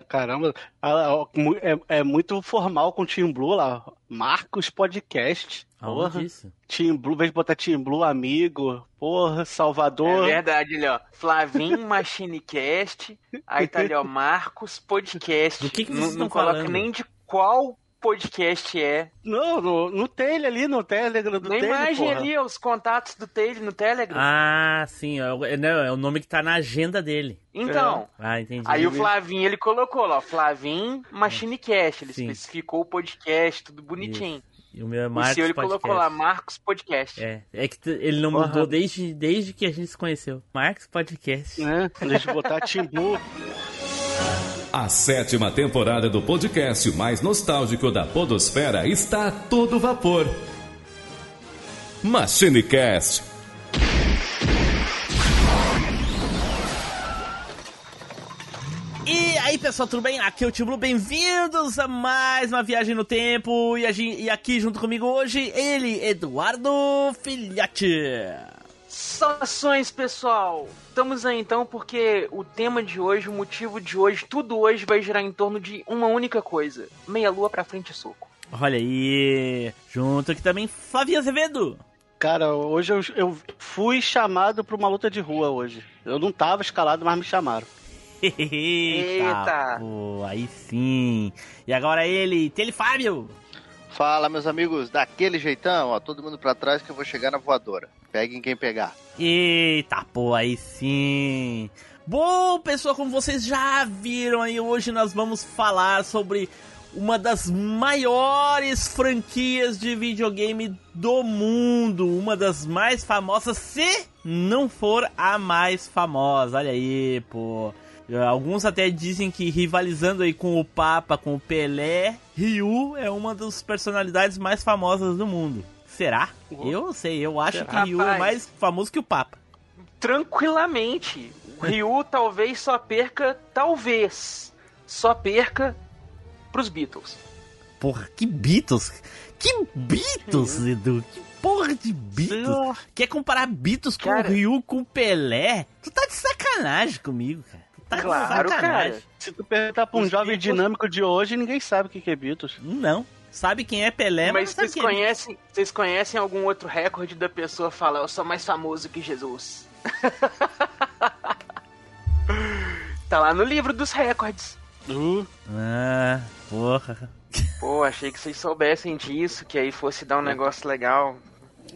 Caramba, ah, é, é muito formal com o Team Blue lá. Marcos Podcast. Aonde isso? Team Blue, vez de botar Team Blue, amigo. Porra, Salvador. É verdade, ali, ó. Flavinho Machinecast. Aí tá ali, ó. Marcos Podcast. Do que, que vocês não, estão não coloca falando? nem de qual podcast é. Não, no, no Telha ali, no Telegram do Na imagem porra. ali, os contatos do Taylor no Telegram. Ah, sim. É, o- é- não, é o nome que tá na agenda dele. Então, Ah, entendi. aí o Flavinho, ele colocou lá, ó, Flavinho Machinecast. Ele Sim. especificou o podcast, tudo bonitinho. E o meu é O Marcos seu ele Podcast. colocou lá, Marcos Podcast. É, é que ele não Porra. mudou desde, desde que a gente se conheceu. Marcos Podcast. É, deixa eu botar Team Blue. A sétima temporada do podcast mais nostálgico da Podosfera está a todo vapor. MachineCast. E aí, pessoal, tudo bem? Aqui é o Tio Blue, bem-vindos a mais uma viagem no tempo. E, a gen- e aqui junto comigo hoje, ele, Eduardo Filhote. Saudações, pessoal! Estamos aí então porque o tema de hoje, o motivo de hoje, tudo hoje vai girar em torno de uma única coisa: meia lua pra frente e soco. Olha aí, junto aqui também, Flavinho Azevedo. Cara, hoje eu, eu fui chamado pra uma luta de rua hoje. Eu não tava escalado, mas me chamaram. Eita, Eita. pô, aí sim. E agora ele, Tele Fábio. Fala, meus amigos, daquele jeitão, ó, todo mundo pra trás que eu vou chegar na voadora. Peguem quem pegar. Eita, pô, aí sim. Bom, pessoal, como vocês já viram aí, hoje nós vamos falar sobre uma das maiores franquias de videogame do mundo, uma das mais famosas, se não for a mais famosa. Olha aí, pô. Alguns até dizem que rivalizando aí com o Papa, com o Pelé, Ryu é uma das personalidades mais famosas do mundo. Será? Eu não sei, eu acho que Ryu é Rapaz. mais famoso que o Papa. Tranquilamente. O Ryu talvez só perca, talvez, só perca pros Beatles. Porra, que Beatles? Que Beatles, Edu? Que porra de Beatles? Quer comparar Beatles com Cara. o Ryu com o Pelé? Tu tá de sacanagem comigo, cara. Tu tá Claro, de sacanagem. cara. Se tu perguntar pra um Os jovem Beatles- dinâmico de hoje, ninguém sabe o que que é Beatles. Não. Sabe quem é Pelé, mas, Mas não sabe vocês quem é conhecem, vocês conhecem algum outro recorde da pessoa falar eu sou mais famoso que Jesus? tá lá no livro dos recordes. Uh, Ah, porra. Pô, achei que vocês soubessem disso, que aí fosse dar um negócio legal.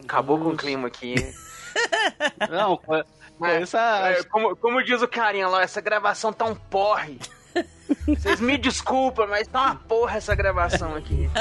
Acabou com o clima aqui. não, Mas, conheça é, como, como diz o carinha lá, essa gravação tá um porre. Vocês me desculpam, mas tá uma porra essa gravação aqui.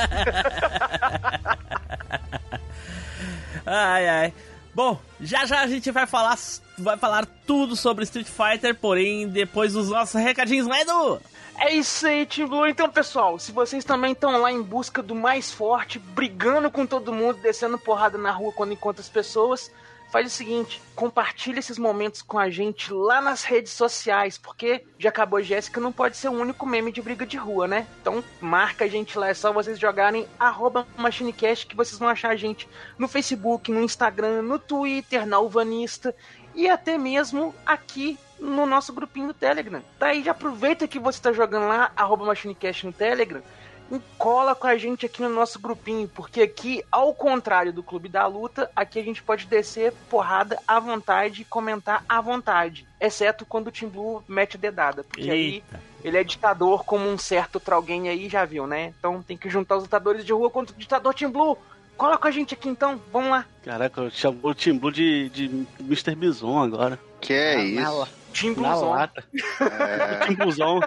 Ai, ai. Bom, já já a gente vai falar, vai falar tudo sobre Street Fighter, porém depois dos nossos recadinhos, né, Edu? É isso aí, Team Blue. Então, pessoal, se vocês também estão lá em busca do mais forte, brigando com todo mundo, descendo porrada na rua quando encontra as pessoas, faz o seguinte: compartilha esses momentos com a gente lá nas redes sociais, porque já acabou Jéssica, não pode ser o único meme de briga de rua, né? Então, marca a gente lá, é só vocês jogarem arroba MachineCast que vocês vão achar a gente no Facebook, no Instagram, no Twitter, na Uvanista e até mesmo aqui no nosso grupinho do Telegram. Daí já aproveita que você tá jogando lá, arroba MachineCast no Telegram, e cola com a gente aqui no nosso grupinho, porque aqui, ao contrário do Clube da Luta, aqui a gente pode descer porrada à vontade e comentar à vontade. Exceto quando o Team Blue mete a dedada, porque aí Eita. ele é ditador como um certo alguém aí, já viu, né? Então tem que juntar os ditadores de rua contra o ditador Team Blue. Cola com a gente aqui então, vamos lá. Caraca, chamou o Team Blue de, de Mr. Bison agora. Que é Na- isso? Bluezão. lata. É, Team Bluezão.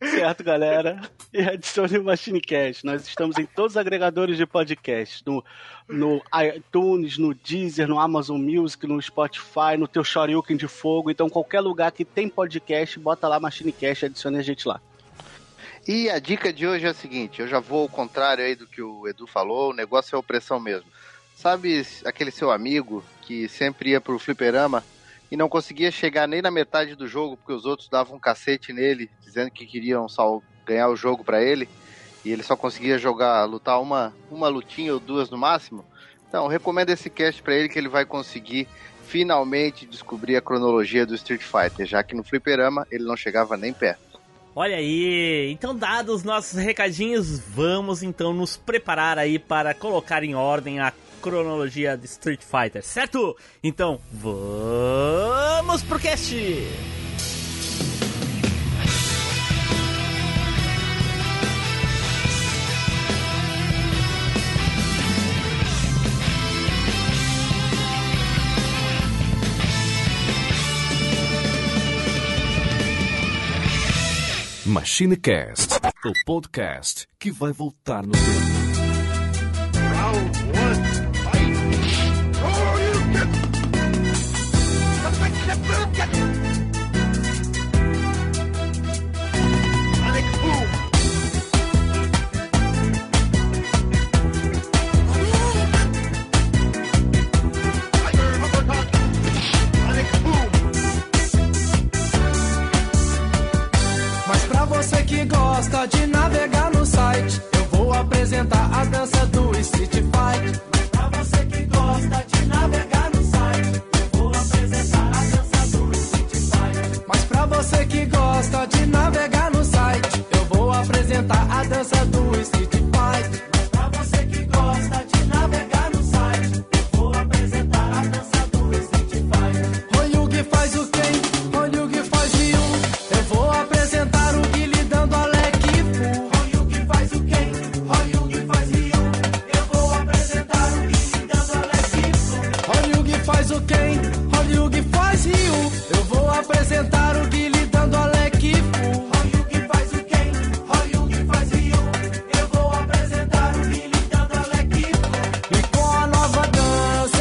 Certo, galera. E adicione o MachineCast. Nós estamos em todos os agregadores de podcast. No, no iTunes, no Deezer, no Amazon Music, no Spotify, no teu Shoryuken de fogo. Então, qualquer lugar que tem podcast, bota lá MachineCast e adicione a gente lá. E a dica de hoje é a seguinte: eu já vou ao contrário aí do que o Edu falou, o negócio é opressão mesmo. Sabe aquele seu amigo que sempre ia pro fliperama e não conseguia chegar nem na metade do jogo porque os outros davam um cacete nele, dizendo que queriam só ganhar o jogo pra ele e ele só conseguia jogar, lutar uma, uma lutinha ou duas no máximo? Então, recomendo esse cast pra ele que ele vai conseguir finalmente descobrir a cronologia do Street Fighter, já que no fliperama ele não chegava nem perto. Olha aí, então dados os nossos recadinhos, vamos então nos preparar aí para colocar em ordem a cronologia de Street Fighter, certo? Então, vamos pro cast! MachineCast, o podcast que vai voltar no tempo. Mas que gosta de navegar no site, eu vou apresentar a dança do Street Fighter. Mas pra você que gosta de navegar no site, eu vou apresentar a dança do Street Fighter. Mas pra você que gosta de navegar no site, eu vou apresentar a dança do Street Fighter. Mas pra você que gosta de navegar no site, eu vou apresentar a dança do Street Fighter. Royugi faz o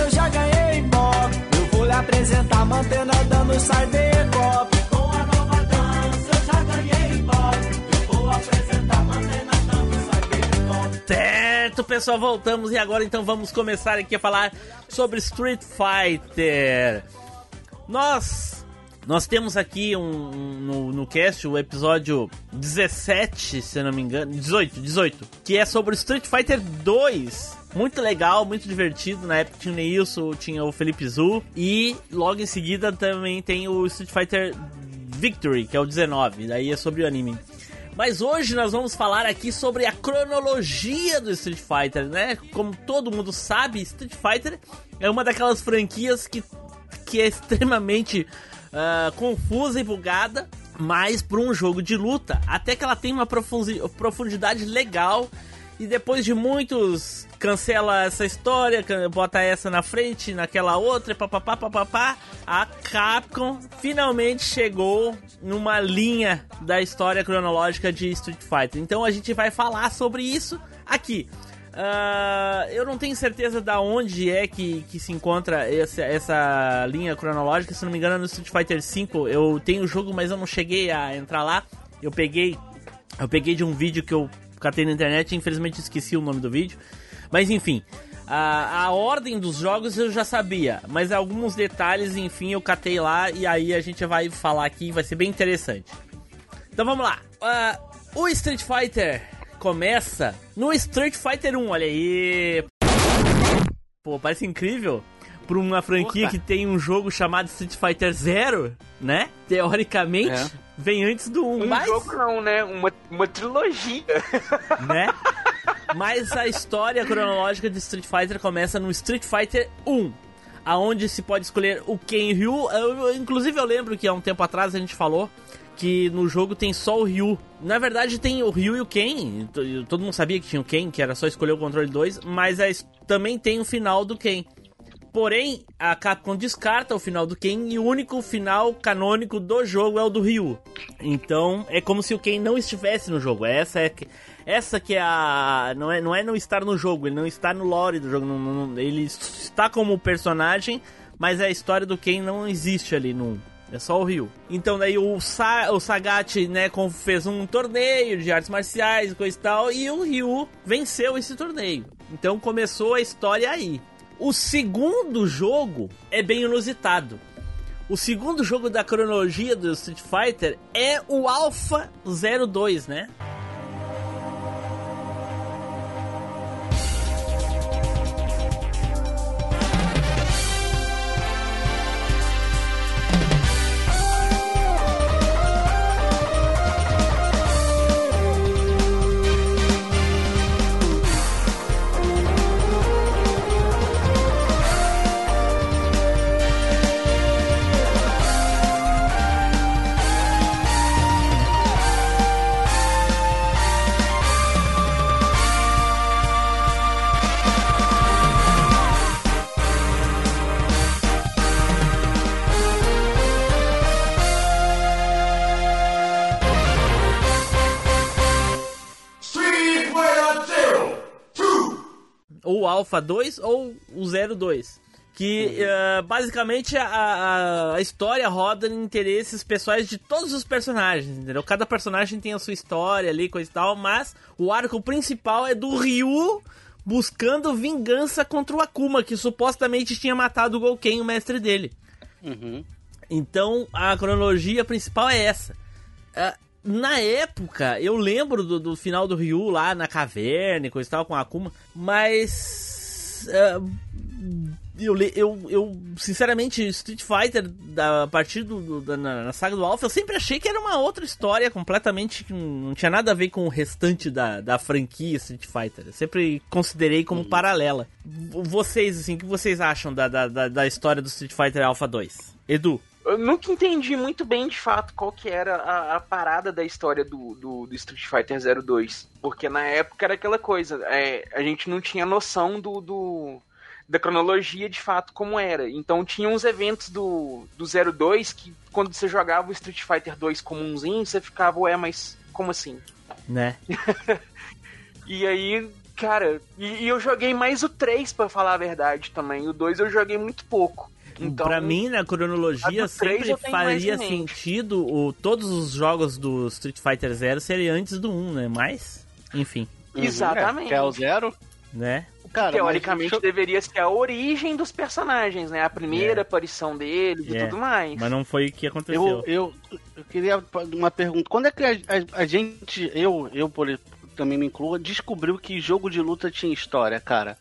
já ganhei Bob. Eu vou lhe apresentar mantendo dando Cybercop. Com a nova dança eu já ganhei Bob. Eu vou apresentar mantendo dando Cybercop. Certo, pessoal, voltamos e agora então vamos começar aqui a falar sobre Street Fighter. Nós nós temos aqui um, um- no, no cast o episódio 17, se não me engano, 18, 18, que é sobre Street Fighter 2. Muito legal, muito divertido. Na época tinha o Neilson, tinha o Felipe Zu e logo em seguida também tem o Street Fighter Victory, que é o 19. Daí é sobre o anime. Mas hoje nós vamos falar aqui sobre a cronologia do Street Fighter, né? Como todo mundo sabe, Street Fighter é uma daquelas franquias que, que é extremamente ah, confusa e bugada, mas para um jogo de luta, até que ela tem uma profundi- profundidade legal. E depois de muitos cancela essa história, bota essa na frente, naquela outra, papapá, papapá, a Capcom finalmente chegou numa linha da história cronológica de Street Fighter. Então a gente vai falar sobre isso aqui. Ah, eu não tenho certeza da onde é que, que se encontra essa, essa linha cronológica. Se não me engano, no Street Fighter V eu tenho o jogo, mas eu não cheguei a entrar lá. Eu peguei, eu peguei de um vídeo que eu catei na internet. Infelizmente esqueci o nome do vídeo. Mas enfim, a, a ordem dos jogos eu já sabia, mas alguns detalhes, enfim, eu catei lá e aí a gente vai falar aqui. Vai ser bem interessante. Então vamos lá. Ah, o Street Fighter começa no Street Fighter 1, olha aí. Pô, parece incrível. Por uma franquia que tem um jogo chamado Street Fighter Zero, né? Teoricamente, É. vem antes do 1. Um mas, jogo não, né? Uma, uma trilogia. né? Mas a história cronológica de Street Fighter começa no Street Fighter 1. Aonde se pode escolher o Ken Ryu. Eu- inclusive eu lembro que há um tempo atrás a gente falou que no jogo tem só o Ryu. Na verdade tem o Ryu e o Ken. Todo mundo sabia que tinha o Ken, que era só escolher o controle 2, mas his- também tem o final do Ken. Porém, a Capcom descarta o final do Ken e o único final canônico do jogo é o do Ryu. Então, é como se o Ken não estivesse no jogo. Essa é que, essa que é a não é não é não estar no jogo, ele não está no lore do jogo, não- não- ele está como personagem, mas a história do Ken não existe ali no é só o Ryu. Então daí o, Sa o Sagat, né, fez um torneio de artes marciais e coisa e tal, e o Ryu venceu esse torneio. Então começou a história aí. O segundo jogo é bem inusitado. O segundo jogo da cronologia do Street Fighter é o Alpha 02, né? Alpha 2 ou o 02. Que uh, basicamente a, a, a, história roda em interesses pessoais de todos os personagens, entendeu? Cada personagem tem a sua história ali, coisa e tal, mas o arco principal é do Ryu buscando vingança contra o Akuma, que supostamente tinha matado o Gouken, o mestre dele. Uhum. Então a cronologia principal é essa. Uh, na época, eu lembro do, do, final do Ryu lá na caverna e coisa e tal com a Akuma, mas. Uh, eu, eu, eu, sinceramente, Street Fighter, da, a partir do, do da, na, na, saga do Alpha, eu sempre achei que era uma outra história completamente que não tinha nada a ver com o restante da, da franquia Street Fighter. Eu sempre considerei como uhum. paralela. Vocês, assim, o que vocês acham da, da, da história do Street Fighter Alpha 2? Edu? Eu nunca entendi muito bem, de fato, qual que era a, a parada da história do, do, do, Street Fighter 02. Porque na época era aquela coisa, é, a gente não tinha noção do, do, da cronologia de fato como era. Então tinha uns eventos do, do 02 que quando você jogava o Street Fighter 2 comunzinho, você ficava, ué, mas como assim? Né? e aí, cara, e, e, eu joguei mais o 3 para falar a verdade também. O 2 eu joguei muito pouco. Então, pra mim, na cronologia, sempre faria sentido o, todos os jogos do Street Fighter Zero serem antes do 1, né? Mas, enfim. Uhum. Exatamente. Que é o Zero? Né? Cara, Teoricamente deveria ser a origem dos personagens, né? A primeira é. aparição deles é. e tudo mais. Mas não foi o que aconteceu. Eu, eu, eu queria uma pergunta. Quando é que a, a, a gente, eu, eu por, também me incluo, descobriu que jogo de luta tinha história, cara?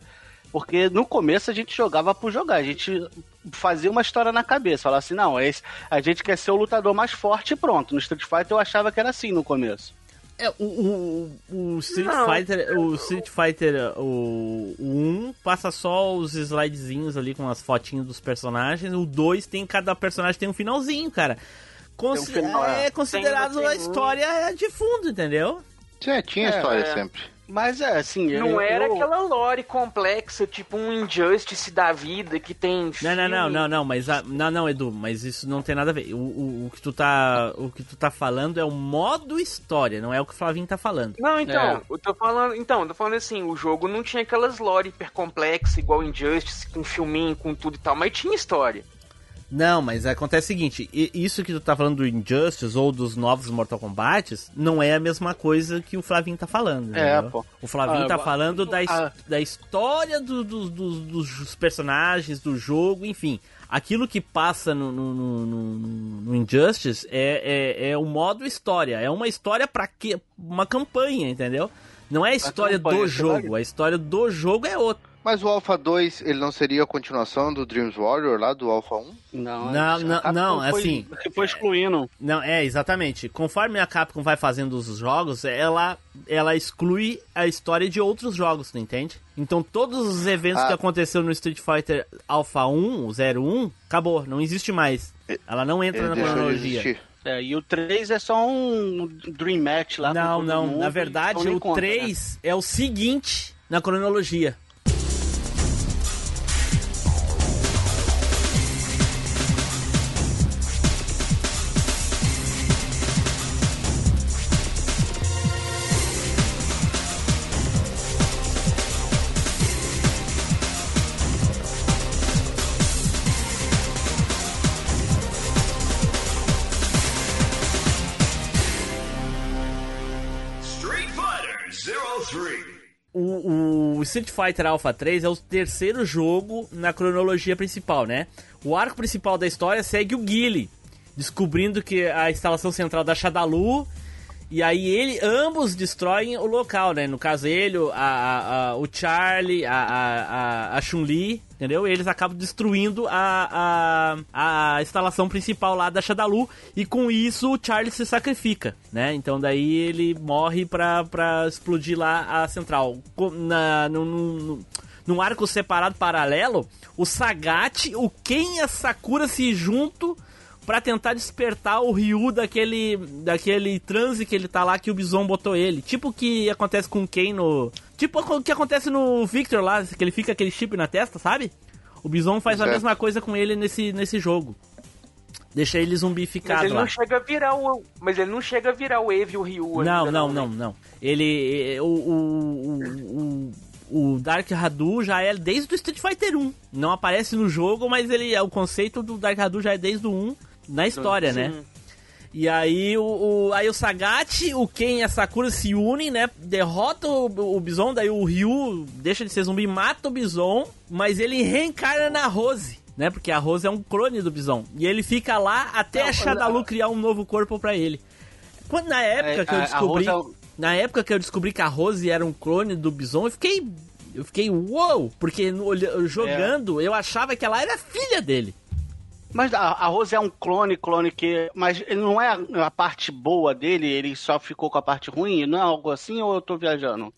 Porque no começo a gente jogava por jogar, a gente fazia uma história na cabeça, falava assim, não, esse, a gente quer ser o lutador mais forte e pronto. No Street Fighter eu achava que era assim no começo. É, o, o, o Street não. Fighter, o Street Fighter o, o 1 passa só os slidezinhos ali com as fotinhas dos personagens, o 2 tem cada personagem tem um finalzinho, cara. Consi um final, é, é considerado a história de fundo, entendeu? É, tinha é, história é. sempre. Mas é, assim. Não eu, era eu... aquela lore complexa, tipo um Injustice da vida que tem. Não, não, não, não, não, mas. A... Não, não, Edu, mas isso não tem nada a ver. O, o, o, que tu tá, o que tu tá falando é o modo história, não é o que o Flavinho tá falando. Não, então, é. eu tô falando. Então, eu tô falando assim, o jogo não tinha aquelas lore hiper complexas, igual Injustice, com filminho, com tudo e tal, mas tinha história. Não, mas acontece o seguinte, isso que tu tá falando do Injustice ou dos novos Mortal Kombat não é a mesma coisa que o Flavinho tá falando. É, pô. O Flavinho ah, tá falando da, ah. da história do, do, do, dos personagens, do jogo, enfim. Aquilo que passa no, no, no, no Injustice é, é, é o modo história. É uma história para quê? Uma campanha, entendeu? Não é a história a do jogo. A história do jogo é outra. Mas o Alpha 2, ele não seria a continuação do Dreams Warrior lá do Alpha 1? Não, não, não, não foi, assim. Foi excluindo. Não, é, exatamente. Conforme a Capcom vai fazendo os jogos, ela, ela exclui a história de outros jogos, não entende? Então todos os eventos ah. que aconteceram no Street Fighter Alpha 1, 01, acabou, não existe mais. Ela não entra ele na cronologia. É, e o 3 é só um Dream Match lá. Não, não, mundo, na verdade o 3 né? é o seguinte na cronologia. Street Fighter Alpha 3 é o terceiro jogo na cronologia principal, né? O arco principal da história segue o Guile, descobrindo que a instalação central da Shadalu e aí ele, ambos destroem o local, né? No caso ele, a, a, a o Charlie, a, a, a Chun-Li, entendeu? E eles acabam destruindo a, a, a instalação principal lá da Shadalu e com isso o Charlie se sacrifica, né? Então daí ele morre pra, pra explodir lá a central. Na, no, no, num arco separado paralelo, o Sagat, o Ken e a Sakura se juntam para tentar despertar o Ryu daquele daquele transe que ele tá lá que o Bison botou ele. Tipo o que acontece com o Ken no. Tipo o que acontece no Victor lá, que ele fica aquele chip na testa, sabe? O Bison faz a mesma coisa com ele nesse, nesse jogo. Deixa ele zumbificado mas ele lá. Não chega a virar o, mas ele não chega a virar o Eve e o Ryu. Não, não, não, não, não. Ele. O, o, o, o Dark Hadou já é desde o Street Fighter 1. Não aparece no jogo, mas ele é o conceito do Dark Hadou já é desde o 1 na história, né? E aí o, o, aí o Sagat, o Ken e a Sakura se unem, né? Derrota o, o Bison, daí o Ryu deixa de ser zumbi, mata o Bison, mas ele reencarna na Rose, né? Porque a Rose é um clone do Bison. E ele fica lá até Não, a Shadalu criar um novo corpo pra ele. Quando, na época É, que eu descobri. É Na época que eu descobri que a Rose era um clone do Bison, eu fiquei. Eu fiquei, uou! Porque jogando, eu achava que ela era filha dele. Mas a, a Rose é um clone, clone que. Mas ele não é a, a parte boa dele, ele só ficou com a parte ruim? Não é algo assim ou eu tô viajando?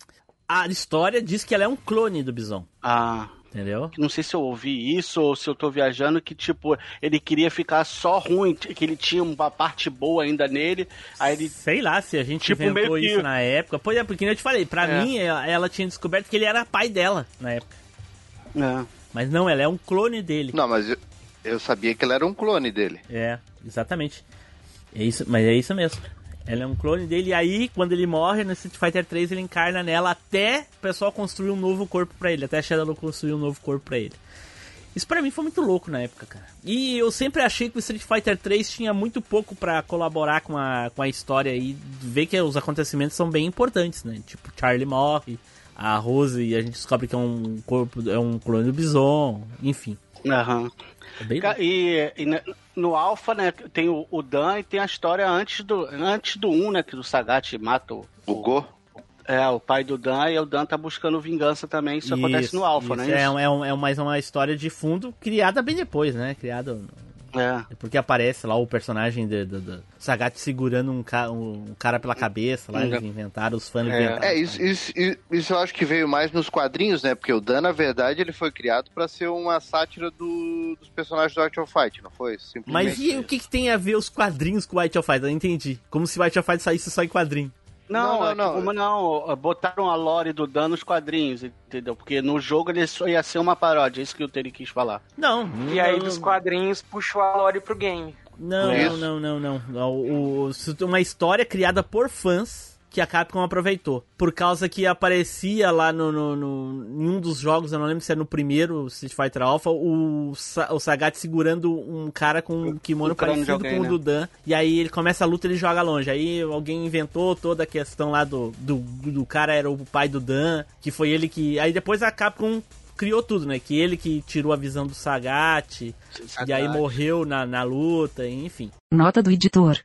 A história diz que ela é um clone do Bison. Ah. Entendeu? Não sei se eu ouvi isso ou se eu tô viajando, que tipo, ele queria ficar só ruim, que ele tinha uma parte boa ainda nele, aí ele. Sei lá se a gente Tipo, inventou meio que- isso na época. Pois é, porque eu te falei, pra É. mim, ela, ela tinha descoberto que ele era pai dela na época. É. Mas não, ela é um clone dele. Não, mas eu, eu sabia que ele era um clone dele. É, exatamente. É isso, mas é isso mesmo. Ela é um clone dele, e aí, quando ele morre no Street Fighter 3, ele encarna nela até o pessoal construir um novo corpo pra ele, até a Shadow construir um novo corpo pra ele. Isso pra mim foi muito louco na época, cara. E eu sempre achei que o Street Fighter 3 tinha muito pouco pra colaborar com a, com a história e ver que os acontecimentos são bem importantes, né? Tipo, Charlie morre, a Rose, e a gente descobre que é um corpo, é um clone do Bison, enfim. Aham. É E, e no Alpha, né, tem o, o Dan e tem a história antes do, antes do 1, né, que o Sagat mata o, O Go? é, o pai do Dan e o Dan tá buscando vingança também. Isso, acontece no Alpha, isso. né? É, um- é, um- é mais uma história de fundo criada bem depois, né? Criada. É. Porque aparece lá o personagem do, do, do Sagat segurando um, ca- um cara pela cabeça, lá eles inventaram, os fãs É. inventaram. É, isso, isso, isso eu acho que veio mais nos quadrinhos, né? Porque o Dan, na verdade, ele foi criado pra ser uma sátira do- dos personagens do Art of Fight, não foi? Simplesmente. Mas e o que, que tem a ver os quadrinhos com o White of Fight? Eu não entendi. Como se o White of Fight saísse só em quadrinho. Não, Não, é não, que como não, botaram a lore do Dan nos quadrinhos, entendeu? Porque no jogo ele só ia ser uma paródia, é isso que o Terry quis falar. Não. E aí não, dos quadrinhos puxou a lore pro game. Não, não, não, não, não. O, o- uma história criada por fãs que a Capcom aproveitou. Por causa que aparecia lá no, no, no- em um dos jogos, eu não lembro se é no primeiro Street Fighter Alpha, o, o Sagat segurando um cara com um kimono de parecido alguém, com o né? do Dan. E aí ele começa a luta e ele joga longe. Aí alguém inventou toda a questão lá do, do, do cara era o pai do Dan, que foi ele que. Aí depois a Capcom criou tudo, né? Que ele que tirou a visão do Sagat, e aí morreu na, na luta, enfim. Nota do editor.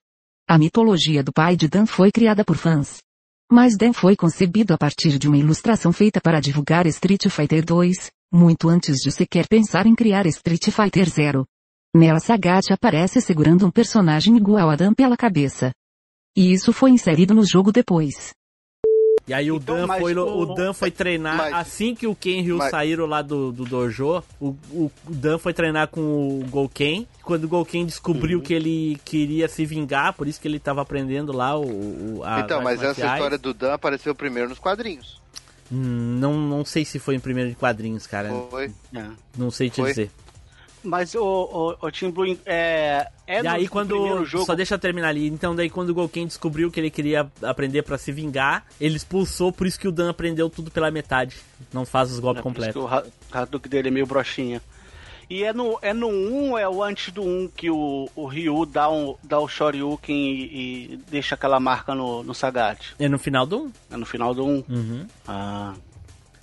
A mitologia do pai de Dan foi criada por fãs. Mas Dan foi concebido a partir de uma ilustração feita para divulgar Street Fighter 2, muito antes de sequer pensar em criar Street Fighter 0. Nela Sagat aparece segurando um personagem igual a Dan pela cabeça. E isso foi inserido no jogo depois. E aí o, Então, Dan, foi, o- o Dan foi treinar, mas- assim que o Ken e o Ryu mas- saíram lá do, do dojo, o, o Dan foi treinar com o Golken. Quando o Golken descobriu Uhum. que ele queria se vingar, por isso que ele tava aprendendo lá o, o a Então, as mas essa história do Dan apareceu primeiro nos quadrinhos. Hum, não, não sei se foi em primeiro de quadrinhos, cara. Foi. Não sei te Foi? dizer. Mas o, o, o Team Blue é. é e no aí quando. jogo. Só deixa eu terminar ali. Então daí quando o Golken descobriu que ele queria aprender pra se vingar, ele expulsou, por isso que o Dan aprendeu tudo pela metade. Não faz os golpes É completos. O Hadouken dele é meio broxinha. E é no, é no 1, é o antes do 1 que o, o Ryu dá, um, dá o Shoryuken e, e deixa aquela marca no, no Sagat. É no final do 1. É no final do 1. Uhum. Ah.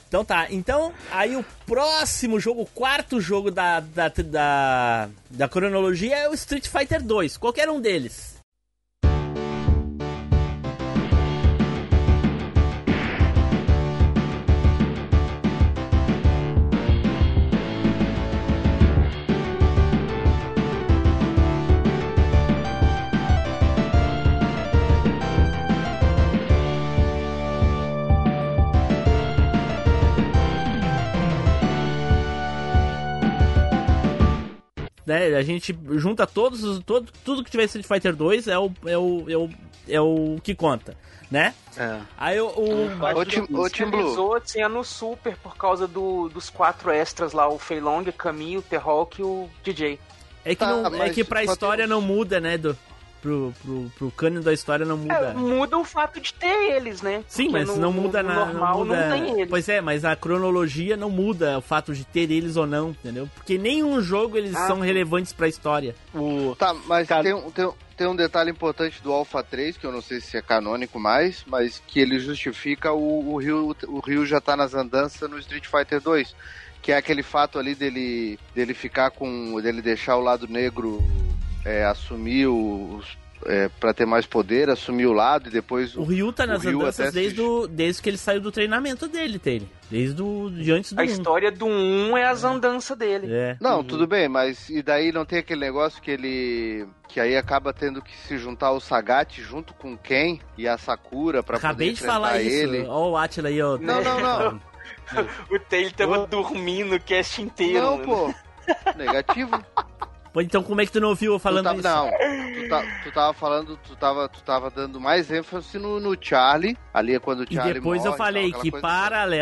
Então tá, então aí o próximo jogo, o quarto jogo da, da, da, da cronologia é o Street Fighter 2, qualquer um deles. Né, a gente junta todos os todo, tudo que tiver Street Fighter 2 é o, é o, é o, é o que conta, né? É. Aí o, o- Ô, Tim, ô, Tim Blue. Tinha no Super por causa do, dos quatro extras lá, o Feilong, o Camille, o T-Hawk e o DJ. é que Tá, não, é que pra história tem não muda, né, do pro, pro, pro cânone da história não muda. É, muda o fato de ter eles, né? Sim, Porque mas no- não muda nada. normal não, muda... não tem eles. Pois é, mas a cronologia não muda o fato de ter eles ou não, entendeu? Porque nenhum jogo eles Ah, são relevantes pra história. O, Tá, mas Cara- tem, um- tem, um- tem um detalhe importante do Alpha 3, que eu não sei se é canônico mais, mas que ele justifica o, o Ryu, o Ryu já tá nas andanças no Street Fighter 2. Que é aquele fato ali dele, dele ficar com. dele deixar o lado negro é, assumir os. É, pra ter mais poder, assumir o lado e depois O Ryu tá nas Ryu andanças desde, se- o, desde que ele saiu do treinamento dele, Taylor. Desde o, de antes do A 1. história do 1 é as andanças dele. É. Não, tudo bem, mas e daí não tem aquele negócio que ele. que aí acaba tendo que se juntar o Sagat junto com o Ken e a Sakura pra Acabei poder de falar enfrentar isso. ele. Ó o Atila aí, ó. Não, não, não. O Taylor tava dormindo o cast inteiro. Não, né? pô. Negativo. Então como é que tu não ouviu eu falando tu isso? tá- Não, tu, tá- tu tava falando, tu tava, tu tava dando mais ênfase no, no Charlie. Ali é quando o E Charlie depois morre eu e tal, falei aquela que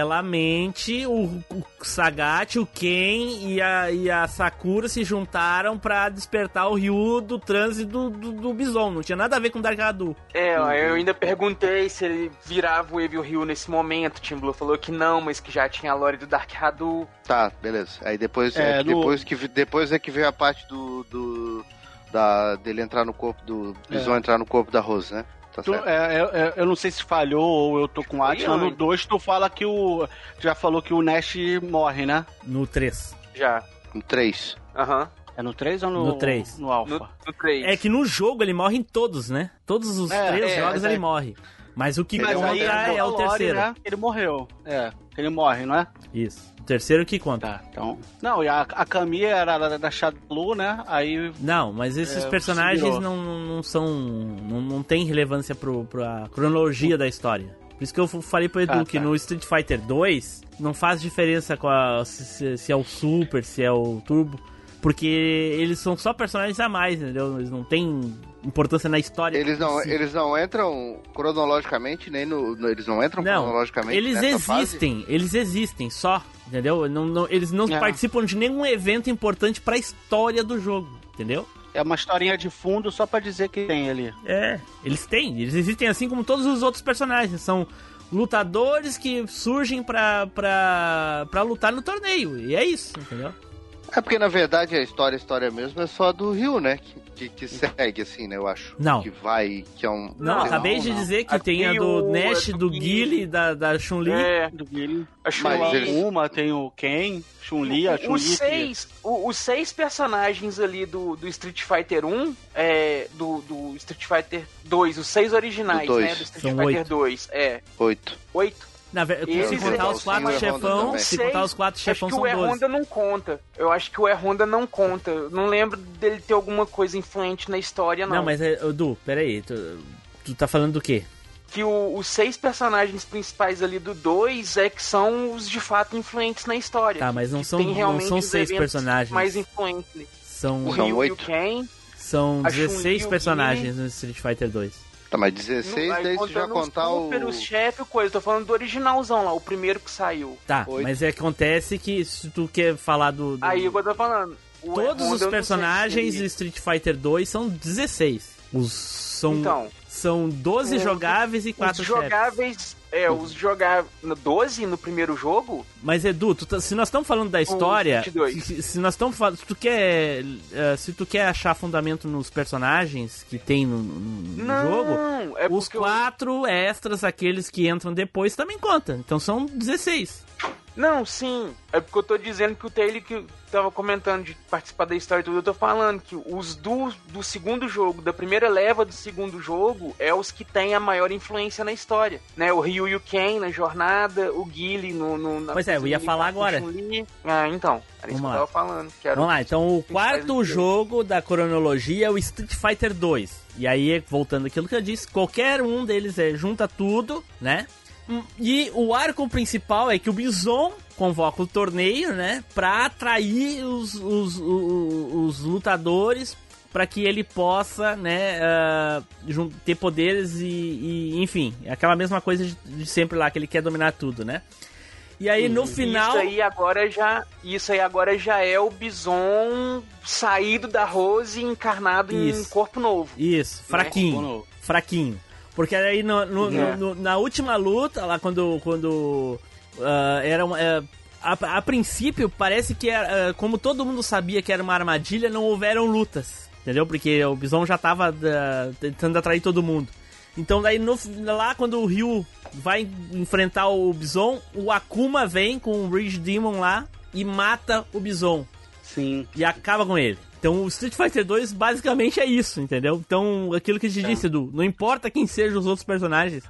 paralelamente o, o Sagat, o Ken e a, e a Sakura se juntaram pra despertar o Ryu do transe do, do, do Bison. Não tinha nada a ver com Dark Hadu. É, ó, eu ainda perguntei se ele virava o Evil Hill nesse momento. O Tim Blue falou que não, mas que já tinha a lore do Dark Hadu. Tá, beleza. Aí depois, É, é, no- depois, que, depois é que veio a parte do. Do da, dele entrar no corpo do. Bison entrar no corpo da Rose, né? Tá tu- certo. é, é, é, eu não sei se falhou ou eu tô com Foi Atila. No antes. 2 tu fala que o. tu Já falou que o Nash morre, né? No 3. Já. Um 3. Aham. É no 3 ou no. No três. No Alpha? No, no 3. É que no jogo ele morre em todos, né? Todos os É, três é, jogos mas ele é- morre. Mas o que Mas conta aí é, a o terceiro. Né? Ele morreu. É, ele morre, não é? Isso. O terceiro que conta. Tá, então. Não, e a, a Camille era da, da Shadow, né? Aí. Não, mas esses É, personagens não, não são. Não, não tem relevância pro, pra cronologia da história. Por isso que eu falei pro Edu Ah, que tá. no Street Fighter 2 não faz diferença a, se, se- se é o Super, se é o Turbo. Porque eles são só personagens a mais, entendeu? Eles não têm importância na história. Eles não, si. eles não entram cronologicamente, nem no. no- eles não entram Não, cronologicamente. eles nessa fase? existem, eles existem só, entendeu? Não, não- eles não É. participam de nenhum evento importante pra história do jogo, entendeu? É uma historinha de fundo só pra dizer que tem ali. É, eles têm, eles existem assim como todos os outros personagens, são lutadores que surgem pra, pra, pra lutar no torneio, e é isso, entendeu? É porque na verdade a história, a história mesmo é só do Rio, né? Que, que, que segue, assim, né? Eu acho. Não. Que vai, que é um. Não, Não, acabei de não. dizer que Aqui tem a do o- Nash, do do Guile, da, da Chun-Li. É, Do Guile. a Chun-Li. eles- Uma tem o Ken, Chun-Li, a Chun-Li. Os que- seis, o- os seis personagens ali do, do Street Fighter 1, é, do, do Street Fighter 2, os seis originais, Do né? Do Street São Fighter oito. 2, é, Oito. oito. Na ver- se contar os quatro o E-Honda chefão, se contar os quatro chefão acho que são o E 12. Honda não conta. Eu acho que o E Honda não conta. Eu Não lembro dele ter alguma coisa influente na história, não. Não, mas, é, Edu, peraí, tu, tu tá falando do quê? Que o- os seis personagens principais ali do 2 é que são os de fato influentes na história. Tá, mas não Que são, não são os seis personagens. Mais influentes. São, O São e o oito. Ken. são a 16 Chun-Li, o personagens no Street Fighter 2. Tá, mas 16 Aí daí já contando os contar o. super, os chefe, o coisa. Tô falando do originalzão lá, o primeiro que saiu. Tá, Oito. mas é que acontece que se tu quer falar do. do- Aí eu tô falando. o todos E-Honda os personagens de Street Fighter 2 são 16. Os são Então. São 12 o- jogáveis e 4 Os chefes. jogáveis. É, os jogáveis. No 12 no primeiro jogo? Mas Edu, tu tá- se nós estamos falando da história, 22. se, se nós estamos falando, se tu quer, eh, se tu quer achar fundamento nos personagens que tem no, no- não, jogo, é os porque eu- quatro extras, aqueles que entram depois, também contam. Então são 16. Não, sim. É porque eu tô dizendo que o Taylor que tava comentando de participar da história e tudo, eu tô falando que os do, do segundo jogo, da primeira leva do segundo jogo, é os que têm a maior influência na história. Né? O Ryu e o Ken na jornada, o Guile no, no na Pois é, eu ia falar agora. Ah, então. Era isso que eu tava falando. Vamos lá, então o quarto jogo da cronologia é o Street Fighter 2. E aí, voltando àquilo que eu disse, qualquer um deles é junta tudo, né? E o arco principal é que o Bison convoca o torneio, né? Pra atrair os, os, os, os lutadores para que ele possa, né, jun- ter poderes e, e, enfim, aquela mesma coisa de, de sempre lá, que ele quer dominar tudo, né? E aí no Isso final. aí agora já, isso aí agora já é o Bison saído da Rose e encarnado em Isso. corpo novo. Isso, fraquinho. Quando- fraquinho. Porque aí no- no- É. no- na última luta, lá quando. quando ah, era uma. é, a, a princípio, parece que era, ah, como todo mundo sabia que era uma armadilha, não houveram lutas. Entendeu? Porque o Bison já tava ah, tentando atrair todo mundo. Então daí no, lá quando o Ryu vai enfrentar o Bison, o Akuma vem com o Ridge Demon lá e mata o Bison Sim. e acaba com ele. Então o Street Fighter 2 basicamente é isso, entendeu? Então, aquilo que a gente disse, Edu, não importa quem sejam os outros personagens,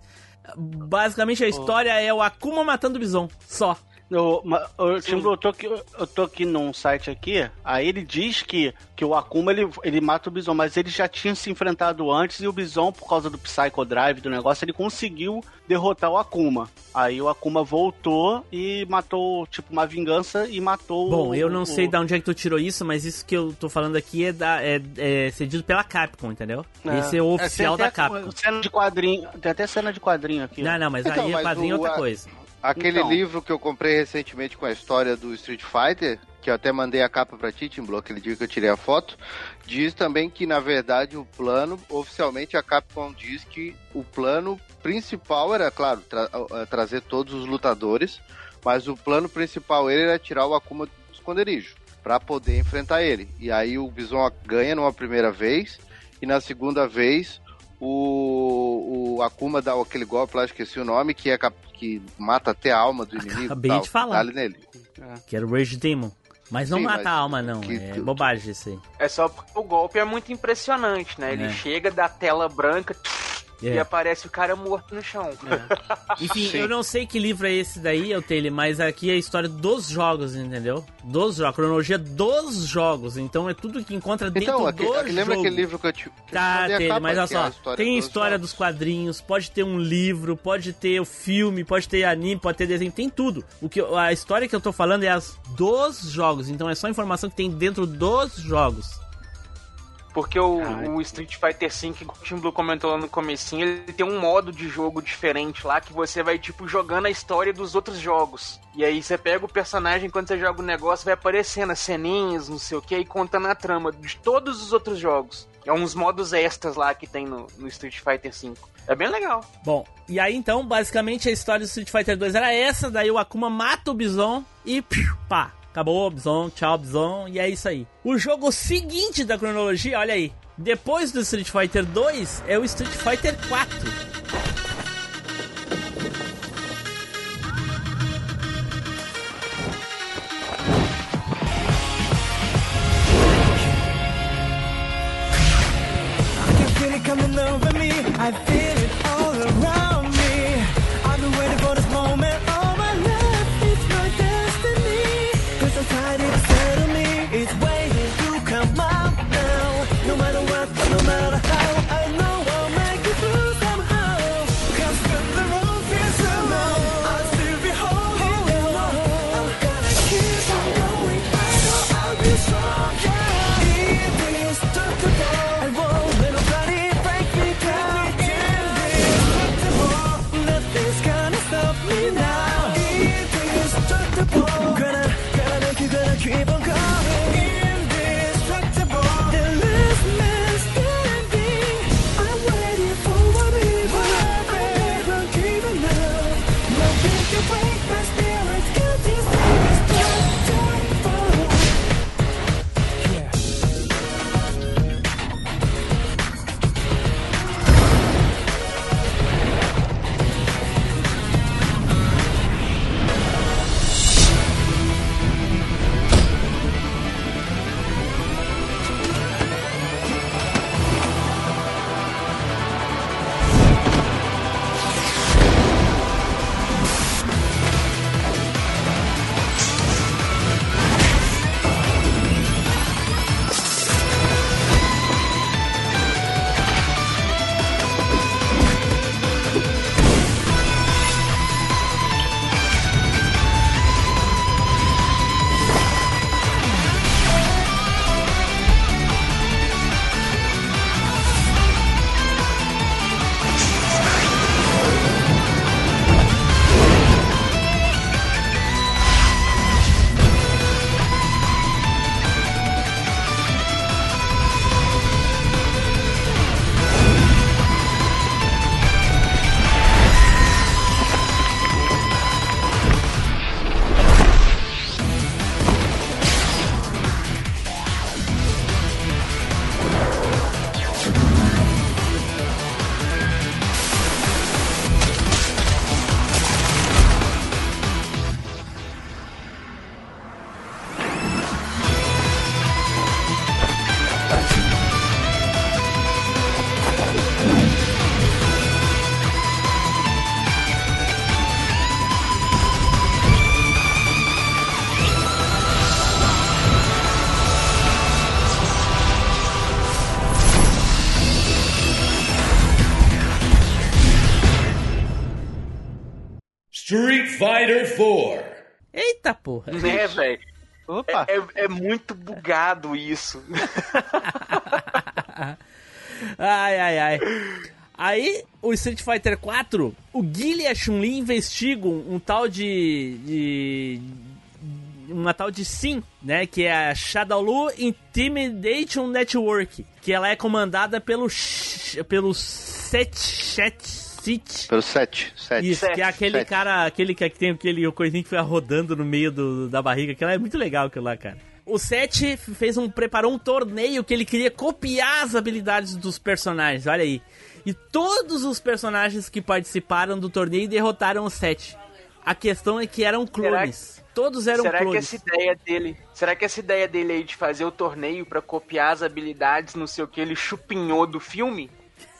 basicamente a história é o Akuma matando o Bison, só. Eu, eu, eu, tô aqui, eu tô aqui num site aqui, aí ele diz que, que o Akuma ele, ele mata o Bison, mas ele já tinha se enfrentado antes e o Bison, por causa do Psycho Drive do negócio, ele conseguiu derrotar o Akuma. Aí o Akuma voltou e matou, tipo, uma vingança e matou Bom, o- eu não o- sei de onde é que tu tirou isso, mas isso que eu tô falando aqui é, da, é, é cedido pela Capcom, entendeu? Esse é o oficial tem da Capcom. Cena de quadrinho, tem até cena de quadrinho aqui. ó. Não, não, mas Então, aí é mas quadrinho é o- outra a- coisa. Aquele Então. livro que eu comprei recentemente com a história do Street Fighter, que eu até mandei a capa pra ti, Tim Blue, aquele dia que eu tirei a foto, diz também que, na verdade, o plano, oficialmente a Capcom diz que o plano principal era, claro, tra- eh, trazer todos os lutadores, mas o plano principal ele era tirar o Akuma do esconderijo, pra poder enfrentar ele. E aí o Bison ganha numa primeira vez, e na segunda vez o, o Akuma dá aquele golpe lá, esqueci o nome, que, é, que mata até a alma do inimigo. Acabei tal, de falar. dá-lhe nele. Que era o Rage Demon. Mas não Sim, mata mas a alma, não. que É bobagem isso aí. É só porque o golpe é muito impressionante, né? Ele É. chega da tela branca É. aparece o cara morto no chão. Enfim, Sim. eu não sei que livro é esse daí, eu tenho, mas aqui é a história dos jogos, entendeu? Dos jogos, a cronologia dos jogos. Então é tudo que encontra dentro Então, do aque- jogo. lembra aquele livro que eu te. que eu Tá, capa, mas olha é só, história tem a dos história jogos? dos quadrinhos, pode ter um livro, pode ter o filme, pode ter anime, pode ter desenho, tem tudo. O que eu- a história que eu tô falando é as dos jogos, então é só informação que tem dentro dos jogos. Porque o, o Street Fighter V, que o Team Blue comentou lá no comecinho, ele tem um modo de jogo diferente lá, que você vai, tipo, jogando a história dos outros jogos. E aí você pega o personagem, quando você joga o negócio, vai aparecendo as ceninhas, não sei o que, e contando a trama de todos os outros jogos. É uns modos extras lá que tem no, no Street Fighter V. É bem legal. Bom, e aí então, basicamente a história do Street Fighter 2 era essa, daí o Akuma mata o Bison e piu, pá, acabou, Bison, tchau, Bison, e é isso aí. O jogo seguinte da cronologia, olha aí, depois do Street Fighter 2 é o Street Fighter 4. I can feel it coming over me. I feel it all around É, muito bugado isso. Ai, ai, ai. Aí, o Street Fighter 4, o Guile e a Chun-Li investigam um tal de, de- Uma tal de SIM, né? Que é a Shadowlu Intimidation Network. Que ela é comandada pelo. Pelo Set Chat Sit. Pelo 7. 7. Isso, que é aquele Sete. cara, aquele que tem aquele coisinho que fica rodando no meio do, da barriga, aquilo é muito legal aquilo lá, cara. O Seth fez um, preparou um torneio que ele queria copiar as habilidades dos personagens, olha aí. E todos os personagens que participaram do torneio derrotaram o Seth. A questão é que eram clones. Todos eram será que clones. essa ideia dele, será que essa ideia dele aí de fazer o torneio pra copiar as habilidades, não sei o que, ele chupinhou do filme?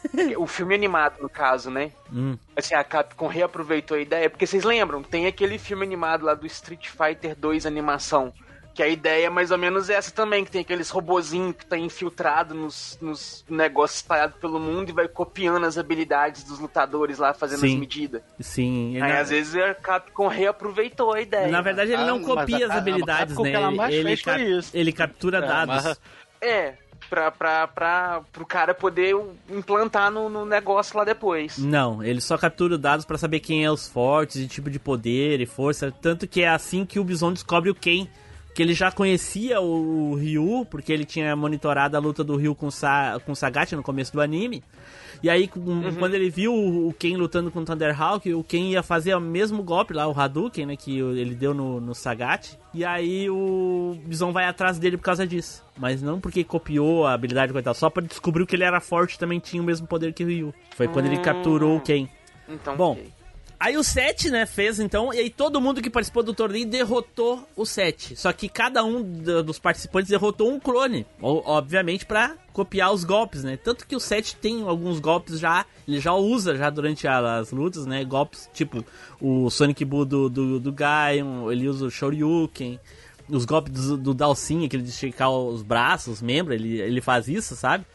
o filme animado, no caso, né? Hum. Assim, a Capcom reaproveitou a ideia, porque vocês lembram, tem aquele filme animado lá do Street Fighter 2 animação, que a ideia é mais ou menos essa também, que tem aqueles robozinhos que tá infiltrado nos, nos negócios espalhados pelo mundo e vai copiando as habilidades dos lutadores lá, fazendo Sim. as medidas. Sim. Aí na, às vezes a Capcom reaproveitou a ideia. na verdade ele Ah, não mas copia a- as a habilidades, Capcom né? ele, foi cap- isso. ele captura É, dados. mas- É, pra, pra, pra, pro cara poder implantar no, no negócio lá depois. Não, ele só captura os dados pra saber quem é os fortes e tipo de poder e força. Tanto que é assim que o Bison descobre o Ken. Que ele já conhecia o Ryu, porque ele tinha monitorado a luta do Ryu com, Sa com o Sagat no começo do anime. E aí, com- quando ele viu o Ken lutando com o Thunderhawk, o Ken ia fazer o mesmo golpe lá, o Hadouken, né, que ele deu no, no Sagat. E aí o Bison vai atrás dele por causa disso. Mas não porque copiou a habilidade tal, só pra descobrir que ele era forte também tinha o mesmo poder que o Ryu. Foi quando ele Hum. capturou o Ken. Então, Bom, ok. Aí o 7, né, fez então, e aí todo mundo que participou do torneio derrotou o 7. Só que cada um do- dos participantes derrotou um clone, obviamente pra copiar os golpes, né? Tanto que o 7 tem alguns golpes já, ele já usa já durante as lutas, né? Golpes tipo o Sonic Buu do, do, do Gaion, ele usa o Shoryuken, os golpes do, do Dalsin, aquele de esticar os braços, os membros, ele, ele faz isso, sabe?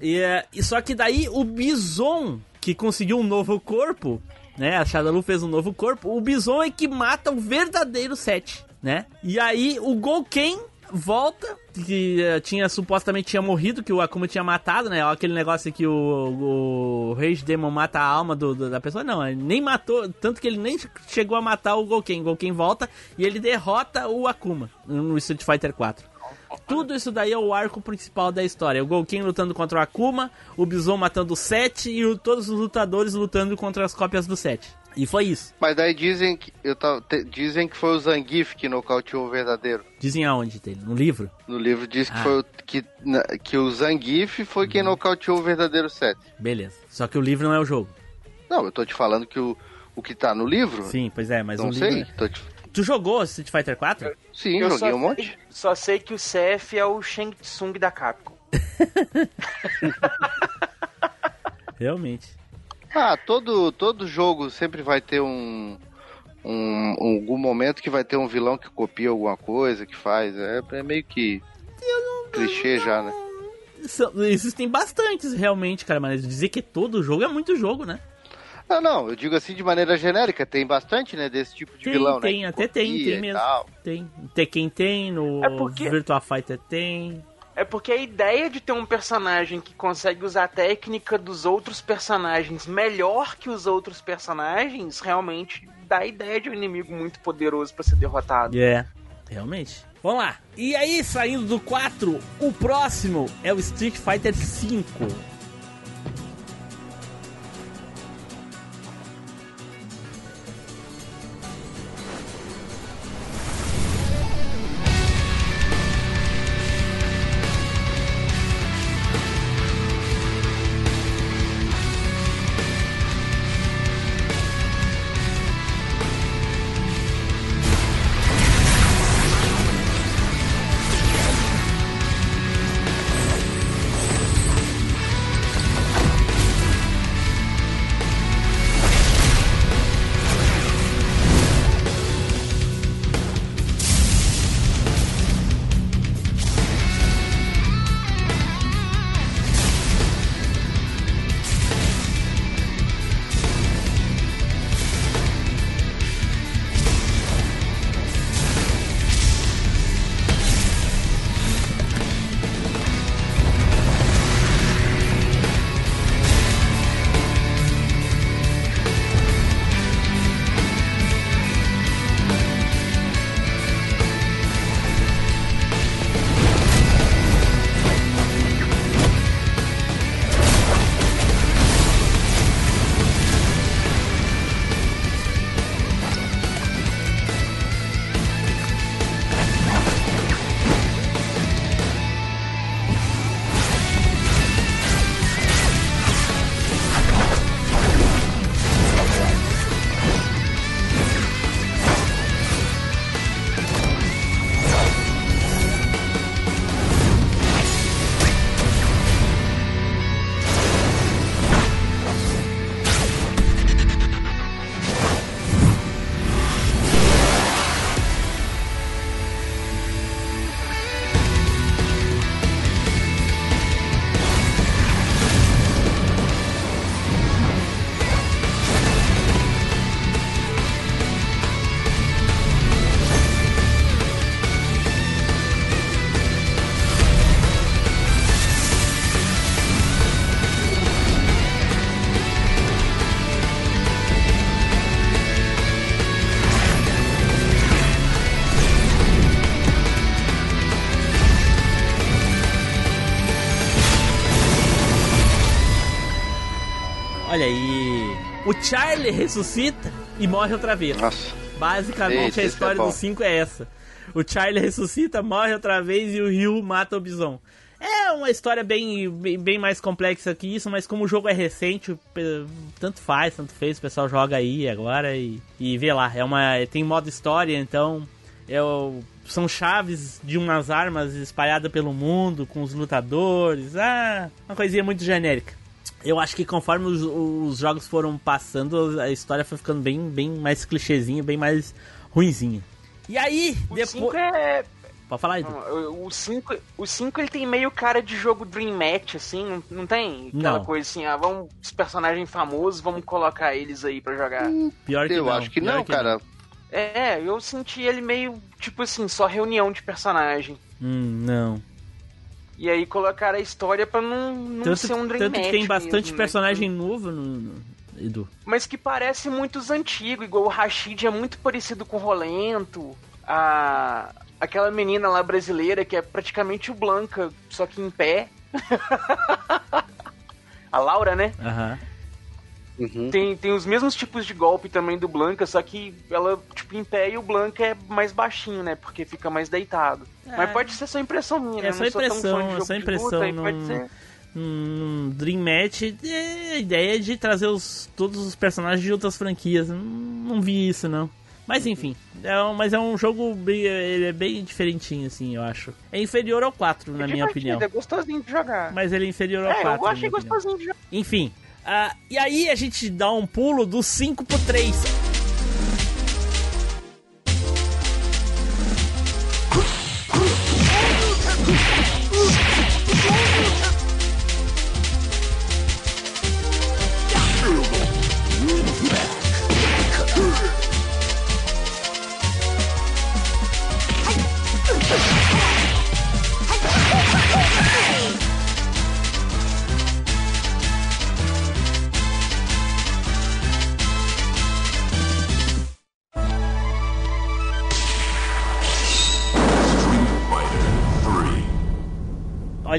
E, e só que daí o Bison, que conseguiu um novo corpo, né? A Shadowlu fez um novo corpo. O Bison é que mata o verdadeiro Seth, né? E aí o Golken volta, que eh, tinha supostamente tinha morrido, que o Akuma tinha matado, né? Aquele negócio que o, o Rage Demon mata a alma do, do- da pessoa. Não, ele nem matou, tanto que ele nem chegou a matar o Golken. O Golken volta e ele derrota o Akuma no Street Fighter 4. Tudo isso daí é o arco principal da história. O Golken lutando contra o Akuma, o Bison matando o Seth e o- todos os lutadores lutando contra as cópias do Seth. E foi isso. Mas daí dizem que, eu tava, te- dizem que foi o Zangief que nocauteou o verdadeiro. Dizem aonde dele? No livro? No livro diz que, Ah. foi o, que, na- que o Zangief foi quem nocauteou o verdadeiro Seth. Beleza. Só que o livro não é o jogo. Não, eu tô te falando que o, o que tá no livro. Sim, pois é, mas não o sei. livro. tô te- Tu jogou Street Fighter 4? Sim, Eu joguei um monte. sei- Só sei que o CF é o Shang Tsung da Capcom. Realmente. Ah, todo, todo jogo sempre vai ter um, um, um- algum momento que vai ter um vilão que copia alguma coisa, que faz. É, é meio que clichê já, né? São- Existem bastantes, realmente, cara, mas dizer que todo jogo é muito jogo, né? Não, não, eu digo assim de maneira genérica, tem bastante, né, desse tipo de Tem, vilão, tem, né? que até tem, tem mesmo. tal. Tem. Tekken tem, no É porque- Virtua Fighter tem. É porque a ideia de ter um personagem que consegue usar a técnica dos outros personagens melhor que os outros personagens realmente dá a ideia de um inimigo muito poderoso pra ser derrotado. É, realmente. Vamos lá. E aí, saindo do 4, o próximo é o Street Fighter 5. Charlie ressuscita e morre outra vez. Nossa. Basicamente Eita, a esse história é bom. do 5 é essa. O Charlie ressuscita, morre outra vez e o Ryu mata o Bison. É uma história bem, bem, bem mais complexa que isso, mas como o jogo é recente, tanto faz, tanto fez, o pessoal joga aí agora e, e vê lá. É uma, tem modo história, então é o- são chaves de umas armas espalhadas pelo mundo com os lutadores. Ah, uma coisinha muito genérica. Eu acho que conforme os, os jogos foram passando, a história foi ficando bem, bem mais clichêzinha, bem mais ruinzinha. E aí, O depois. 5 é. Pode falar, Edu. O 5 o cinco, ele tem meio cara de jogo Dream Match, assim, não, não tem? Aquela Não. coisa assim, ah, vamos. Os personagens famosos, vamos colocar eles aí pra jogar. Pior que Eu não. acho que pior não, cara. É, eu senti ele meio, tipo assim, só reunião de personagem. Hum, não. E aí colocaram a história pra não, não Tanto, ser um Dream tanto que tem bastante mesmo, né? personagem novo no, no- Edu. Mas que parece muito os antigos, igual o Rashid é muito parecido com o Rolento. A. Aquela menina lá brasileira que é praticamente o Blanca, só que em pé. a Laura, né? Aham. Uhum. Tem, tem os mesmos tipos de golpe também do Blanca, só que ela, tipo, em pé e o Blanca é mais baixinho, né? Porque fica mais deitado. É. Mas pode ser só impressão minha, É né? Eu só impressão, é só impressão, luta, pode ser. Num Dream Match, é, a ideia é de trazer os, todos os personagens de outras franquias. Não, não vi isso, não. Mas enfim, é um, mas é um jogo bem, ele é bem diferentinho, assim, eu acho. É inferior ao 4, na É minha divertido, opinião. É gostosinho de jogar. Mas ele é inferior ao é, 4. eu na achei minha gostosinho de jogar. Enfim, ah, e aí a gente dá um pulo do 5 pro 3.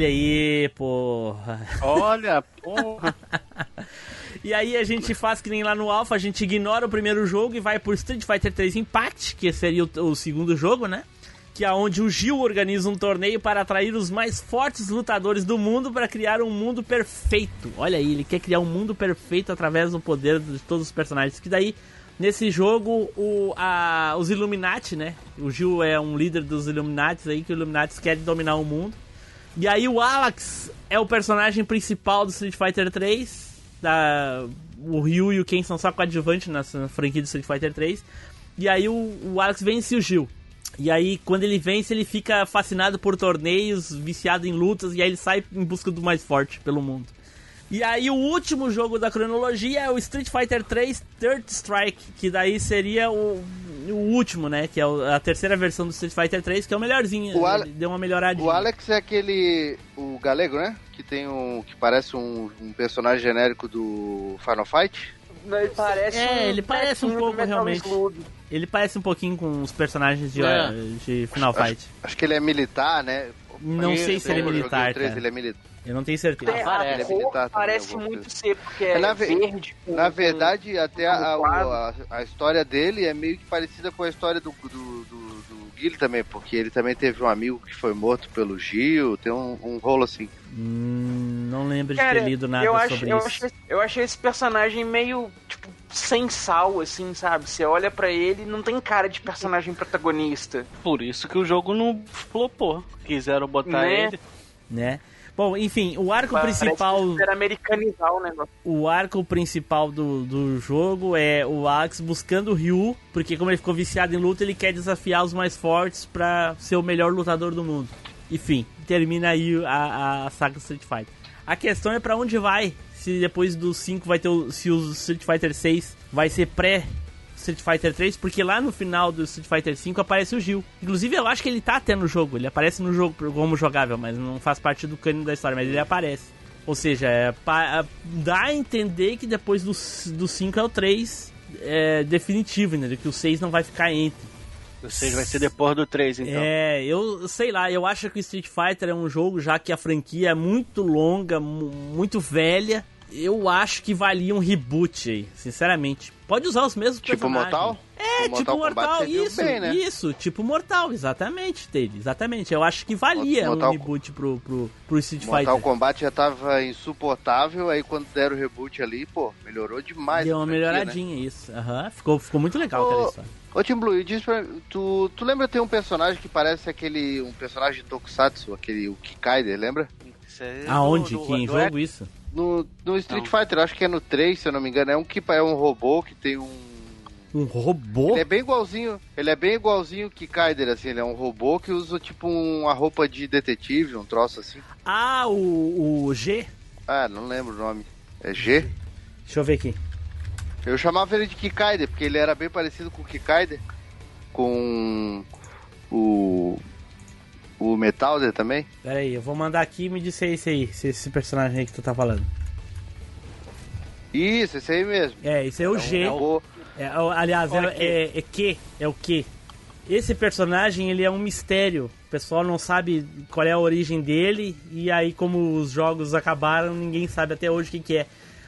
Olha aí, porra. Olha, porra. E aí a gente faz que nem lá no Alpha, a gente ignora o primeiro jogo e vai por Street Fighter 3 Impact, que seria o, o segundo jogo, né? Que é onde o Gil organiza um torneio para atrair os mais fortes lutadores do mundo para criar um mundo perfeito. Olha aí, ele quer criar um mundo perfeito através do poder de todos os personagens. Que daí, nesse jogo, o, a, os Illuminati, né? O Gil é um líder dos Illuminati aí, que os Illuminati querem dominar o mundo. E aí o Alex é o personagem principal do Street Fighter 3. Da, o Ryu e o Ken são só coadjuvantes na, franquia do Street Fighter 3. E aí o, o Alex vence o Gil. E aí, quando ele vence, ele fica fascinado por torneios, viciado em lutas, e aí ele sai em busca do mais forte pelo mundo. E aí, o último jogo da cronologia é o Street Fighter 3 Third Strike, que daí seria o, o último, né? Que é a terceira versão do Street Fighter 3, que é o melhorzinho. O Ale- deu uma melhoradinha. O Alex é aquele. O galego, né? Que tem um. que parece um, um personagem genérico do Final Fight. Ele parece É, um ele parece um pouco, realmente. Slug. Ele parece um pouquinho com os personagens de, É. de Final Fight. Acho que ele é militar, né? Não sei se ele é militar, cara. Ele é militar. Eu não tenho certeza. Tem, parece. Ele é militar também, parece muito ser, porque é, É, na ve- verde. com- Na com- verdade, até a, a, a história dele é meio que parecida com a história do, do, do, Guile também, porque ele também teve um amigo que foi morto pelo Gil, tem um, um rolo assim. Hum, não lembro de Cara, ter lido nada eu acho, sobre eu isso. Achei, eu achei esse personagem meio, tipo, sem sal, assim, sabe? Você olha pra ele não tem cara de personagem protagonista. Por isso que o jogo não flopou. Quiseram botar Né? ele. né? Bom, enfim, o arco Parece principal, americanizar o negócio. o arco principal do, do jogo é o Alex buscando o Ryu, porque como ele ficou viciado em luta, ele quer desafiar os mais fortes pra ser o melhor lutador do mundo. Enfim, termina aí a, a saga Street Fighter. A questão é pra onde vai, se depois do 5 vai ter o, se o Street Fighter 6 vai ser pré Street Fighter 3, porque lá no final do Street Fighter 5 aparece o Gil. Inclusive, eu acho que ele tá até no jogo. Ele aparece no jogo como jogável, mas não faz parte do cânone da história, mas ele aparece. Ou seja, é, pa- dá a entender que depois do, do 5 é o 3 é definitivo, né? Que o 6 não vai ficar entre. O 6 vai ser depois do 3, então. É, eu sei lá, eu acho que o Street Fighter é um jogo já que a franquia é muito longa, mu- muito velha eu acho que valia um reboot aí, sinceramente. Pode usar os mesmos Tipo personagens. Mortal? É, O tipo Mortal Mortal, isso, bem, né? isso, tipo Mortal, exatamente, Tele, exatamente. Eu acho que valia Mortal- um reboot pro, pro, pro Street Mortal Fighter. Kombat já tava insuportável, aí quando deram o reboot ali, pô, melhorou demais. Deu uma né? melhoradinha, isso. Aham, ficou, ficou muito legal aquela história. Ô Tim Blue, e diz pra mim, tu, tu lembra tem um personagem que parece aquele, um personagem de Tokusatsu, aquele, o Kikaider, lembra? Isso aí Aonde? do- do- que em do jogo isso? No, no Street Não. Fighter, acho que é no 3, se eu não me engano, é um que é um robô que tem um... Um robô? Ele é bem igualzinho, ele é bem igualzinho o Kikaider, assim, ele é um robô que usa tipo uma roupa de detetive, um troço assim. Ah, o, o G? Ah, não lembro o nome. É G? Deixa eu ver aqui. Eu chamava ele de Kikaider, porque ele era bem parecido com o Kikaider, com o o Metalder também. Pera aí, eu vou mandar aqui e me diz se é esse aí, se é esse personagem aí que tu tá falando. Isso, esse aí mesmo. É, esse é o G. É um robô. É, o- aliás, é, é, é que, é o que. Esse personagem, ele é um mistério. O pessoal não sabe qual é a origem dele. E aí, como os jogos acabaram, ninguém sabe até hoje o que, que é.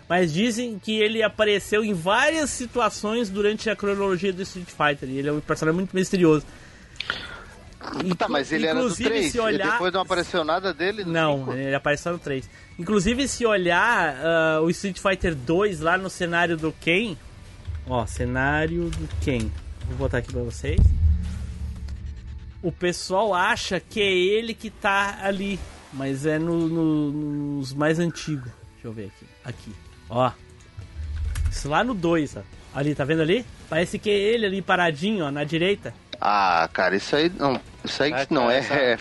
Mas dizem que ele apareceu em várias situações durante a cronologia do Street Fighter. E ele é um personagem muito misterioso. Tá, mas ele era do Inclusive, 3. se olhar- Depois não apareceu nada dele Não, 5? ele apareceu no 3. Inclusive, se olhar ah, o Street Fighter 2 lá no cenário do Ken. Ó, cenário do Ken. Vou botar aqui pra vocês. O pessoal acha que é ele que tá ali. Mas é no- no- nos mais antigos. Deixa eu ver aqui. Aqui. Ó. Isso lá no 2, ó. Ali, tá vendo ali? Parece que é ele ali paradinho, ó, na direita. Ah, cara, isso aí não. Isso aí Ah, não cara, é. essa- é-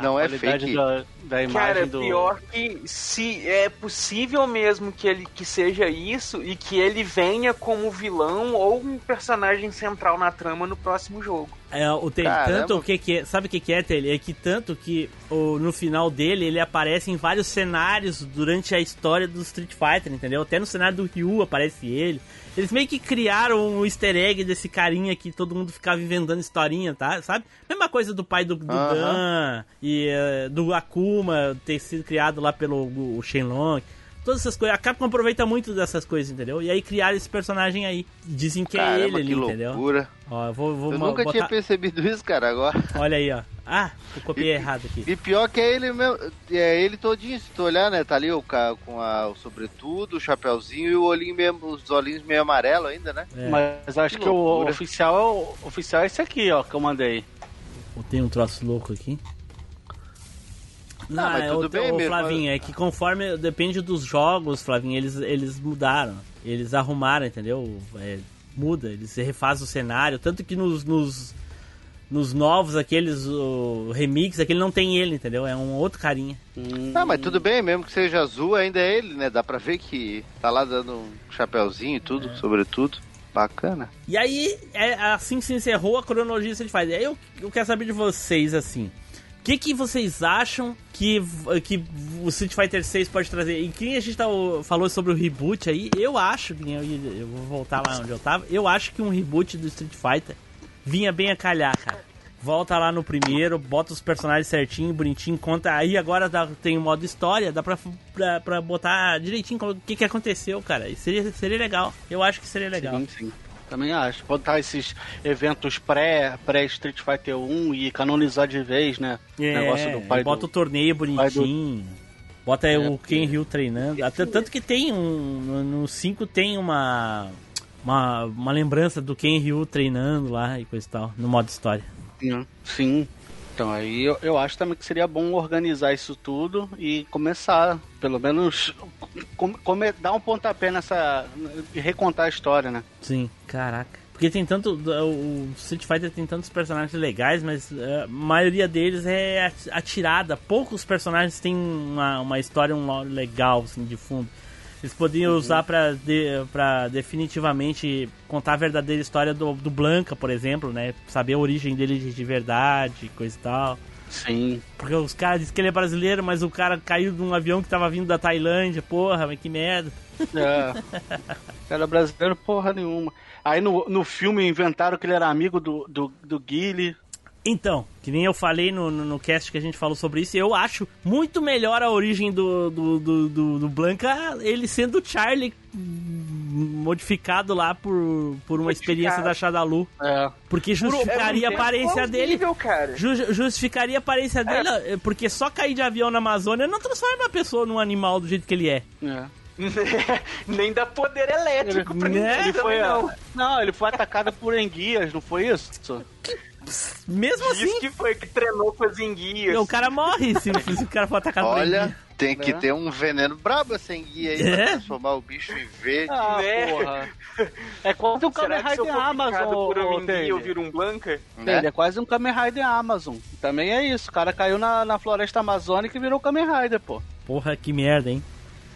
não é fake. Da, da imagem Cara, do. pior que se é possível mesmo que ele que seja isso e que ele venha como vilão ou um personagem central na trama no próximo jogo. É, o tem tanto o que que é, sabe o que que é, Tele? É que tanto que o, no final dele ele aparece em vários cenários durante a história do Street Fighter, entendeu? Até no cenário do Ryu aparece ele. Eles meio que criaram um easter egg desse carinha que todo mundo ficava inventando historinha, tá? Sabe? Mesma coisa do pai do, do Aham. Dan e eh, do Akuma ter sido criado lá pelo o Shenlong. Todas essas coisas. A Capcom aproveita muito dessas coisas, entendeu? E aí criaram esse personagem aí. Dizem que é Caramba, ele ali, que entendeu? loucura. Ó, eu vou, vou Eu nunca botar... tinha percebido isso, cara, agora. Olha aí, ó. Ah, eu copiei E- errado aqui. E pior que é ele mesmo. É ele todinho, se tu olhar, né? Tá ali o ca- com a, o sobretudo, o chapéuzinho e o olhinho mesmo, os olhinhos meio amarelo ainda, né? É, Mas acho Que que, o oficial é o oficial é esse aqui, ó, que eu mandei. Tem um troço louco aqui. Não, mas é tudo o, bem o mesmo, Flavinho, é que conforme depende dos jogos, Flavinho, eles, eles mudaram. Eles arrumaram, entendeu? É, muda, eles refazem o cenário. Tanto que nos, nos, nos novos, aqueles, o remix, aquele não tem ele, entendeu? É um outro carinha. Hum, Ah, mas tudo bem, mesmo que seja azul, ainda é ele, né? Dá pra ver que tá lá dando um chapéuzinho e tudo, É. sobretudo. Bacana. E aí, é assim que se encerrou a cronologia Street Fighter. Aí eu, eu quero saber de vocês, assim. Que, que vocês acham que, que o Street Fighter 6 pode trazer? E quem a gente tá, falou sobre o reboot aí, eu acho, eu, eu vou voltar lá onde eu tava, eu acho que um reboot do Street Fighter vinha bem a calhar, cara. Volta lá no primeiro, bota os personagens certinho, bonitinho, conta. Aí agora dá- tem o modo história, dá pra, pra, pra botar direitinho o que, que aconteceu, cara. Seria, seria legal. Eu acho que seria legal. Sim, sim. Também acho. Botar esses eventos pré, pré-Street Fighter 1 e canonizar de vez, né? É, Negócio do pai bota do... o torneio bonitinho. Bota aí o Ken Hill treinando. Até, tanto que tem um. No 5 tem uma, uma. Uma lembrança do Ken Ryu treinando lá e coisa e tal. No modo história. Sim. Então aí eu, eu acho também que seria bom organizar isso tudo e começar, pelo menos, come, come- dar um pontapé nessa. e recontar a história, né? Sim, caraca. Porque tem tanto. O Street Fighter tem tantos personagens legais, mas eh, a maioria deles é ati- atirada. Poucos personagens têm uma, uma história, um lore legal, assim, de fundo. Eles poderiam usar pra, de, pra definitivamente contar a verdadeira história do, do Blanca, por exemplo, né? Saber a origem dele de, de verdade, coisa e tal. Sim. Porque os caras dizem que ele é brasileiro, mas o cara caiu de um avião que tava vindo da Tailândia. Porra, mas que merda. É. Era brasileiro porra nenhuma. Aí no, no filme inventaram que ele era amigo do, do, do Guile. Então, que nem eu falei no, no, no cast que a gente falou sobre isso, eu acho muito melhor a origem do, do, do, do, do Blanca, ele sendo o Charlie modificado lá por, por uma experiência da Shadalu. É. Porque justificaria a aparência dele. Cara. Ju- justificaria a aparência dele, eh, porque só cair de avião na Amazônia não transforma a pessoa num animal do jeito que ele é. É. Nem dá poder elétrico pra Né? ninguém Ele foi, não. não, ele foi atacado por enguias, não foi isso? Mesmo Diz assim, que foi que treinou com as enguias. o cara morre se, se o cara for atacado por Olha, tem que Né? ter um veneno brabo essa enguia aí É? pra transformar o bicho em verde. Ah, Né? porra. É quase um Kamen Rider Amazon, por uma enguia eu viro um Blanca? né? Ele é quase um Kamen Rider Amazon. Também é isso. O cara caiu na, na floresta amazônica e virou Kamen Rider, pô. Porra, que merda, hein?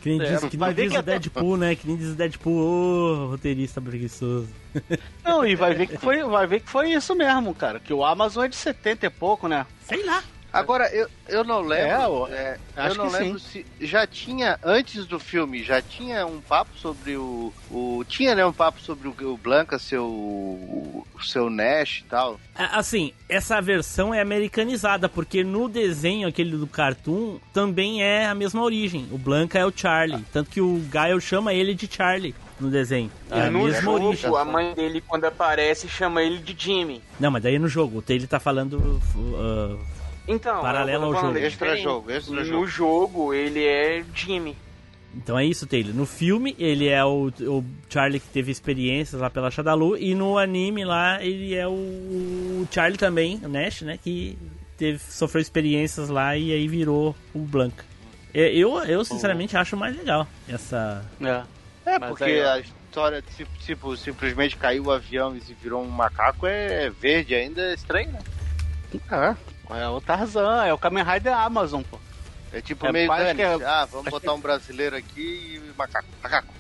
Que nem É, diz, que nem vai ver diz que o até- Deadpool, né? Que nem diz o Deadpool, ô, roteirista preguiçoso. Não, e vai ver que foi, vai ver que foi isso mesmo, cara. Que o Amazon é de 70 e pouco, né? Sei lá. Agora, eu, eu não lembro. É, ó, é, acho eu não que lembro se. Já tinha, antes do filme, já tinha um papo sobre o. o tinha, né? Um papo sobre o, o Blanca, seu. o seu Nash e tal. A- Assim, essa versão é americanizada, porque no desenho, aquele do cartoon, também é a mesma origem. O Blanca é o Charlie. Tanto que o Gaio chama ele de Charlie no desenho. É a e no mesma jogo, origem. a mãe dele, quando aparece, chama ele de Jimmy. Não, mas daí é no jogo. O Taylor tá falando. uh, Então, Paralelo ao jogo. é diferente. Extra-jogo, extra-jogo. No jogo, ele é Jimmy. Então é isso, Taylor. No filme, ele é o, o Charlie que teve experiências lá pela Shadalu. E no anime lá, ele é o, o Charlie também, o Nash, né? Que teve, sofreu experiências lá e aí virou o Blanca. É, Eu, eu sinceramente, acho mais legal essa. É. É, porque aí, a história, de, tipo, tipo, simplesmente caiu o avião e se virou um macaco é verde ainda, é estranho, né? É, é o Tarzan, é o Kamen Rider Amazon, pô. É tipo É, meio dane que é- Ah, vamos botar um brasileiro aqui e macaco. Macaco.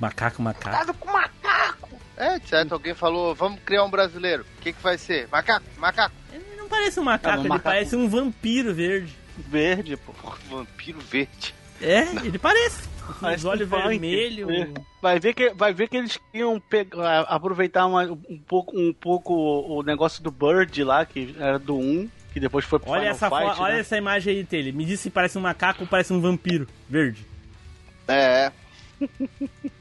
Macaco, macaco. Cuidado com macaco! É, certo, alguém falou, vamos criar um brasileiro. O que, que vai ser? Macaco, macaco. Ele não parece um macaco, É, um ele macaco. parece um vampiro verde. Verde, pô. Vampiro verde. É, ele parece. Os olhos vermelhos. É. Vai ver que, vai ver que eles queriam pegar, aproveitar uma- um, pouco, um pouco o negócio do Bird lá, que era do 1, que depois foi pro Olha Final essa, Fight, olha né? essa imagem aí dele. Me diz se parece um macaco ou parece um vampiro verde. É.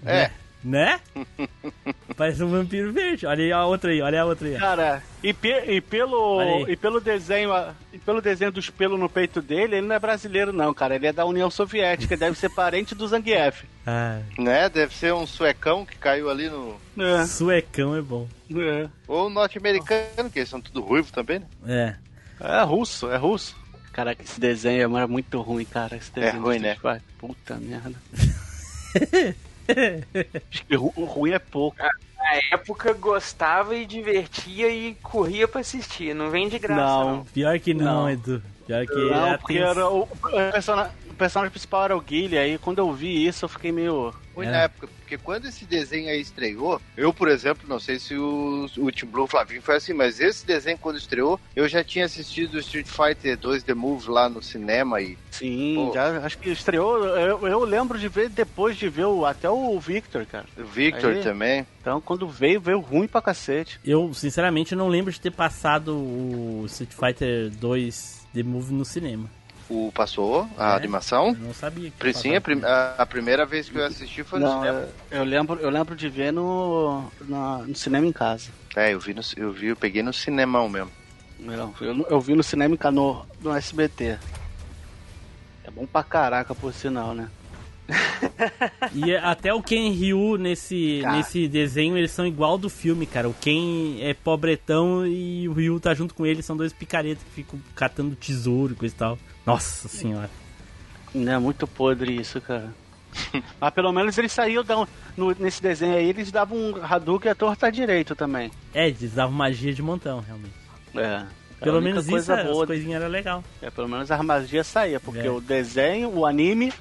É. Né? parece um vampiro verde. Olha aí a outra aí, olha a outra aí. Cara, e, pe- e pelo, e pelo desenho e pelo desenho dos pelos no peito dele, ele não é brasileiro não, cara. Ele é da União Soviética, deve ser parente do Zangief. Ah, Né? Deve ser um suecão que caiu ali no. É, suecão é bom. é. Ou norte-americano, que eles são tudo ruivo também, né? É. É russo, é russo. Caraca, esse desenho é muito ruim, cara. Esse desenho ruim, do né? Puta merda. Acho que ru- ruim é pouco. Na época gostava e divertia e corria pra assistir. Não vem de graça, Não. não. Pior que não, Não. Edu. Pior que Não, é porque era o, o persona- o personagem principal era o Guile, aí quando eu vi isso eu fiquei meio. Foi É. na época, porque quando esse desenho aí estreou, eu, por exemplo, não sei se o, o Team Blue Flavinho foi assim, mas esse desenho quando estreou, eu já tinha assistido o Street Fighter 2 The Move lá no cinema e Sim, Pô. já acho que estreou. Eu, eu lembro de ver depois de ver o, até o Victor, cara. o Victor Aí. também. Então quando veio, veio ruim pra cacete. Eu, sinceramente, não lembro de ter passado o Street Fighter 2 The Move no cinema. O passou, a É. animação. Eu não sabia que Sim, a, a- primeira vez que eu assisti foi no Não, cinema. eu, eu lembro, eu lembro de ver no, na- no cinema em casa. É, eu vi, no, eu vi, eu peguei no cinemão mesmo. Eu, eu, eu vi no cinema em casa, no, no SBT. É bom pra caraca, por sinal, né? E até o Ken Ryu nesse, Cara. nesse desenho, eles são igual do filme, cara. O Ken é pobretão e o Ryu tá junto com ele, são dois picaretas que ficam catando tesouro e coisa e tal. Nossa senhora. Não é muito podre isso, cara. Mas pelo menos eles saíam da, no- nesse desenho aí, eles davam um Hadouken a torta direito também. É, eles davam magia de montão, realmente. É. Pelo menos isso, coisa as boa. coisinhas eram legal. É, pelo menos a magia saía, porque É. o desenho, o anime,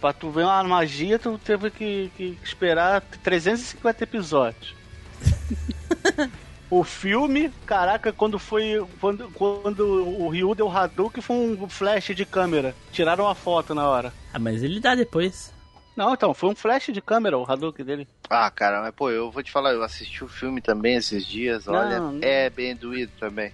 pra tu ver uma magia, tu teve que, que esperar 350 episódios. o filme, caraca, quando foi. Quando, quando o Ryu deu o Hadouken, foi um flash de câmera. Tiraram uma foto na hora. Ah, mas ele dá depois. Não, então, foi um flash de câmera o Hadouken dele. Ah, cara, mas pô, eu vou te falar, eu assisti o filme também esses dias, olha, Não, não. é bem doído também.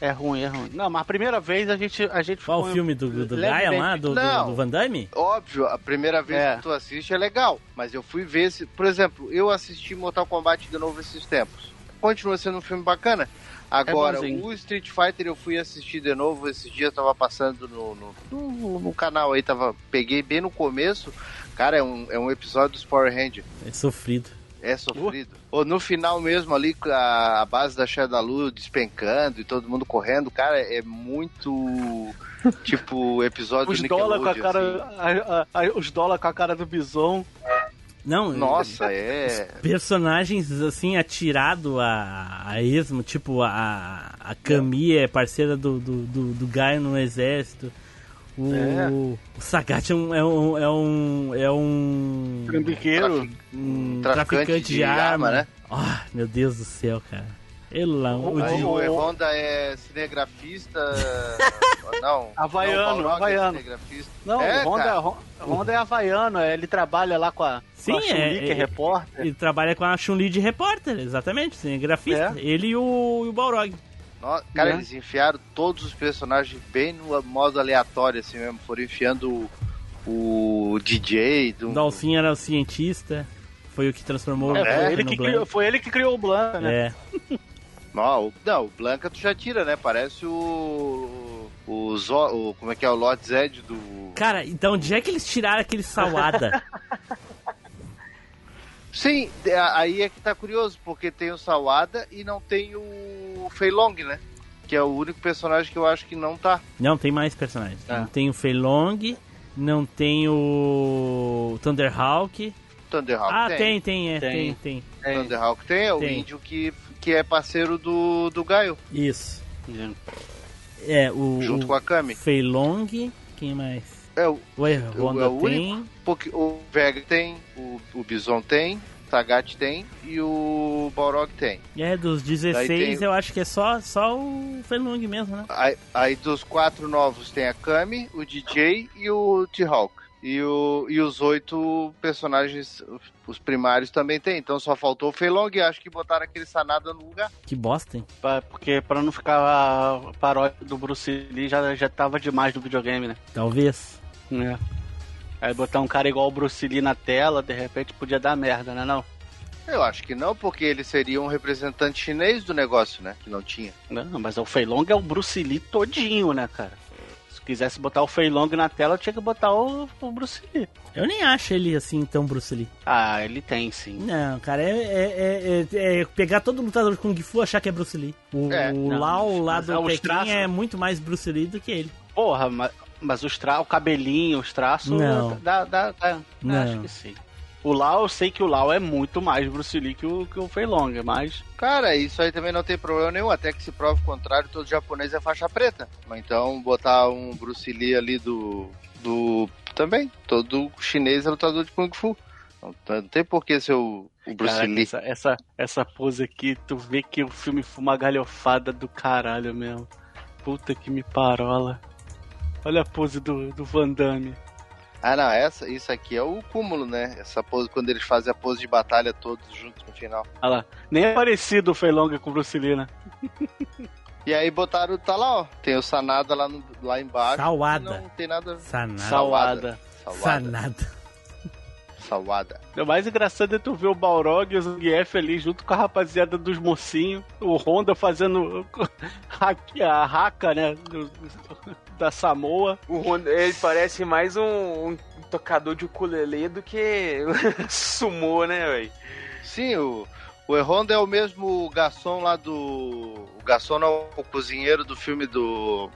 É ruim, é ruim. Não, mas a primeira vez a gente, a gente Qual o filme do, do Gaia lá, do, do, Não. do Van Damme? Óbvio, a primeira vez É. que tu assiste é legal, mas eu fui ver se. Por exemplo, eu assisti Mortal Kombat de novo esses tempos. Continua sendo um filme bacana. Agora, bonzinho. o Street Fighter eu fui assistir de novo. Esses dias tava passando no, no, no- no canal aí, tava, peguei bem no começo. Cara, é um, é um episódio dos Power Rangers. É sofrido. É sofrido. Ou no final mesmo ali, com a, a base da Shadalu despencando e todo mundo correndo, cara, é muito tipo episódio Os do dólares com a Nickelodeon, cara. assim. a- a- a- os dólares com a cara do bison. Não, Nossa, é. personagens assim, atirado a, a esmo, tipo a, a Kami é parceira do, do, do, do Gaio no exército. O, É. o Sagat é um, é um, é um, é um, Trambiqueiro. um traficante traficante de, de arma. arma, né? Ah, meu Deus do céu, cara. Ele lá, o Aí de- o E-Honda é cinegrafista. não. Havaiano, não, havaiano. É cinegrafista. Não, É, o Honda, Honda é havaiano, ele trabalha lá com a, Sim, com a Chun-Li, é- que é é- repórter. ele trabalha com a Chun-Li de repórter, exatamente, cinegrafista. É. Ele e o, e o Balrog. Cara, Né? eles enfiaram todos os personagens bem no modo aleatório, assim mesmo. Foram enfiando o, o DJ do. O Dalsin era o cientista, foi o que transformou É, o foi, Blanca ele no que Blanca. criou, foi ele que criou o Blanca, né? É, Não, o, não, o Blanca tu já tira, né? Parece o. O, Zo, o Como é que é? O Lord Zed do. Cara, então onde é que eles tiraram aquele Sawada? Sim, de- aí é que tá curioso, porque tem o Sawada e não tem o Fei Long, né? Que é o único personagem que eu acho que não tá. não, tem mais personagens. Ah. Não tem o Fei Long, não tem o Thunderhawk. Thunderhawk ah, tem. tem, tem, é, tem, Tem. tem. É, Thunderhawk tem, é o Tem. índio que, que é parceiro do, do Gaio, Isso. é. É, o, junto o com a Kami. Fei Long, quem mais? É, o, O Honda é o tem. porque o Vega tem, o, o Bison tem, o Sagat tem e o Balrog tem. É, dos Daí 16 tem- eu acho que é só, só o Fei Long mesmo, né? Aí, aí dos quatro novos tem a Kami, o DJ e o T-Hawk. E, o, e os oito personagens, os- os primários também tem. Então só faltou o Fei Long e acho que botaram aquele Sanada no lugar. Que bosta, hein? Pra- porque pra não ficar a paródia do Bruce Lee já, já tava demais no videogame, né? Talvez. É. Aí botar um cara igual o Bruce Lee na tela, de repente podia dar merda, né não? Eu acho que não, porque ele seria um representante chinês do negócio, né? Que não tinha. Não, mas o Fei Long é o Bruce Lee todinho, né, cara? Se quisesse botar o Fei Long na tela, tinha que botar o, o Bruce Lee. Eu nem acho ele assim tão Bruce Lee. Ah, ele tem sim. Não, cara, é, é- é- é pegar todo lutador de Kung Fu e achar que é Bruce Lee. O, É, o não, Lau lá do é Pequim traços. é muito mais Bruce Lee do que ele. Porra, mas, mas os tra... o cabelinho, os traços. Não. Dá, dá, dá. Não. Acho que sim. O Lau, eu sei que o Lau é muito mais Bruce Lee que o, que o Fei Long, mas. Cara, isso aí também não tem problema nenhum, até que se prove o contrário, todo japonês é faixa preta. Mas Então, botar um Bruce Lee ali do. do. também. Todo chinês é lutador de Kung Fu. Não, não tem por que ser o, o Bruce Caraca, Lee. essa, essa, essa pose aqui, tu vê que o filme foi uma galhofada do caralho mesmo. Puta que me parola. Olha a pose do, do Van Damme. Ah, não, essa, isso aqui é o cúmulo, né? Essa pose, quando eles fazem a pose de batalha todos juntos no final. Olha lá. Nem é parecido o Fei Long com o Bruce Lee, né? E aí botaram, tá lá, ó. Tem o Sanada lá, no, lá embaixo. Salada. Não tem nada. Sanada. Salada. Salada. Sanada. Salada. O mais engraçado é tu ver o Balrog e o Zangief ali junto com a rapaziada dos mocinhos. O Honda fazendo haki- a raca, né? Da Samoa. O Honda, ele parece mais um, um tocador de ukulele do que sumô, né, velho? Sim, o, o E-Honda é o mesmo garçom lá do. O garçom não, o cozinheiro do filme do.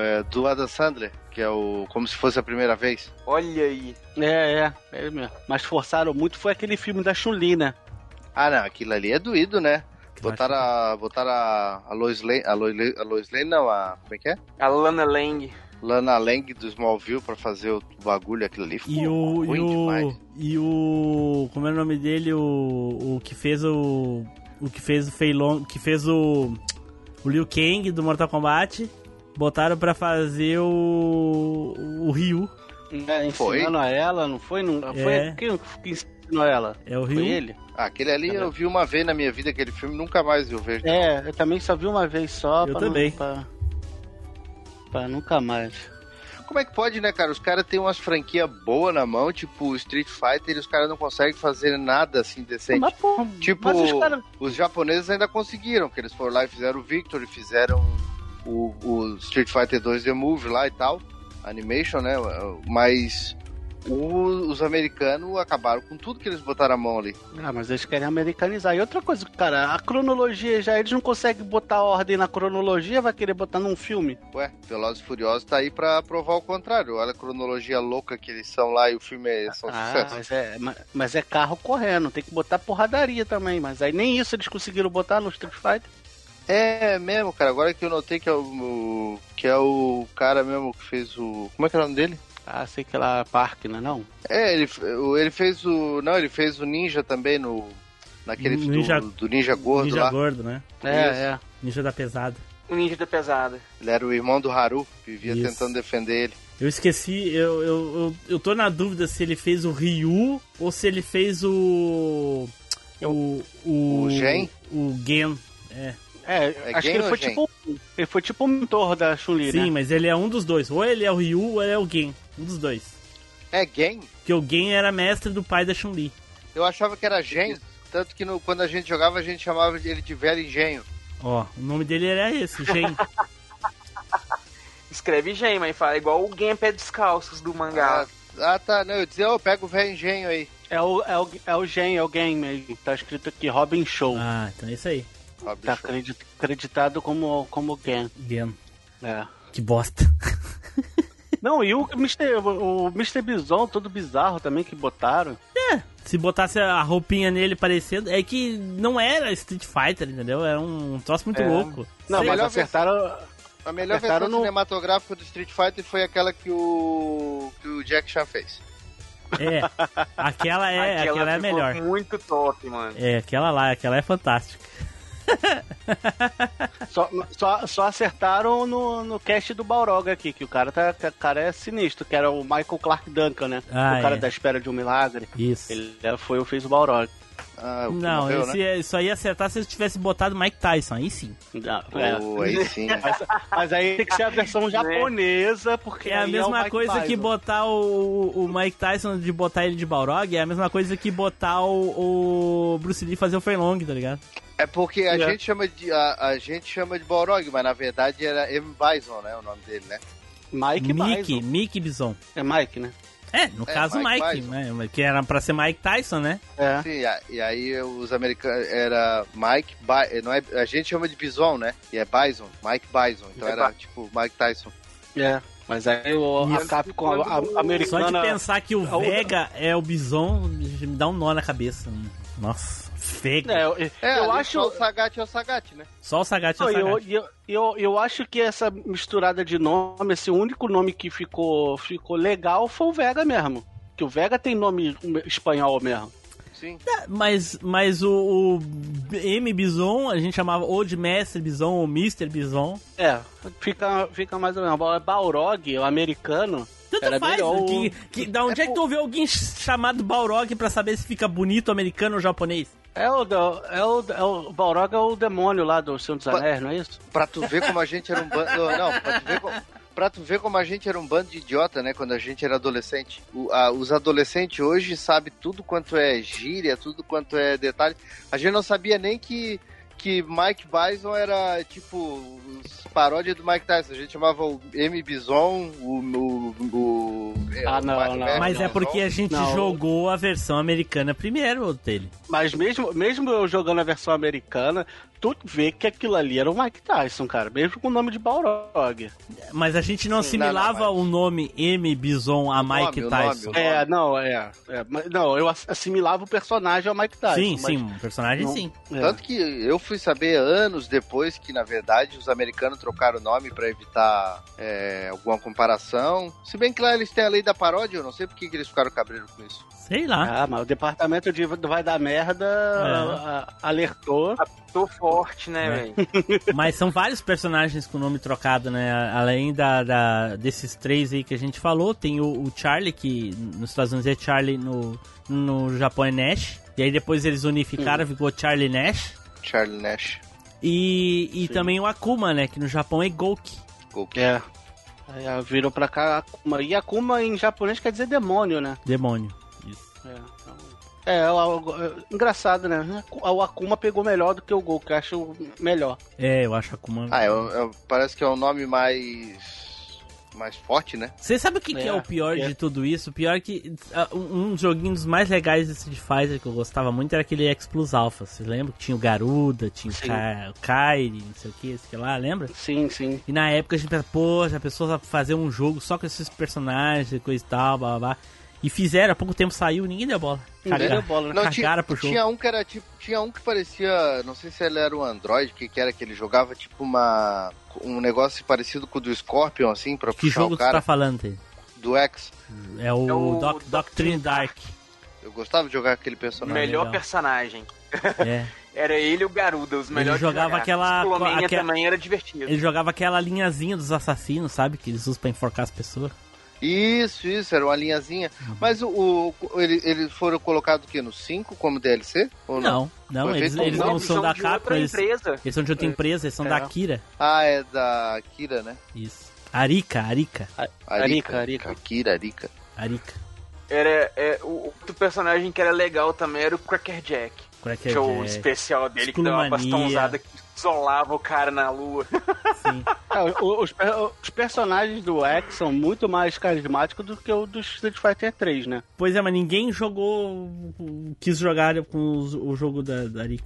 é, do Adam Sandler, que é o. Como se fosse a primeira vez. Olha aí. É, é, é mesmo. Mas forçaram muito foi aquele filme da Chun-Li, né? Ah, não, aquilo ali é doído, né? Botaram a. Botaram a, a Lois Lane. A Lois, a Lois Lane, não, a. Como é que é? A Lana Lang. Lana Lang do Smallville pra fazer o bagulho, aquilo ali. E Pô, o, e ruim demais. o. E o. Como é o nome dele? O. O que fez o. O que fez o Fei Long. Que fez o. O Liu Kang do Mortal Kombat. Botaram pra fazer o. O Ryu. É, Foi? ensinando a ela, não foi? Não, É. Foi quem, quem assassinou ela? É o Foi Ryu. ele? Ah, aquele ali eu vi uma vez na minha vida, aquele filme, nunca mais eu vejo. É, eu também só vi uma vez só. Eu pra também. Não, pra... pra nunca mais. Como é que pode, né, cara? Os caras têm umas franquias boas na mão, tipo Street Fighter, e os caras não conseguem fazer nada assim decente. Mas, pô, Tipo, mas os caras. Os japoneses ainda conseguiram, que eles foram lá e fizeram o Victory, fizeram o, o Street Fighter 2 The Move lá e tal, animation, né? Mas o- os americanos acabaram com tudo que eles botaram a mão ali. Ah, mas eles querem americanizar. E outra coisa, cara, a cronologia já, eles não conseguem botar ordem na cronologia, vai querer botar num filme. Ué, Velozes e Furiosos tá aí pra provar o contrário. Olha a cronologia louca que eles são lá e o filme é só Ah, sucesso. mas é, ma- mas é carro correndo, tem que botar porradaria também. Mas aí nem isso eles conseguiram botar no Street Fighter. É mesmo, cara. Agora que eu notei que é o, o- que é o cara mesmo que fez o. Como é que é o nome dele? Ah, sei que lá, Parque, não é não? É, ele, o- ele fez o. Não, ele fez o Ninja também no. Naquele do- Ninja- do, Ninja Gordo Ninja lá. gordo, né? É, Isso. é. Ninja da pesada. O ninja da pesada. Ele era o irmão do Haru, vivia Isso. tentando defender ele. Eu esqueci, eu, eu, eu, eu tô na dúvida se ele fez o Ryu ou se ele fez o. O. O, O Gen? O Gen. É. É, É acho que Gen ele foi Gen? tipo. Ele foi tipo o mentor da Chun-Li, Sim, né? mas ele é um dos dois. Ou ele é o Ryu ou ele é o Gen. Um dos dois. É Gen? Porque o Gen era mestre do pai da Chun-Li. Eu achava que era Gen. Tanto que no- quando a gente jogava, a gente chamava ele de Velho Engenho. Ó, o nome dele era esse, Gen. Escreve Gen, mas fala igual o Gen Pé Descalços do mangá. Ah, ah, tá. Não, eu dizia, ô, pega o Velho Engenho aí. É o, é o, é o Gen, é o game mesmo. Tá escrito aqui, Robin Show. ah, então é isso aí. Ó, Tá acredi- acreditado como, como Gen. Gen. É. Que bosta. Não, e o Mr. O Mr. Bison, todo bizarro também que botaram. Se botasse a roupinha nele parecendo. É que não era Street Fighter, entendeu? Era um troço muito É. louco. Não, Sei. mas Melhor acertaram. A melhor Acertaram versão no- cinematográfica do Street Fighter foi aquela que o, que o Jack Chan fez. É. Aquela é, aquela, é a ficou melhor. muito top, mano. É, aquela lá, aquela é fantástica. Só, só, só acertaram no, no cast do Balrog aqui, que o cara, tá, que o cara é sinistro, que era o Michael Clark Duncan, né? Ah, o cara é. da espera de um milagre. Isso. Ele é, foi, fez o Balrog. Ah, o que Não, morreu, esse, né? é- só ia acertar se eles tivessem botado Mike Tyson, aí sim. Não, é. Pô, aí sim. Mas, mas aí tem que ser a versão japonesa, porque É a aí o mesma Mike coisa que Tyson. botar o, o Mike Tyson de botar ele de Balrog, é a mesma coisa que botar o, o Bruce Lee fazer o Fernlong, tá ligado? É porque a É. gente chama de a, a gente chama de Balrog, mas na verdade era M Bison, né, o nome dele, né? Mike Mickey, Bison. Mickey Bison. É Mike, né? É, no É, caso Mike Mike, né? Que era pra ser Mike Tyson, né? É. Sim, e aí os americanos era Mike, Bi- não é, a gente chama de Bison, né? E é Bison, Mike Bison. Então É era tipo Mike Tyson. É. Mas aí o, a. Capcom a, a Só de americana. pensar que o Vega é o Bison, me dá um nó na cabeça. Nossa, Vega. É, eu, É, eu acho. só o Sagat é o Sagat, né? Só o Sagat e o Não, Sagat. eu, eu, eu acho que essa misturada de nome, esse único nome que ficou, ficou legal foi o Vega mesmo. Que o Vega tem nome espanhol mesmo. Sim. Mas, mas o, o M Bison, a gente chamava ou de Mestre Bison ou Mr. Bison. É, fica, fica mais ou menos. Balrog, o americano. Tanto Era faz. melhor Que, que, da onde é, que tu ouviu alguém chamado Balrog pra saber se fica bonito americano ou japonês? É o, é o, é o Balrog é o demônio lá do Senhor dos Anéis, não é isso? Pra tu ver como a gente era um bando. Não, pra tu ver como. Pra tu ver como a gente era um bando de idiota, né? Quando a gente era adolescente. O- a- os adolescentes hoje sabem tudo quanto é gíria, tudo quanto é detalhe. A gente não sabia nem que, que Mike Bison era tipo paródia do Mike Tyson. A gente chamava o M. Bison, o. o, o Ah, o não, não. Mas é porque a gente Não. jogou a versão americana primeiro dele. Mas mesmo, mesmo eu jogando a versão americana, tu vê que aquilo ali era o Mike Tyson, cara. Mesmo com o nome de Balrog. Mas a gente não Sim, não, assimilava não, mas- o nome M Bison a Mike nome, Tyson. o nome. É, não, é. é, mas- não, eu ass- assimilava o personagem ao Mike Tyson. sim, mas- sim, o personagem não- sim. é. Tanto que eu fui saber anos depois que, na verdade, os americanos trocaram o nome pra evitar é, alguma comparação. Se bem que lá eles têm a lei da paródia, eu não sei por que que eles ficaram cabreiros com isso. Sei lá. Ah, mas o departamento de vai dar merda a- alertou. Tô forte, né, É. velho? Mas são vários personagens com nome trocado, né? Além da, da- desses três aí que a gente falou, tem o, o Charlie, que nos Estados Unidos é Charlie, no, no Japão é Nash. E aí depois eles unificaram, ficou Charlie Nash. Charlie Nash. E, e também o Akuma, né? Que no Japão é Gouki. Gouki. É. Aí ah, virou pra cá Akuma. E Akuma em japonês quer dizer demônio, né? Demônio. Isso. É, então- é, o- o- é, engraçado, né? O Akuma pegou melhor do que o Gol, que eu acho melhor. É, eu acho Akuma. Ah, é, o- é o- parece que é o nome mais. Mais forte, né? Você sabe o que, que é, É, o pior é. de tudo isso? O pior é que ah, um um joguinho dos mais legais desse de Fighter que eu gostava muito era aquele X Plus Alpha. Você lembra que tinha o Garuda, tinha o Sim. Ka- o Kairi, não sei o que, esse que lá, lembra? Sim, sim. E na época a gente pensava, pô, já pensou sabe, fazer um jogo só com esses personagens e coisa e tal, blá blá blá. E fizeram, há pouco tempo saiu, ninguém deu bola. Ninguém deu bola, né? Não, Cagaram tinha, pro jogo. tinha um que era tipo. Tinha um que parecia. Não sei se ele era um Android, que, que era que ele jogava tipo uma. um negócio parecido com o do Scorpion, assim, pra Que puxar jogo o tu cara tá falando, Tê? do X. É o, É o Doc- Doctrine Dark. Eu gostava de jogar aquele personagem. Melhor legal. personagem. É. Era ele e o Garuda, os melhores. de jogava jogar. aquela- aquela- também era divertido. Ele jogava aquela linhazinha dos assassinos, sabe? Que eles usam pra enforcar as pessoas. Isso, isso, era uma linhazinha. Mas o, o- ele- eles foram colocados o quê? No 5 como DLC? Ou Não, não, Foi eles, eles não Eles são da Capcom, outra eles, empresa. eles são de outra empresa, eles são É. da Akira. Ah, é da Akira, né? Isso. Arica, Arica, Arica, Arica. Akira, Arika. Arica. Era, é, o outro personagem que era legal também era o Cracker Jack. Cracker Que é o especial dele que dá uma bastãozada que isolava o cara na lua. sim. É, os, os personagens do X são muito mais carismáticos do que o do Street Fighter 3, né? Pois é, mas ninguém jogou, quis jogar com os- o jogo da, da Arica.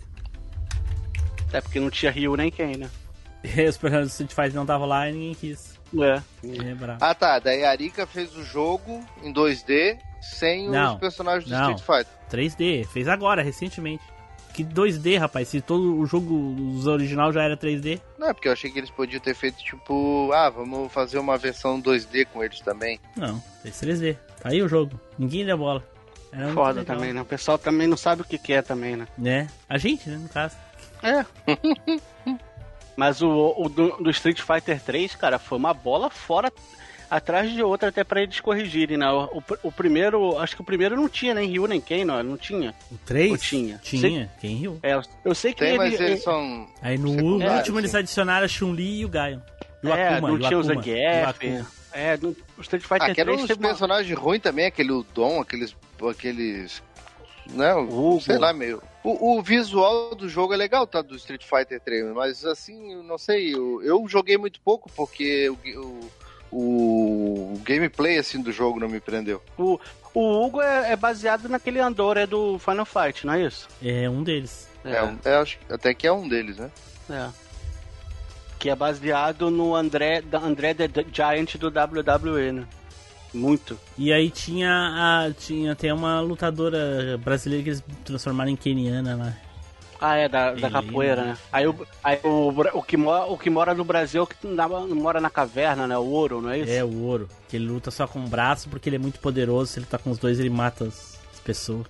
Até porque não tinha Ryu nem quem, né? Os personagens do Street Fighter não estavam lá e ninguém quis. É. É. Ah tá, daí a Arika fez o jogo em 2D sem Não, os personagens do não. Street Fighter. 3D, fez agora, recentemente. Que 2D, rapaz, se todo o jogo, os original já era 3D. Não, é porque eu achei que eles podiam ter feito tipo, ah, vamos fazer uma versão 2D com eles também. Não, fez 3D. Tá aí o jogo. Ninguém deu bola. Era Foda também, né? O pessoal também não sabe o que, que é também, né? Né? A gente, né, no caso. É. Mas o, o do, do Street Fighter 3, cara, foi uma bola fora atrás de outra até pra eles corrigirem, né? O, o, o primeiro, acho que o primeiro não tinha nem Ryu nem quem, não, não tinha. O 3? Ou tinha? Tinha. Quem riu? É, eu sei que Tem, ele, mas eles ele- são. Aí no último sim. eles adicionaram a Chun-Li e o Gaio. E o é, Akuma, não o tinha o Akuma, Zangief. Akuma. É, no, o Street Fighter Ah, que eram 3 uns teve uma... personagens ruins também, aquele Udon, aqueles. aqueles. Né, Hugo. sei lá, meio. O, o visual do jogo é legal, tá? Do Street Fighter 3, mas assim, eu não sei, eu, eu joguei muito pouco porque o, o, o gameplay assim do jogo não me prendeu. O, o Hugo é, é baseado naquele Andor, é do Final Fight, não é isso? É um deles. É, um- é, acho, até que é um deles, né? É. Que é baseado no André, André the Giant do WWE, né? Muito. E aí tinha a. Tinha até uma lutadora brasileira que eles transformaram em keniana lá. Ah, é, da, da capoeira, né? Aí, o, aí o, o, que mora, o que mora no Brasil é o que na- mora na caverna, né? O ouro, não é isso? É, o ouro. Que ele luta só com o braço porque ele é muito poderoso. Se ele tá com os dois, ele mata as, as pessoas.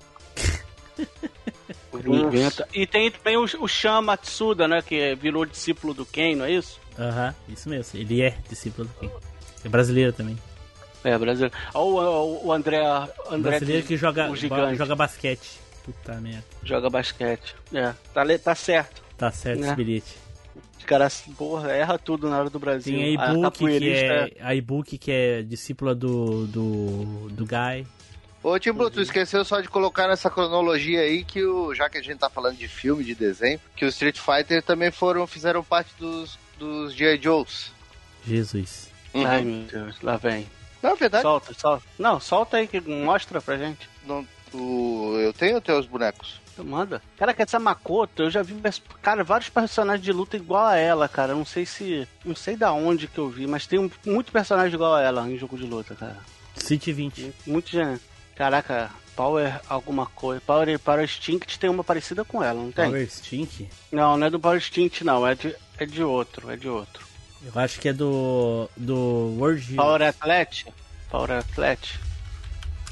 E tem também o, o Shan Matsuda, né? Que virou discípulo do Ken, não é isso? Aham, isso mesmo. Ele é discípulo do Ken. É brasileiro também. É, brasileiro. Olha o, o André. André brasileiro que joga, o joga basquete. Puta merda. Joga basquete. É, tá, tá certo. Tá certo Né? esse bilhete. Os caras, porra, erra tudo na hora do Brasil. Tem a que capoeirista é. A e-book que é discípula do. do. do Guy. Ô, Tim Blue, tu esqueceu só de colocar nessa cronologia aí que o, já que a gente tá falando de filme, de desenho, que o Street Fighter também foram, fizeram parte dos, dos G.I. Joes. Jesus. Uhum. Ai, meu Deus, lá vem. Na verdade, Solta, solta. Não, solta aí que mostra pra gente. não, o, eu tenho até os bonecos. Manda. Cara, que essa Makoto, eu já vi, cara, vários personagens de luta igual a ela, cara. Não sei se. Não sei da onde que eu vi, mas tem um, muito personagem igual a ela em jogo de luta, cara. City 20. Muito gente. Caraca, Power alguma coisa. Power, Power Instinct tem uma parecida com ela, não tem? Power Stink? Não, não é do Power Instinct, não. É de, é de outro, é de outro. Eu acho que é do. do World. Power Athlete? Power Athlete?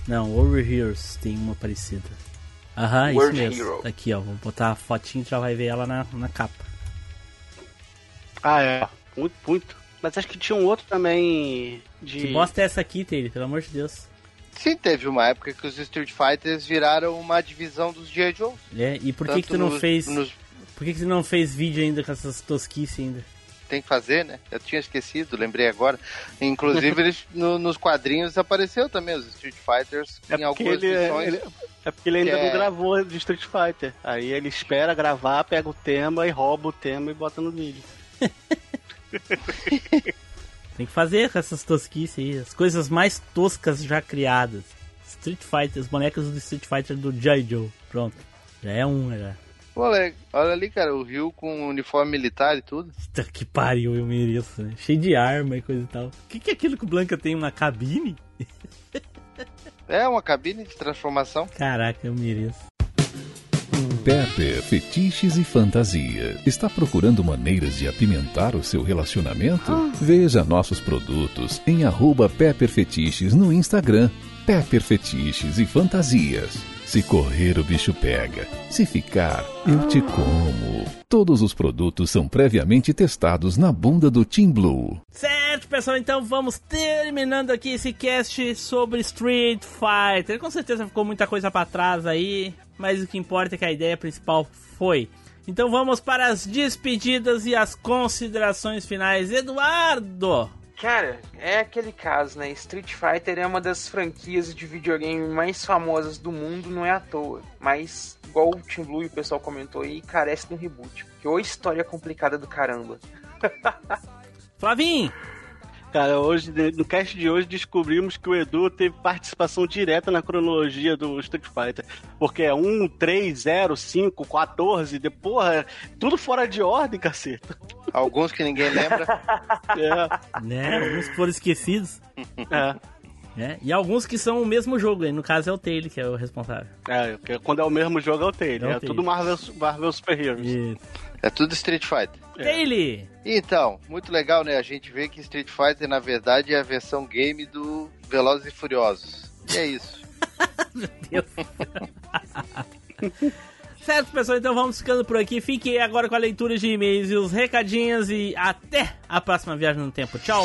Não, Warrior Heroes tem uma parecida. Aham, isso World mesmo. Hero. Aqui, ó, vou botar a fotinho já vai ver ela na, na capa. Ah, é. Muito, muito. Mas acho que tinha um outro também de. Que bosta é essa aqui, Taylor? Pelo amor de Deus. Sim, teve uma época que os Street Fighters viraram uma divisão dos G.I. Joe. É, e por que, que tu não nos- fez. nos- Por que, que tu não fez vídeo ainda com essas tosquices ainda? Tem que fazer, né? Eu tinha esquecido, lembrei agora. Inclusive, eles, no- nos quadrinhos apareceu também os Street Fighters É em algumas ele, edições. ele- é porque ele ainda é- não gravou de Street Fighter. Aí ele espera gravar, pega o tema e rouba o tema e bota no vídeo. Tem que fazer com essas tosquices aí. As coisas mais toscas já criadas. Street Fighter, os bonecos do Street Fighter do J. Joe. Pronto. Já é um, já. Olha, olha ali, cara, o Rio com uniforme militar e tudo. Puta que pariu, eu mereço, né? Cheio de arma e coisa e tal. O que, que é aquilo que o Blanca tem? Uma cabine? É uma cabine de transformação. Caraca, eu mereço. Pepper Fetiches e Fantasia. Está procurando maneiras de apimentar o seu relacionamento? Veja nossos produtos em arroba Pepper Fetiches no Instagram. Pepper Fetiches e Fantasias. Se correr, o bicho pega. Se ficar, eu te como. Todos os produtos são previamente testados na bunda do Team Blue. Certo, pessoal, então vamos terminando aqui esse cast sobre Street Fighter. Com certeza ficou muita coisa pra trás aí, mas o que importa é que a ideia principal foi. Então vamos para as despedidas e as considerações finais. Eduardo! Cara, é aquele caso, né? Street Fighter é uma das franquias de videogame mais famosas do mundo, não é à toa. Mas, igual o Team Blue e o pessoal comentou aí, carece de um reboot. Que ô história complicada do caramba. Flavinho! Cara, hoje, no cast de hoje, descobrimos que o Edu teve participação direta na cronologia do Street Fighter. Porque é 1, 3, 0, 5, 14, de, porra, tudo fora de ordem, caceta. Alguns que ninguém lembra. É, Né? Alguns que foram esquecidos. é. Né? E alguns que são o mesmo jogo, aí no caso é o Taylor que é o responsável. É, quando é o mesmo jogo é o Taylor. É o É, tudo Marvel, Marvel Super Heroes. E... É tudo Street Fighter. É. Taylor! Então, muito legal, né? A gente vê que Street Fighter, na verdade, é a versão game do Velozes e Furiosos. E é isso. Certo, pessoal, então vamos ficando por aqui. Fiquem agora com a leitura de e-mails e os recadinhos e até a próxima viagem no tempo. Tchau!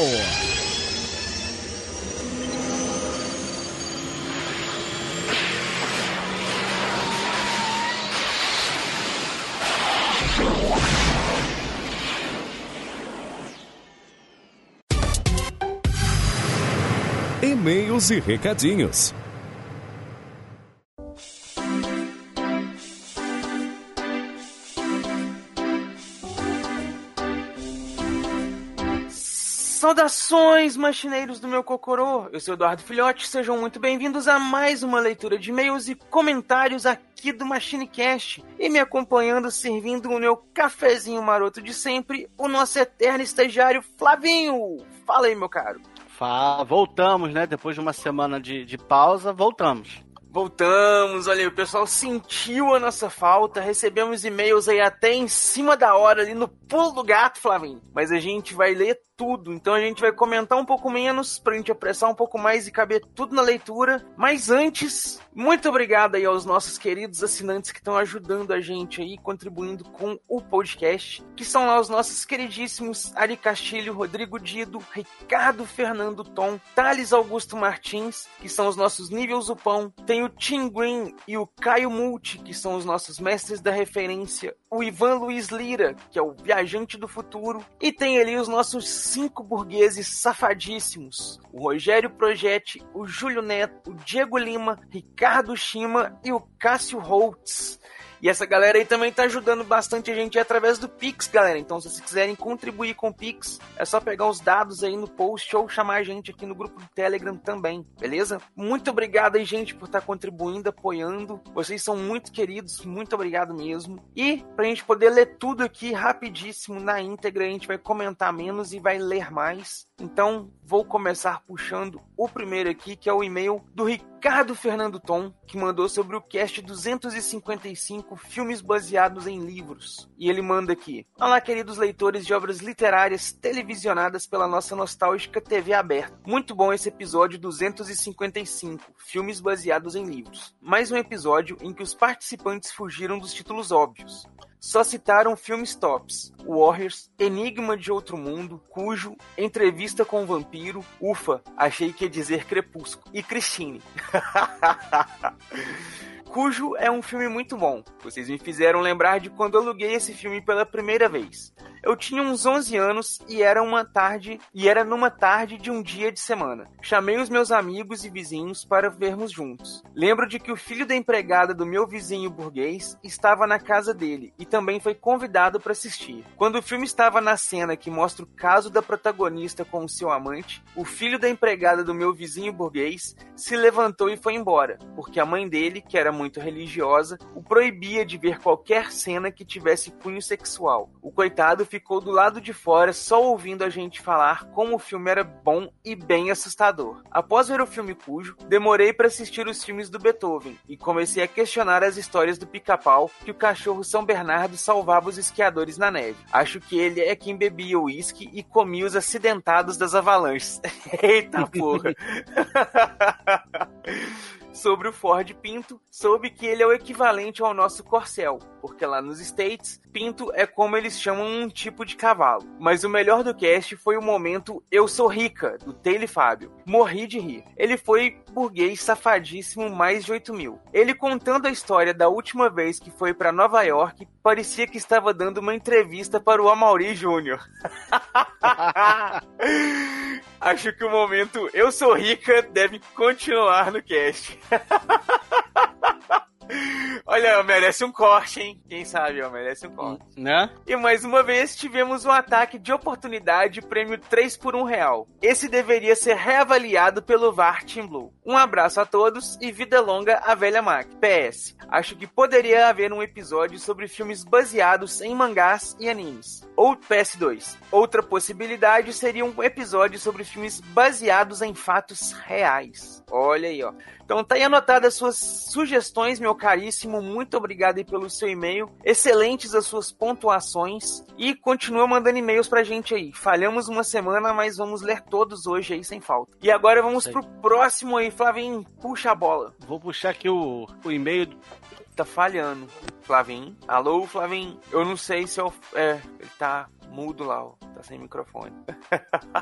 E-mails e recadinhos. Saudações, machineiros do meu Cocorô! Eu sou Eduardo Filhote, sejam muito bem-vindos a mais uma leitura de e-mails e comentários aqui do MachineCast. E me acompanhando, servindo o meu cafezinho maroto de sempre, o nosso eterno estagiário Flavinho! Fala aí, meu caro! Fala, voltamos, né? Depois de uma semana de, de pausa, voltamos. Voltamos, olha aí, o pessoal sentiu a nossa falta, recebemos e-mails aí até em cima da hora, ali no pulo do gato, Flavinho. Mas a gente vai ler tudo, então a gente vai comentar um pouco menos, pra gente apressar um pouco mais e caber tudo na leitura. Mas antes, muito obrigado aí aos nossos queridos assinantes que estão ajudando a gente aí, contribuindo com o podcast, que são lá os nossos queridíssimos Ari Castilho, Rodrigo Dido, Ricardo Fernando Tom, Thales Augusto Martins, que são os nossos níveis Upão, tem o Tim Green e o Caio Multi, que são os nossos mestres da referência, o Ivan Luiz Lira, que é o viajante do futuro, e tem ali os nossos cinco burgueses safadíssimos, o Rogério Projetti, o Júlio Neto, o Diego Lima, Ricardo Shima e o Cássio Holtz. E essa galera aí também tá ajudando bastante a gente através do Pix, galera. Então, se vocês quiserem contribuir com o Pix, é só pegar os dados aí no post ou chamar a gente aqui no grupo do Telegram também, beleza? Muito obrigado aí, gente, por estar contribuindo, apoiando. Vocês são muito queridos, muito obrigado mesmo. E pra gente poder ler tudo aqui rapidíssimo na íntegra, a gente vai comentar menos e vai ler mais. Então, vou começar puxando o primeiro aqui, que é o e-mail do Ricardo. Ricardo Fernando Tom, que mandou sobre o cast 255 filmes baseados em livros. E ele manda aqui: Olá, queridos leitores de obras literárias televisionadas pela nossa nostálgica TV aberta. Muito bom esse episódio 255, filmes baseados em livros. Mais um episódio em que os participantes fugiram dos títulos óbvios. Só citaram filmes tops: Warriors, Enigma de Outro Mundo, Cujo, Entrevista com o Vampiro, Ufa, achei que ia dizer Crepúsculo, e Christine. Cujo é um filme muito bom. Vocês me fizeram lembrar de quando eu aluguei esse filme pela primeira vez. Eu tinha uns 11 anos e era uma tarde e era numa tarde de um dia de semana. Chamei os meus amigos e vizinhos para vermos juntos. Lembro de que o filho da empregada do meu vizinho burguês estava na casa dele e também foi convidado para assistir. Quando o filme estava na cena que mostra o caso da protagonista com o seu amante, o filho da empregada do meu vizinho burguês se levantou e foi embora, porque a mãe dele, que era muito religiosa, o proibia de ver qualquer cena que tivesse cunho sexual. O coitado ficou do lado de fora só ouvindo a gente falar como o filme era bom e bem assustador. Após ver o filme Cujo, demorei para assistir os filmes do Beethoven e comecei a questionar as histórias do pica-pau que o cachorro São Bernardo salvava os esquiadores na neve. Acho que ele é quem bebia uísque e comia os acidentados das avalanches. Eita porra! sobre o Ford Pinto, soube que ele é o equivalente ao nosso Corcel, porque lá nos States, Pinto é como eles chamam um tipo de cavalo. Mas o melhor do cast foi o momento Eu Sou Rica, do Taylor Fábio. Morri de rir. Ele foi burguês safadíssimo mais de 8 mil. Ele contando a história da última vez que foi para Nova York, parecia que estava dando uma entrevista para o Amaury Júnior. Acho que o momento Eu Sou Rica deve continuar no cast. Olha, merece um corte, hein? Quem sabe, ó, merece um corte. Né? E mais uma vez tivemos um ataque de oportunidade, prêmio 3 por 1 real. Esse deveria ser reavaliado pelo VAR Team Blue. Um abraço a todos e vida longa à velha Mac. PS. Acho que poderia haver um episódio sobre filmes baseados em mangás e animes. Ou PS2. Outra possibilidade seria um episódio sobre filmes baseados em fatos reais. Olha aí, ó. Então tá aí anotadas as suas sugestões, meu caríssimo. Muito obrigado aí pelo seu e-mail. Excelentes as suas pontuações. E continua mandando e-mails pra gente aí. Falhamos uma semana, mas vamos ler todos hoje aí sem falta. E agora vamos pro próximo aí, Flavinho. Puxa a bola. Vou puxar aqui o, o e-mail. Tá falhando, Flavinho. Alô, Flavinho. Eu não sei se eu. É, ele tá mudo lá, ó. Tá sem microfone.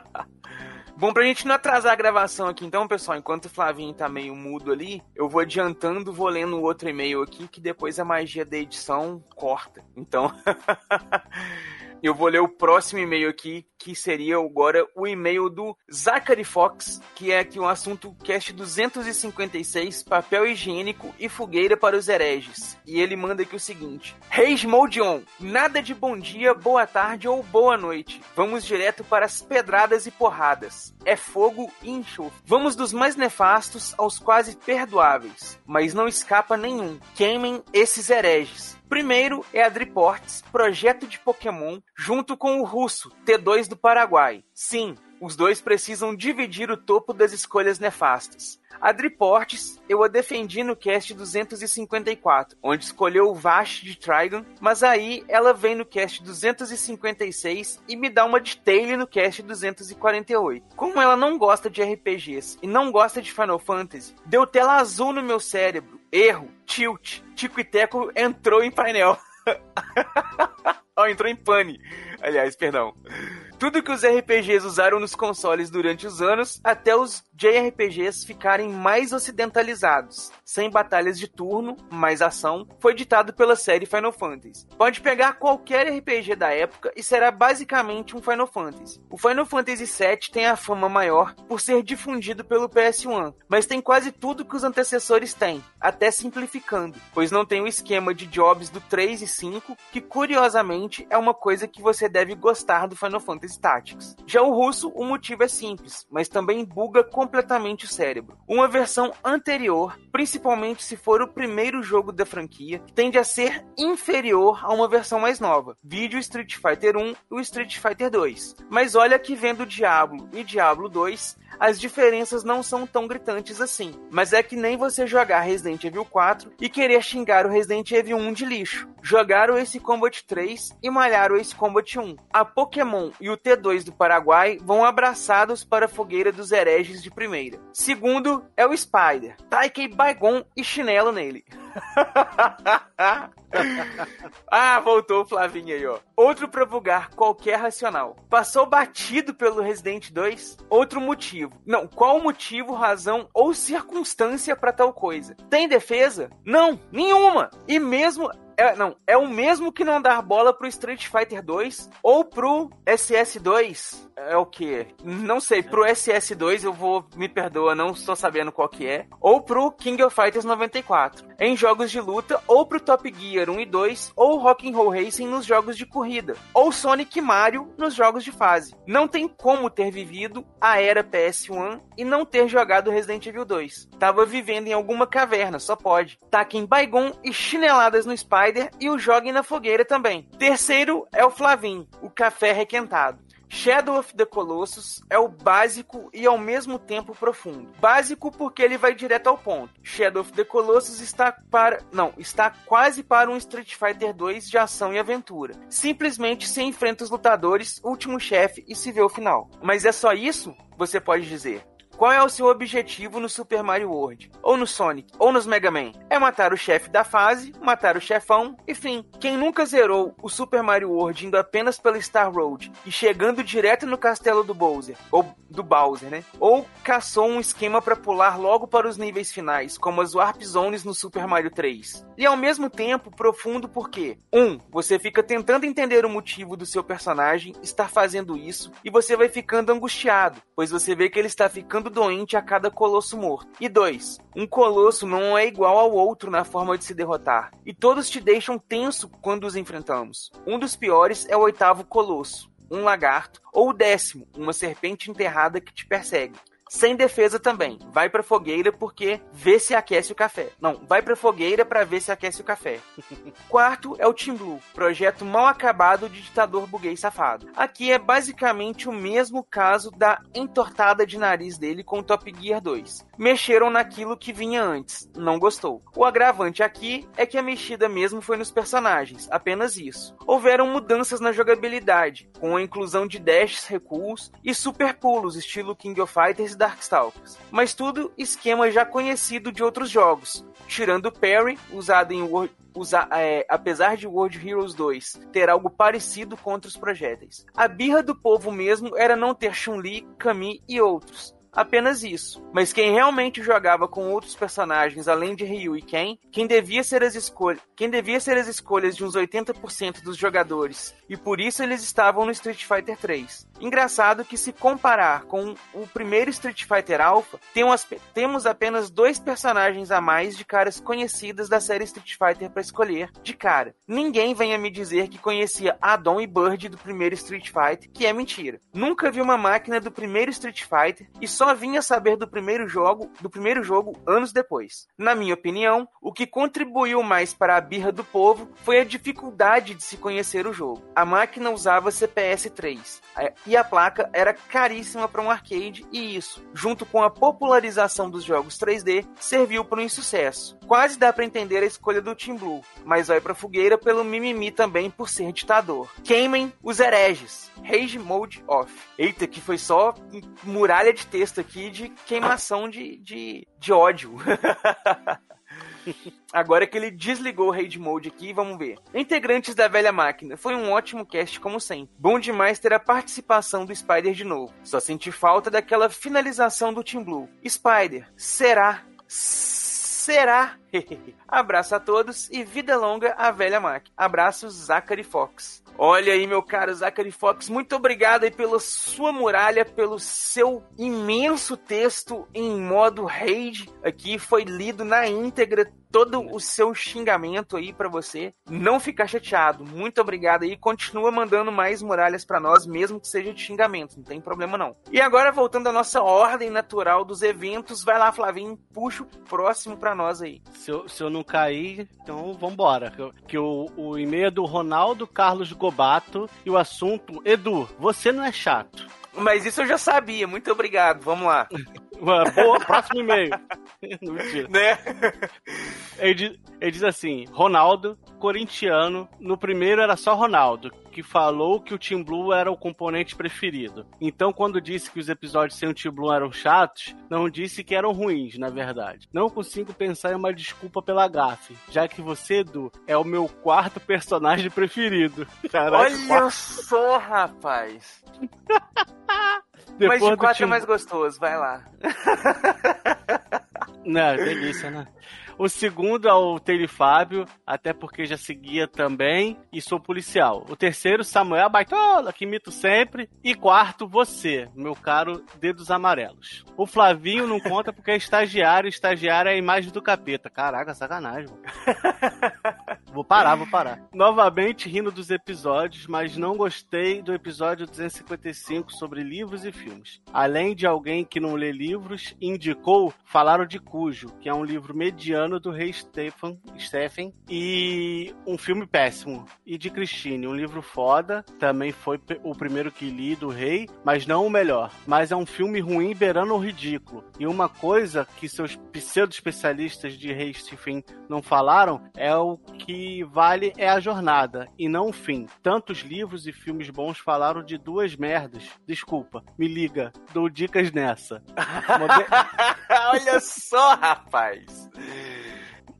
Bom, pra gente não atrasar a gravação aqui, então, pessoal, enquanto o Flavinho tá meio mudo ali, eu vou adiantando, vou lendo outro e-mail aqui, que depois a magia da edição corta. Então. Eu vou ler o próximo e-mail aqui, que seria agora o e-mail do Zachary Fox, que é aqui um assunto cast 256, papel higiênico e fogueira para os hereges. E ele manda aqui o seguinte: Reis Moldion, nada de bom dia, boa tarde ou boa noite. Vamos direto para as pedradas e porradas. É fogo e enxofre. Vamos dos mais nefastos aos quase perdoáveis, mas não escapa nenhum. Queimem esses hereges. Primeiro é a Driports, projeto de Pokémon, junto com o russo, T2 do Paraguai. Sim, os dois precisam dividir o topo das escolhas nefastas. A Driportes eu a defendi no cast 254, onde escolheu o Vash de Trigon, mas aí ela vem no cast 256 e me dá uma de Tail no cast 248. Como ela não gosta de RPGs e não gosta de Final Fantasy, deu tela azul no meu cérebro. Erro, tilt. Tico e Teco entrou em painel. oh, entrou em pane. Aliás, perdão. Tudo que os RPGs usaram nos consoles durante os anos, até os JRPGs ficarem mais ocidentalizados, sem batalhas de turno, mais ação, foi ditado pela série Final Fantasy. Pode pegar qualquer RPG da época e será basicamente um Final Fantasy. O Final Fantasy VII tem a fama maior por ser difundido pelo PS1, mas tem quase tudo que os antecessores têm, até simplificando, pois não tem o esquema de jobs do 3 e 5, que curiosamente é uma coisa que você deve gostar do Final Fantasy Tactics. Já o russo, o motivo é simples, mas também buga completamente o cérebro. Uma versão anterior, principalmente se for o primeiro jogo da franquia, tende a ser inferior a uma versão mais nova. Vídeo Street Fighter 1 e o Street Fighter 2. Mas olha que vendo Diablo e Diablo 2, as diferenças não são tão gritantes assim. Mas é que nem você jogar Resident Evil 4 e querer xingar o Resident Evil 1 de lixo. Jogar o Ace Combat 3 e malhar o Ace Combat 1. A Pokémon e o T2 do Paraguai vão abraçados para a fogueira dos hereges de primeira. Segundo é o Spider. Taikei Baigon e chinelo nele. ah, voltou o Flavinho aí, ó. Outro pra bugar qualquer racional. Passou batido pelo Resident 2? Outro motivo. Não, qual motivo, razão ou circunstância para tal coisa? Tem defesa? Não, nenhuma. E mesmo é, não, é o mesmo que não dar bola pro Street Fighter 2 ou pro SS2. É o que? Não sei, pro SS2 eu vou, me perdoa, não estou sabendo qual que é. Ou pro King of Fighters 94. Em jogos de luta, ou pro Top Gear 1 e 2, ou Rock'n'Roll Racing nos jogos de corrida. Ou Sonic e Mario nos jogos de fase. Não tem como ter vivido a era PS1 e não ter jogado Resident Evil 2. Tava vivendo em alguma caverna, só pode. Taquem Baigon e chineladas no E o joguem na fogueira também. Terceiro é o Flavin, o café requentado. Shadow of the Colossus é o básico e ao mesmo tempo profundo. Básico porque ele vai direto ao ponto. Shadow of the Colossus está para, não, está quase para um Street Fighter 2 de ação e aventura. Simplesmente se enfrenta os lutadores, último chefe e se vê o final. Mas é só isso? Você pode dizer. Qual é o seu objetivo no Super Mario World? Ou no Sonic? Ou nos Mega Man? É matar o chefe da fase, matar o chefão, enfim. Quem nunca zerou o Super Mario World indo apenas pela Star Road e chegando direto no castelo do Bowser, ou do Bowser, né? Ou caçou um esquema para pular logo para os níveis finais, como as Warp Zones no Super Mario 3. E ao mesmo tempo profundo porque, um, você fica tentando entender o motivo do seu personagem estar fazendo isso e você vai ficando angustiado, pois você vê que ele está ficando doente a cada colosso morto. E dois, um colosso não é igual ao outro na forma de se derrotar, e todos te deixam tenso quando os enfrentamos. Um dos piores é o oitavo colosso, um lagarto, ou o décimo, uma serpente enterrada que te persegue. Sem defesa também. Vai pra fogueira porque vê se aquece o café. Não, vai pra fogueira para ver se aquece o café. Quarto é o Team Blue, projeto mal acabado de ditador buguês safado. Aqui é basicamente o mesmo caso da entortada de nariz dele com o Top Gear 2. Mexeram naquilo que vinha antes, não gostou. O agravante aqui é que a mexida mesmo foi nos personagens, apenas isso. Houveram mudanças na jogabilidade, com a inclusão de dashes, recuos e super pulos, estilo King of Fighters Darkstalkers. Mas tudo esquema já conhecido de outros jogos, tirando o parry, usado em World, usa, é, apesar de World Heroes 2 ter algo parecido contra os projéteis. A birra do povo mesmo era não ter Chun-Li, Kami e outros apenas isso. Mas quem realmente jogava com outros personagens além de Ryu e Ken, quem devia ser as escolhas, quem devia ser as escolhas de uns 80% dos jogadores, e por isso eles estavam no Street Fighter 3. Engraçado que se comparar com o primeiro Street Fighter Alpha, temos apenas dois personagens a mais de caras conhecidas da série Street Fighter para escolher de cara. Ninguém venha me dizer que conhecia Adon e Bird do primeiro Street Fighter, que é mentira. Nunca vi uma máquina do primeiro Street Fighter e só vinha saber do primeiro jogo, do primeiro jogo anos depois. Na minha opinião, o que contribuiu mais para a birra do povo foi a dificuldade de se conhecer o jogo. A máquina usava CPS 3 e a placa era caríssima para um arcade e isso, junto com a popularização dos jogos 3D, serviu para um insucesso. Quase dá para entender a escolha do Team Blue, mas vai para fogueira pelo mimimi também por ser ditador. Queimem os hereges. Rage Mode Off. Eita, que foi só muralha de texto aqui de queimação de, de, de ódio. Agora que ele desligou o Raid Mode aqui, vamos ver. Integrantes da velha máquina, foi um ótimo cast como sempre. Bom demais ter a participação do Spider de novo. Só senti falta daquela finalização do Team Blue. Spider, será? Será Abraço a todos e vida longa à velha máquina. Abraços, Zachary Fox. Olha aí, meu caro Zachary Fox, muito obrigado aí pela sua muralha, pelo seu imenso texto em modo raid. Aqui foi lido na íntegra todo o seu xingamento aí para você não ficar chateado. Muito obrigado aí. Continua mandando mais muralhas para nós, mesmo que seja de xingamento. Não tem problema não. E agora, voltando à nossa ordem natural dos eventos, vai lá, Flavinho, puxa o próximo para nós aí. Se eu, se eu não cair, então vambora. Que, que o, o e-mail é do Ronaldo Carlos Gobato e o assunto, Edu, você não é chato. Mas isso eu já sabia. Muito obrigado. Vamos lá. Boa, próximo e-mail. Mentira. Né? Ele ele diz assim: Ronaldo, corintiano. No primeiro era só Ronaldo, que falou que o Team Blue era o componente preferido. Então, quando disse que os episódios sem o Team Blue eram chatos, não disse que eram ruins, na verdade. Não consigo pensar em uma desculpa pela gafe, já que você, Edu, é o meu quarto personagem preferido. Caraca, Olha quarto- só, rapaz. Mas Depois de do quatro é mais gostoso. Vai lá. Não, delícia, né? O segundo é o Taylor Fábio, até porque já seguia também, e sou policial. O terceiro, Samuel Baitola, que imito sempre. E quarto, você, meu caro Dedos Amarelos. O Flavinho não conta porque é estagiário, estagiário é a imagem do capeta. Caraca, sacanagem, mano. Vou parar, vou parar. Novamente rindo dos episódios, mas não gostei do episódio 255 sobre livros e filmes. Além de alguém que não lê livros, indicou falaram de Cujo, que é um livro mediano do rei Stephen, Stephen e um filme péssimo. E de Christine, um livro foda, também foi o primeiro que li do rei, mas não o melhor. Mas é um filme ruim beirando o ridículo. E uma coisa que seus pseudo-especialistas de rei Stephen não falaram é o que vale é a jornada e não o fim. Tantos livros e filmes bons falaram de duas merdas. Desculpa, me liga, dou dicas nessa. Olha só, rapaz.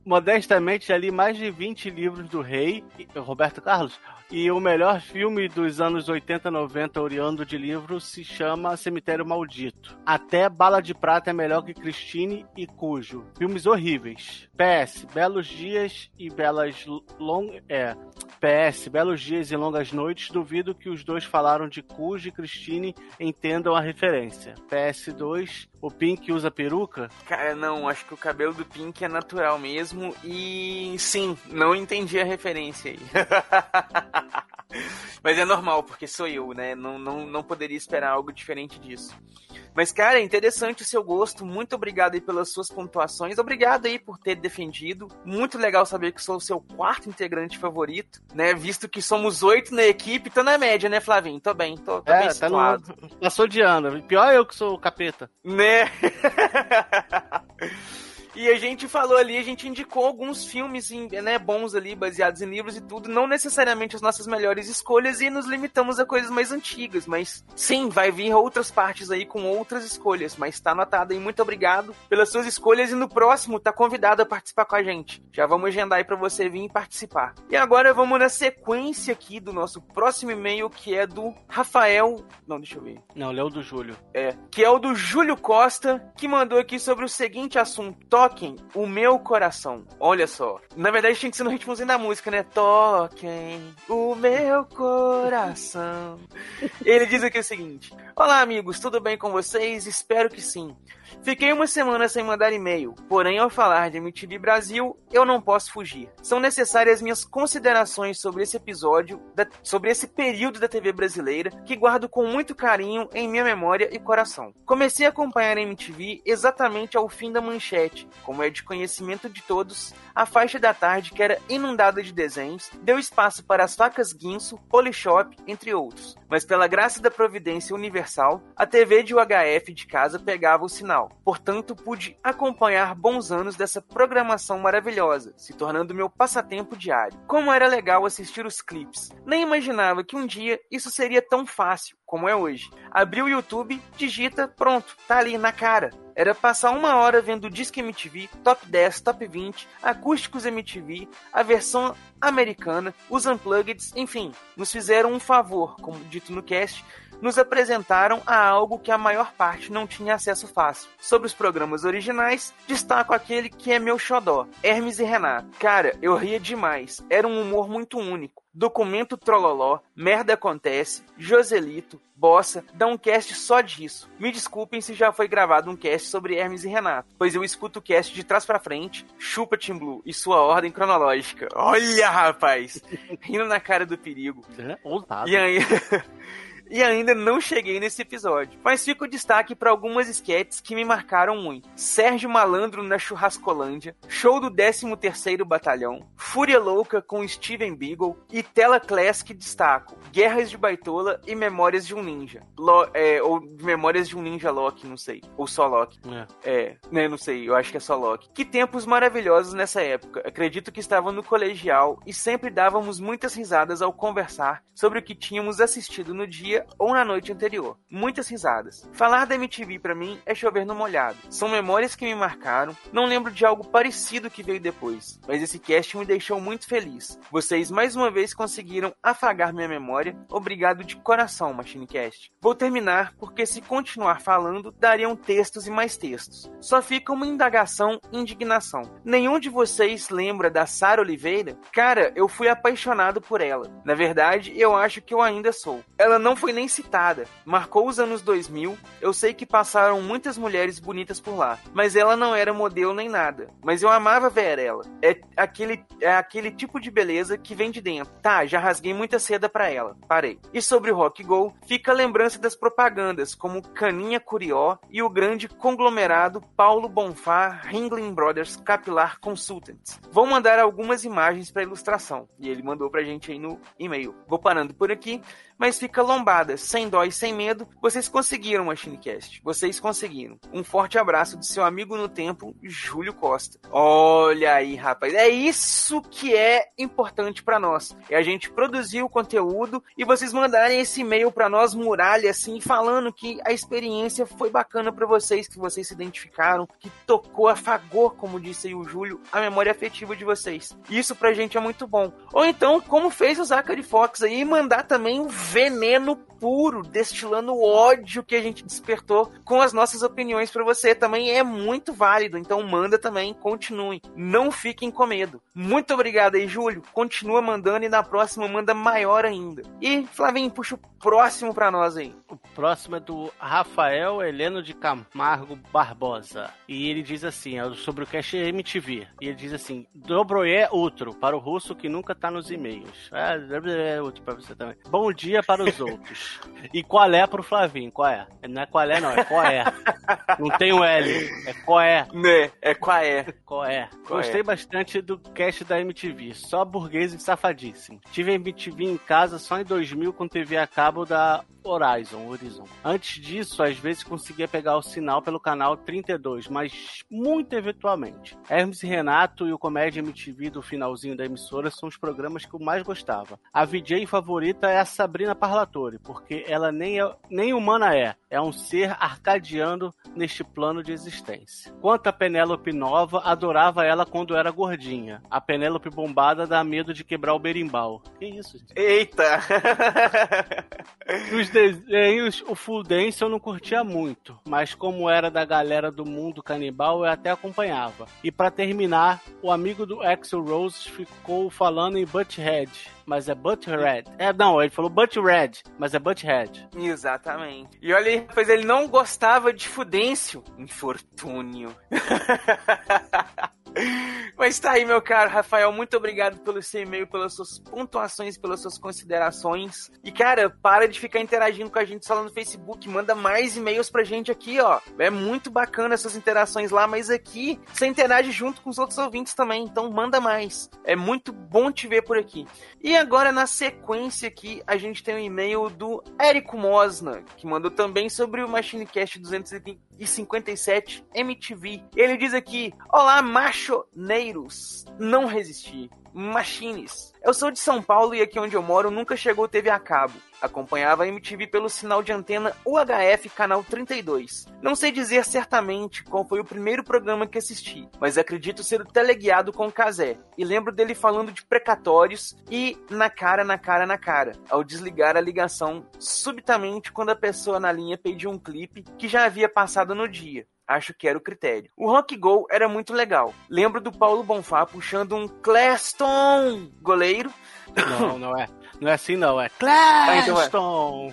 Modestamente, já li mais de 20 livros do rei, Roberto Carlos, e o melhor filme dos anos 80, 90, oriando de livro, se chama Cemitério Maldito. Até Bala de Prata é melhor que Christine e Cujo. Filmes horríveis. PS, Belos Dias e Belas Long... É... PS, Belos Dias e Longas Noites, duvido que os dois falaram de Cujo e Christine entendam a referência. PS2, o Pink usa peruca? Cara, não, acho que o cabelo do Pink é natural mesmo. E sim, não entendi a referência aí. Mas é normal, porque sou eu, né? Não, não, não poderia esperar algo diferente disso. Mas, cara, é interessante o seu gosto. Muito obrigado aí pelas suas pontuações. Obrigado aí por ter defendido. Muito legal saber que sou o seu quarto integrante favorito, né? Visto que somos oito na equipe, tô na média, né, Flavinho? Tô bem, tô, tô bem tá situado. no... Passou de ano. Pior eu que sou o capeta. Né? E a gente falou ali, a gente indicou alguns filmes né, bons ali, baseados em livros e tudo, não necessariamente as nossas melhores escolhas, e nos limitamos a coisas mais antigas, mas sim, vai vir outras partes aí com outras escolhas, mas tá anotado aí, muito obrigado pelas suas escolhas, e no próximo tá convidado a participar com a gente. Já vamos agendar aí pra você vir participar. E agora vamos na sequência aqui do nosso próximo e-mail, que é do Rafael... Não, deixa eu ver. Não, Léo do Júlio. É, que é o do Júlio Costa, que mandou aqui sobre o seguinte assunto: Toquem o meu coração. Olha só. Na verdade, tinha que ser no ritmozinho da música, né? Toquem o meu coração. Ele diz aqui o seguinte: Olá, amigos, tudo bem com vocês? Espero que sim. Fiquei uma semana sem mandar e-mail, porém, ao falar de MTV Brasil, eu não posso fugir. São necessárias minhas considerações sobre esse episódio, da, sobre esse período da TV brasileira, que guardo com muito carinho em minha memória e coração. Comecei a acompanhar a MTV exatamente ao fim da manchete, como é de conhecimento de todos, a faixa da tarde, que era inundada de desenhos, deu espaço para as facas guinso, Polishop, entre outros. Mas pela graça da providência universal, a TV de UHF de casa pegava o sinal. Portanto, pude acompanhar bons anos dessa programação maravilhosa, se tornando meu passatempo diário. Como era legal assistir os clipes. Nem imaginava que um dia isso seria tão fácil. como é hoje. Abriu o YouTube, digita, pronto, tá ali na cara. Era passar uma hora vendo Disque MTV, Top 10, Top 20, Acústicos MTV, a versão americana, os Unplugged, enfim, nos fizeram um favor, como dito no cast, nos apresentaram a algo que a maior parte não tinha acesso fácil. Sobre os programas originais, destaco aquele que é meu xodó, Hermes e Renato. Cara, eu ria demais, era um humor muito único. Documento Trololó, Merda Acontece, Joselito, Bossa, dá um cast só disso. Me desculpem se já foi gravado um cast sobre Hermes e Renato, pois eu escuto o cast de trás para frente, chupa Tim Blue e sua ordem cronológica. Olha, rapaz! Rindo na cara do perigo. Ousado. E aí. E ainda não cheguei nesse episódio. Mas fica o destaque para algumas sketches que me marcaram muito. Sérgio Malandro na Churrascolândia, show do 13º Batalhão, Fúria Louca com Steven Beagle e Tela Classic destaco, Guerras de Baitola e Memórias de um Ninja. Lo, é, ou Memórias de um Ninja Loki, não sei. Ou só Loki. É. É, né, não sei, eu acho que é só Loki. Que tempos maravilhosos nessa época. Acredito que estava no colegial e sempre dávamos muitas risadas ao conversar sobre o que tínhamos assistido no dia ou na noite anterior. Muitas risadas. Falar da MTV para mim é chover no molhado. São memórias que me marcaram. Não lembro de algo parecido que veio depois, mas esse cast me deixou muito feliz. Vocês mais uma vez conseguiram afagar minha memória. Obrigado de coração, MachineCast. Vou terminar porque se continuar falando, dariam textos e mais textos. Só fica uma indagação e indignação. Nenhum de vocês lembra da Sara Oliveira? Cara, eu fui apaixonado por ela. Na verdade, eu acho que eu ainda sou. Ela não foi nem citada. Marcou os anos 2000. Eu sei que passaram muitas mulheres bonitas por lá, mas ela não era modelo nem nada. Mas eu amava ver ela. É aquele, é aquele tipo de beleza que vem de dentro. Tá, já rasguei muita seda pra ela. Parei. E sobre o Rock Go, fica a lembrança das propagandas, como Caninha Curió e o grande conglomerado Paulo Bonfá Ringling Brothers Capilar Consultants. Vou mandar algumas imagens para ilustração. E ele mandou pra gente aí no e-mail. Vou parando por aqui mas fica lombada, sem dó e sem medo. Vocês conseguiram, MachineCast. Vocês conseguiram. Um forte abraço de seu amigo no tempo, Júlio Costa. Olha aí, rapaz. É isso que é importante para nós. É a gente produzir o conteúdo e vocês mandarem esse e-mail para nós, muralha, assim, falando que a experiência foi bacana para vocês, que vocês se identificaram, que tocou, afagou, como disse aí o Júlio, a memória afetiva de vocês. Isso pra gente é muito bom. Ou então, como fez o Zachary Fox aí, mandar também o veneno puro, destilando o ódio que a gente despertou com as nossas opiniões para você. Também é muito válido, então manda também, continue. Não fiquem com medo. Muito obrigado aí, Júlio. Continua mandando e na próxima manda maior ainda. E, Flavinho, puxa o próximo para nós aí. O próximo é do Rafael Heleno de Camargo Barbosa. E ele diz assim, é sobre o Cash MTV. E ele diz assim, Dobroje outro, para o russo que nunca tá nos e-mails. É, é outro para você também. Bom dia para os outros. E qual é pro Flavinho? Qual é? Não é qual é, não, é qual é. Não tem o L, é qual é. Né, é qual é. Qual é? Qual Gostei é? bastante do cast da MTV, só burguês e safadíssimo. Tive a MTV em casa só em 2000 com TV a cabo da Horizon, Horizon. Antes disso, às vezes conseguia pegar o sinal pelo canal 32, mas muito eventualmente. Hermes e Renato e o Comédia MTV do finalzinho da emissora são os programas que eu mais gostava. A VJ favorita é a Sabrina Parlatore, porque ela nem, é, nem humana é, é um ser arcadeando neste plano de existência. Quanto a Penélope Nova, adorava ela quando era gordinha. A Penélope bombada dá medo de quebrar o berimbau. Que isso, gente? Eita! Nos desenhos, o Full Dance eu não curtia muito, mas como era da galera do mundo canibal, eu até acompanhava. E pra terminar, o amigo do Axel Rose ficou falando em Butthead, mas é Butthead. É, não, ele falou Butthead, mas é Butthead. Exatamente. E olha pois ele não gostava de Fudêncio. Infortúnio. Mas tá aí, meu caro Rafael, muito obrigado pelo seu e-mail, pelas suas pontuações, pelas suas considerações. E, cara, para de ficar interagindo com a gente só lá no Facebook, manda mais e-mails pra gente aqui, ó. É muito bacana essas interações lá, mas aqui você interage junto com os outros ouvintes também, então manda mais. É muito bom te ver por aqui. E agora, na sequência aqui, a gente tem um e-mail do Érico Mosna, que mandou também sobre o MachineCast 257 MTV. Ele diz aqui: Olá, machoneiros! Não resisti. Machines. Eu sou de São Paulo e aqui onde eu moro nunca chegou TV a cabo. Acompanhava a MTV pelo sinal de antena UHF canal 32. Não sei dizer certamente qual foi o primeiro programa que assisti, mas acredito ser o teleguiado com o Casé. E lembro dele falando de precatórios e na cara, na cara, na cara, ao desligar a ligação subitamente quando a pessoa na linha pediu um clipe que já havia passado no dia. Acho que era o critério. O Rock Go era muito legal. Lembro do Paulo Bonfá puxando um Cleston goleiro. Não, não é. Não é assim, não. É. Cleston.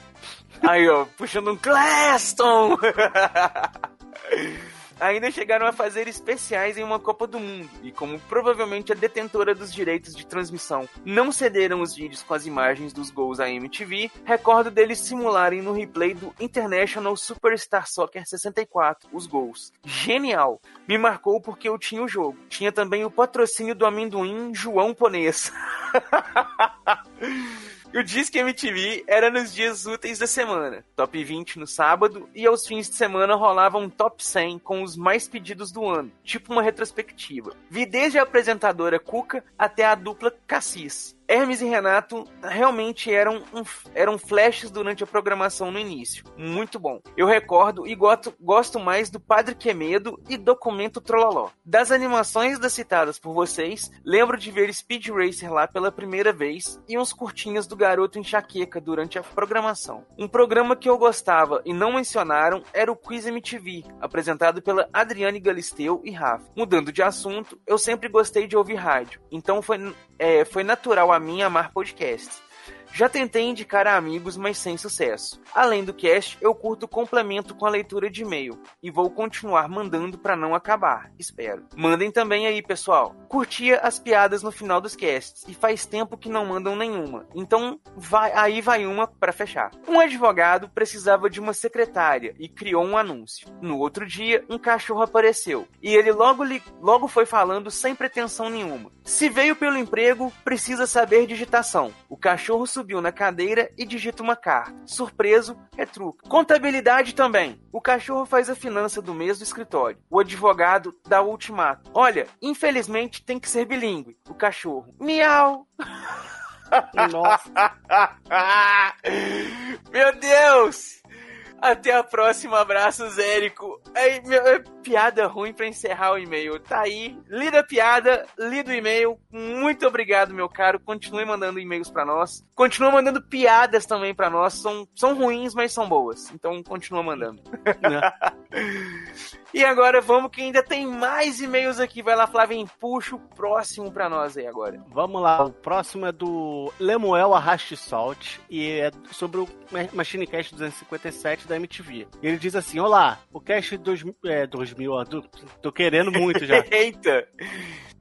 Aí, ó, puxando um Cleston! Ainda chegaram a fazer especiais em uma Copa do Mundo, e como provavelmente a detentora dos direitos de transmissão não cederam os vídeos com as imagens dos gols à MTV, recordo deles simularem no replay do International Superstar Soccer 64 os gols. Genial! Me marcou porque eu tinha o jogo. Tinha também o patrocínio do amendoim João Ponês. O Disque MTV era nos dias úteis da semana. Top 20 no sábado e aos fins de semana rolava um top 100 com os mais pedidos do ano, tipo uma retrospectiva. Vi desde a apresentadora Cuca até a dupla Cassis. Hermes e Renato realmente eram, um, eram flashes durante a programação no início. Muito bom. Eu recordo e gosto, gosto mais do Padre Quemedo e Documento Trololó. Das animações das citadas por vocês, lembro de ver Speed Racer lá pela primeira vez e uns curtinhas do Garoto Enxaqueca durante a programação. Um programa que eu gostava e não mencionaram era o Quiz MTV, apresentado pela Adriane Galisteu e Rafa. Mudando de assunto, eu sempre gostei de ouvir rádio, então foi, é, foi natural a mim amar podcasts. Já tentei indicar a amigos, mas sem sucesso. Além do cast, eu curto complemento com a leitura de e-mail e vou continuar mandando para não acabar, espero. Mandem também aí, pessoal. Curtia as piadas no final dos casts e faz tempo que não mandam nenhuma. Então, vai, aí vai uma para fechar. Um advogado precisava de uma secretária e criou um anúncio. No outro dia, um cachorro apareceu e ele logo, li, logo foi falando sem pretensão nenhuma. Se veio pelo emprego, precisa saber digitação. O cachorro subiu na cadeira e digita uma carta. Surpreso, retruca. Contabilidade também. O cachorro faz a finança do mês do escritório. O advogado dá o ultimato. Olha, infelizmente tem que ser bilíngue. O cachorro. Miau. Nossa. Meu Deus! Até a próxima, abraços, Érico. Aí, meu, é piada ruim pra encerrar o e-mail. Tá aí, lida a piada, lida o e-mail. Muito obrigado, meu caro. Continue mandando e-mails pra nós. Continua mandando piadas também pra nós. São, são ruins, mas são boas. Então continua mandando. e agora vamos que ainda tem mais e-mails aqui. Vai lá, Flávio, puxa o próximo pra nós aí agora. Vamos lá, o próximo é do Lemuel Arraste Salt e é sobre o Machine Cast 257 da MTV. Ele diz assim: Olá, o cast dois, é, 2000, ó, tô querendo muito já. Eita!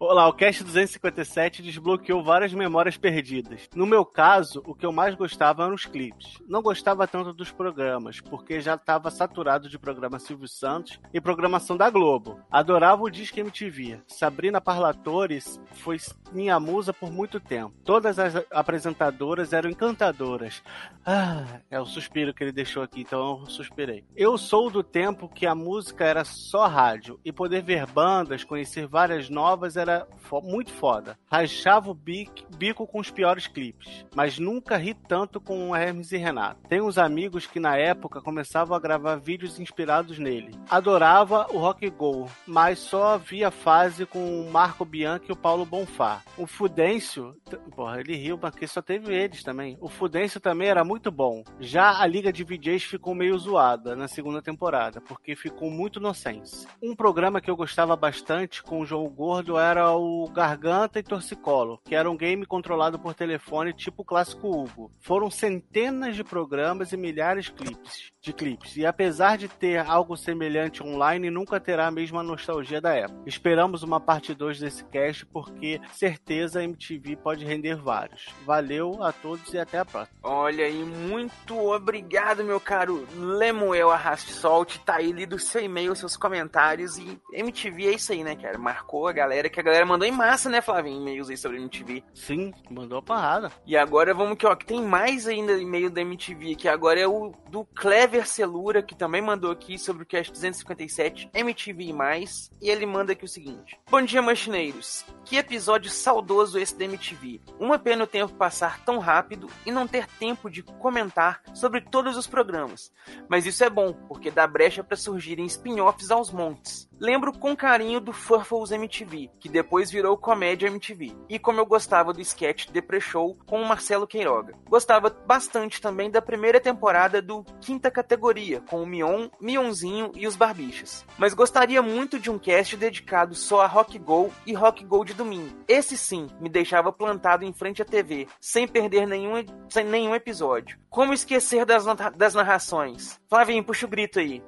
Olá, o Cast 257 desbloqueou várias memórias perdidas. No meu caso, o que eu mais gostava eram os clipes. Não gostava tanto dos programas, porque já estava saturado de programa Silvio Santos e programação da Globo. Adorava o Disque MTV. Sabrina Parlatores foi minha musa por muito tempo. Todas as apresentadoras eram encantadoras. Ah, é o suspiro que ele deixou aqui, então eu suspirei. Eu sou do tempo que a música era só rádio e poder ver bandas, conhecer várias novas era fo muito foda. Rachava o bico, bico com os piores clipes, mas nunca ri tanto com o Hermes e Renato. Tenho uns amigos que na época começavam a gravar vídeos inspirados nele. Adorava o Rock Go, mas só via fase com o Marco Bianchi e o Paulo Bonfá. O Fudêncio, porra, ele riu, porque só teve eles também. O Fudêncio também era muito bom. Já a Liga de VJs ficou meio zoada na segunda temporada, porque ficou muito nonsense. Um programa que eu gostava bastante com o João Gordo era o Garganta e Torcicolo, que era um game controlado por telefone tipo o clássico Hugo. Foram centenas de programas e milhares de clipes, de clipes, e apesar de ter algo semelhante online, nunca terá a mesma nostalgia da época. Esperamos uma parte 2 desse cast, porque certeza a MTV pode render vários. Valeu a todos e até a próxima. Olha aí, muito obrigado, meu caro Lemuel Arraste Solte. Tá aí lido seu e-mail, seus comentários. E MTV é isso aí, né, cara? Marcou a galera que galera mandou em massa, né, Flavinho, e-mails aí sobre MTV. Sim, mandou a parada. E agora vamos que, ó, que tem mais ainda e-mail da MTV, que agora é o do Clever Celura, que também mandou aqui sobre o Cast 257, MTV e mais, e ele manda aqui o seguinte. Bom dia, machineiros. Que episódio saudoso esse da MTV. Uma pena o tempo passar tão rápido e não ter tempo de comentar sobre todos os programas. Mas isso é bom, porque dá brecha para surgirem spin-offs aos montes. Lembro com carinho do Furfles MTV, que depois virou Comédia MTV, e como eu gostava do sketch The Show com o Marcelo Queiroga. Gostava bastante também da primeira temporada do Quinta Categoria, com o Mion, Mionzinho e os Barbichas. Mas gostaria muito de um cast dedicado só a Rock Go e Rock Go de domingo. Esse sim me deixava plantado em frente à TV, sem perder nenhum, sem nenhum episódio. Como esquecer das, das narrações? Flavinho, puxa o grito aí.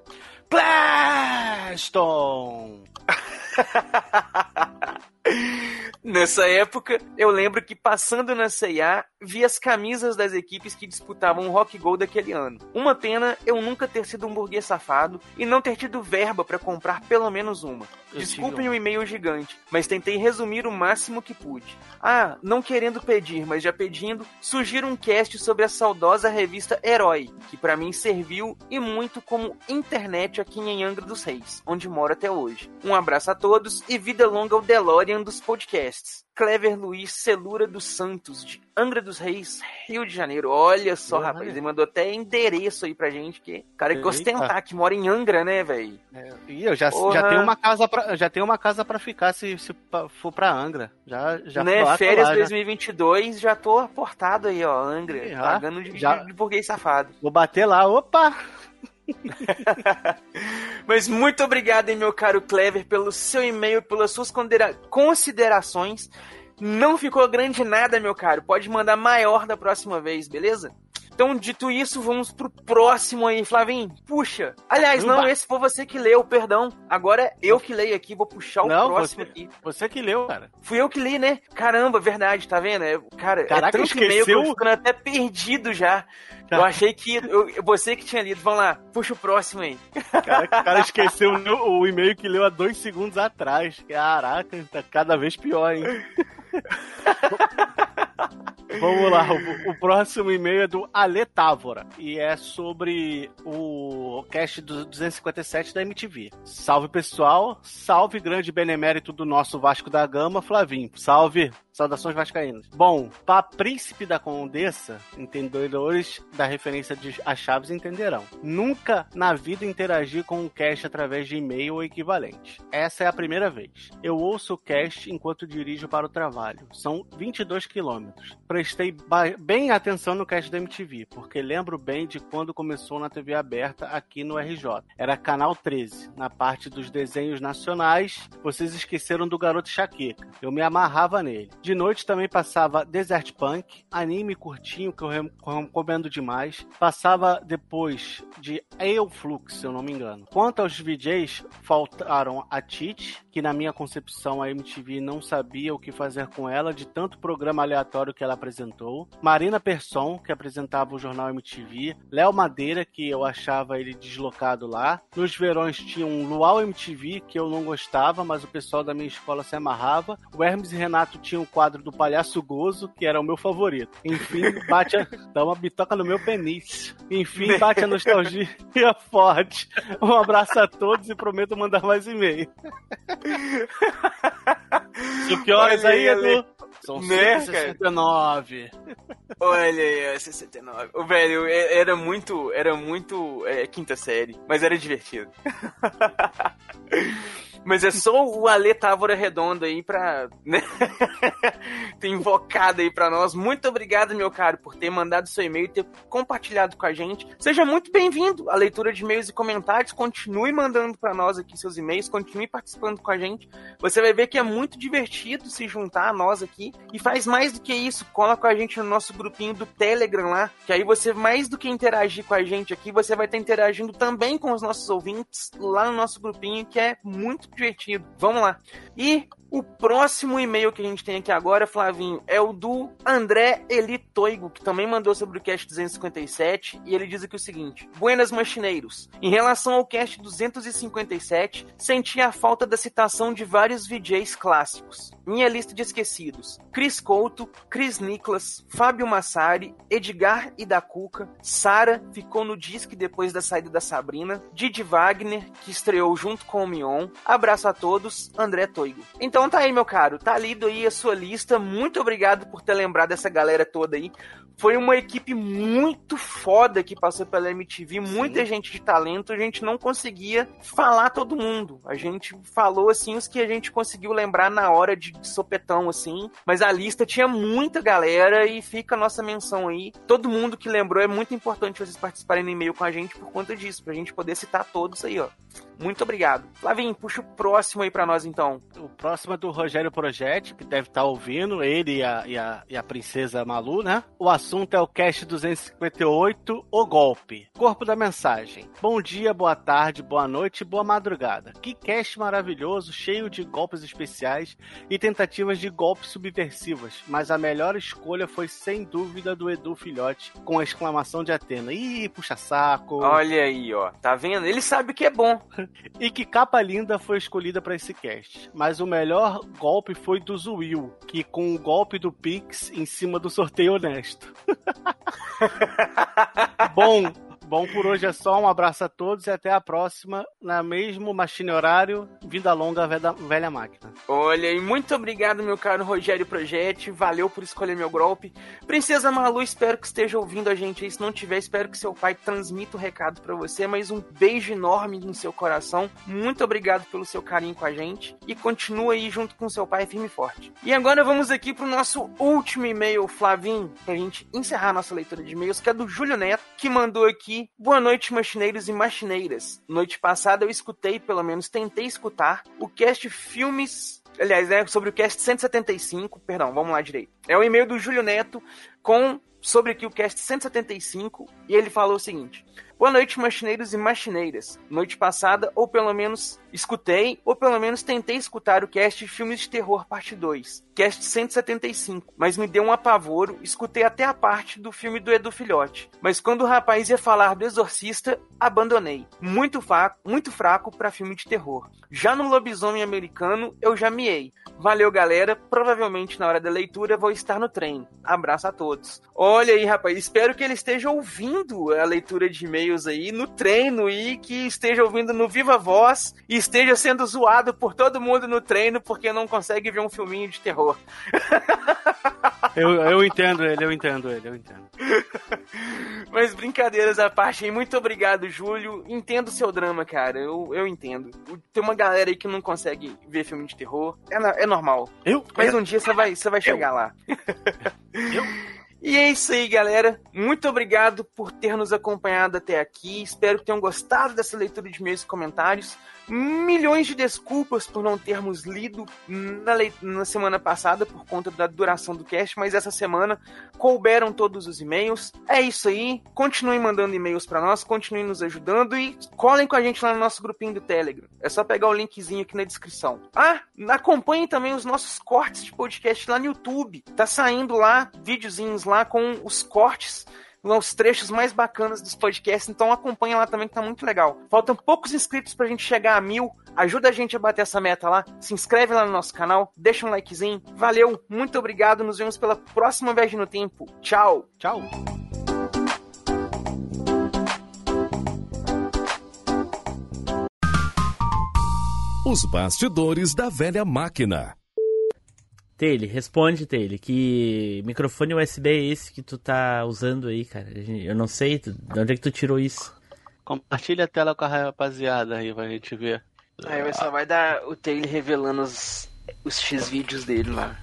Plaston! Nessa época, eu lembro que passando na C&A, vi as camisas das equipes que disputavam o Rock Go daquele ano. Uma pena eu nunca ter sido um burguês safado e não ter tido verba para comprar pelo menos uma. Desculpem o e-mail gigante, mas tentei resumir o máximo que pude. Ah, não querendo pedir, mas já pedindo, sugiro um cast sobre a saudosa revista Herói, que para mim serviu e muito como internet aqui em Angra dos Reis, onde moro até hoje. Um abraço a todos e vida longa ao DeLorean dos podcasts. Clever Luiz Celura dos Santos, de Angra dos Reis, Rio de Janeiro. Olha só, Olha. rapaz, ele mandou até endereço aí pra gente, que cara que Eita. ostentar, que mora em Angra, né, velho? É, e eu já, Porra. já tenho uma casa pra, já tenho uma casa para ficar se, se for pra Angra. Já já né, férias lá, já. 2022, já tô aportado aí, ó, Angra, Já, pagando de, já. de burguês safado. Vou bater lá, opa! Mas muito obrigado, meu caro Clever, pelo seu e-mail, pelas suas considerações. Não ficou grande nada, meu caro. Pode mandar maior da próxima vez, beleza? Então, dito isso, vamos pro próximo aí, Flavinho. Puxa. Aliás, não, esse foi você que leu, perdão. Agora é eu que leio aqui, vou puxar o Não, próximo você- aqui. Você que leu, cara. Fui eu que li, né? Caramba, verdade, tá vendo? É, cara, Caraca, é tanto e-mail que eu ficando até perdido já. Eu achei que eu, você que tinha lido. Vamos lá, puxa o próximo aí. Cara, o cara esqueceu o, o e-mail que leu há dois segundos atrás. Caraca, tá cada vez pior, hein? Vamos lá, o, o próximo e-mail é do Ale Távora e é sobre o cast do 257 da MTV. Salve pessoal, salve grande benemérito do nosso Vasco da Gama, Flavinho. Salve, saudações vascaínas. Bom, para Príncipe da Condessa, entendedores da referência de As Chaves entenderão. Nunca na vida interagi com o cast através de e-mail ou equivalente. Essa é a primeira vez. Eu ouço o cast enquanto dirijo para o trabalho. São 22 quilômetros. Prestei bem atenção no cast da MTV, porque lembro bem de quando começou na TV aberta aqui no RJ. Era canal 13. Na parte dos desenhos nacionais, vocês esqueceram do Garoto Chaqueca. Eu me amarrava nele. De noite também passava Desert Punk, anime curtinho que eu re- recomendo demais. Passava depois de Flux, se eu não me engano. Quanto aos VJs, faltaram a Tite, que na minha concepção a MTV não sabia o que fazer com ela de tanto programa aleatório que ela apresentou. Marina Persson, que apresentava o jornal MTV. Léo Madeira, que eu achava ele deslocado lá. Nos verões tinha um Luau MTV, que eu não gostava, mas o pessoal da minha escola se amarrava. O Hermes e Renato tinham o quadro do Palhaço Gozo, que era o meu favorito. Enfim, bate a... dá uma bitoca no meu penis. Enfim, bate a nostalgia forte. Um abraço a todos e prometo mandar mais e-mail. O horas Olha aí. Edu? São Né, 169. Olha aí, ó, 69. O velho é- era muito, era muito é, quinta série, mas era divertido. Mas é só o Ale Távora Redondo aí pra né? ter invocado aí pra nós. Muito obrigado, meu caro, por ter mandado seu e-mail e ter compartilhado com a gente. Seja muito bem-vindo à leitura de e-mails e comentários. Continue mandando pra nós aqui seus e-mails, continue participando com a gente. Você vai ver que é muito divertido se juntar a nós aqui. E faz mais do que isso, cola com a gente no nosso grupinho do Telegram lá, que aí você, mais do que interagir com a gente aqui, você vai estar interagindo também com os nossos ouvintes lá no nosso grupinho, que é muito divertido. Vamos lá. E O próximo e-mail que a gente tem aqui agora, Flavinho, é o do André Elitoigo, que também mandou sobre o cast 257, e ele diz aqui o seguinte: Buenas machineiros. Em relação ao cast 257, senti a falta da citação de vários VJs clássicos. Minha lista de esquecidos: Chris Couto, Chris Nicholas, Fábio Massari, Edgar e da Cuca, Sara ficou no disque depois da saída da Sabrina, Didi Wagner, que estreou junto com o Mion. Abraço a todos, André Toigo. Então tá aí, meu caro, tá lido aí a sua lista. Muito obrigado por ter lembrado dessa galera toda aí. Foi uma equipe muito foda que passou pela MTV, muita gente de talento, a gente não conseguia falar todo mundo. A gente falou assim os que a gente conseguiu lembrar na hora de sopetão assim, mas a lista tinha muita galera e fica a nossa menção aí. Todo mundo que lembrou é muito importante vocês participarem no e-mail com a gente por conta disso, pra gente poder citar todos aí, ó. Muito obrigado. Flavinho, puxa o próximo aí pra nós então. O próximo é do Rogério Projetti, que deve estar ouvindo, ele e a, e a, e a princesa Malu, né? O assunto é o cast 258, O Golpe. Corpo da mensagem. Bom dia, boa tarde, boa noite boa madrugada. Que cast maravilhoso, cheio de golpes especiais e tentativas de golpes subversivas. Mas a melhor escolha foi sem dúvida do Edu Filhote, com a exclamação de Atena. Ih, puxa saco. Olha aí, ó. Tá vendo? Ele sabe o que é bom. E que capa linda foi escolhida para esse cast. Mas o melhor golpe foi do Zuil, que com o golpe do Pix em cima do sorteio honesto. Bom, Bom por hoje é só, um abraço a todos e até a próxima, na mesmo machine horário, vida longa, velha, máquina. Olha, e muito obrigado, meu caro Rogério Projetti, valeu por escolher meu golpe. Princesa Malu, espero que esteja ouvindo a gente aí, se não tiver, espero que seu pai transmita o recado para você, mas um beijo enorme no seu coração, muito obrigado pelo seu carinho com a gente, e continua aí junto com seu pai firme e forte. E agora vamos aqui pro nosso último e-mail, Flavinho, pra gente encerrar nossa leitura de e-mails, que é do Júlio Neto, que mandou aqui Boa noite, machineiros e machineiras. Noite passada eu escutei, pelo menos tentei escutar, o cast Filmes. Aliás, é sobre o cast 175. Perdão, vamos lá direito. É o e-mail do Júlio Neto com sobre aqui o cast 175 e ele falou o seguinte: Boa noite, machineiros e machineiras. Noite passada, ou pelo menos escutei, ou pelo menos tentei escutar o cast Filmes de Terror Parte 2, cast 175, mas me deu um apavoro, escutei até a parte do filme do Edu Filhote. Mas quando o rapaz ia falar do Exorcista, abandonei. Muito fraco, muito fraco para filme de terror. Já no Lobisomem Americano, eu já miei. Valeu, galera. Provavelmente na hora da leitura vou estar no trem. Abraço a todos. Olha aí, rapaz, espero que ele esteja ouvindo a leitura de e-mails aí no treino e que esteja ouvindo no Viva Voz e esteja sendo zoado por todo mundo no treino porque não consegue ver um filminho de terror. Eu, eu entendo ele, eu entendo ele, eu entendo. Mas brincadeiras à parte aí, muito obrigado, Júlio. Entendo o seu drama, cara. Eu, eu entendo. Tem uma galera aí que não consegue ver filme de terror. É, é normal. Eu? Mas um dia você vai, você vai chegar lá. E é isso aí, galera. Muito obrigado por ter nos acompanhado até aqui. Espero que tenham gostado dessa leitura de meus comentários. Milhões de desculpas por não termos lido na, na semana passada por conta da duração do cast, mas essa semana couberam todos os e-mails. É isso aí. Continuem mandando e-mails pra nós, continuem nos ajudando e colhem com a gente lá no nosso grupinho do Telegram. É só pegar o linkzinho aqui na descrição. Ah, acompanhem também os nossos cortes de podcast lá no YouTube. Tá saindo lá videozinhos lá com os cortes os trechos mais bacanas dos podcasts, então acompanha lá também que tá muito legal. Faltam poucos inscritos pra gente chegar a mil, ajuda a gente a bater essa meta lá, se inscreve lá no nosso canal, deixa um likezinho, valeu, muito obrigado, nos vemos pela próxima Viagem no Tempo, tchau! Tchau. Os bastidores da velha máquina. Taylor, responde, Taylor, que microfone USB é esse que tu tá usando aí, cara? Eu não sei, tu- de onde é que tu tirou isso? Compartilha a tela com a rapaziada aí pra gente ver. Aí só vai dar o Taylor revelando os, os X vídeos dele lá.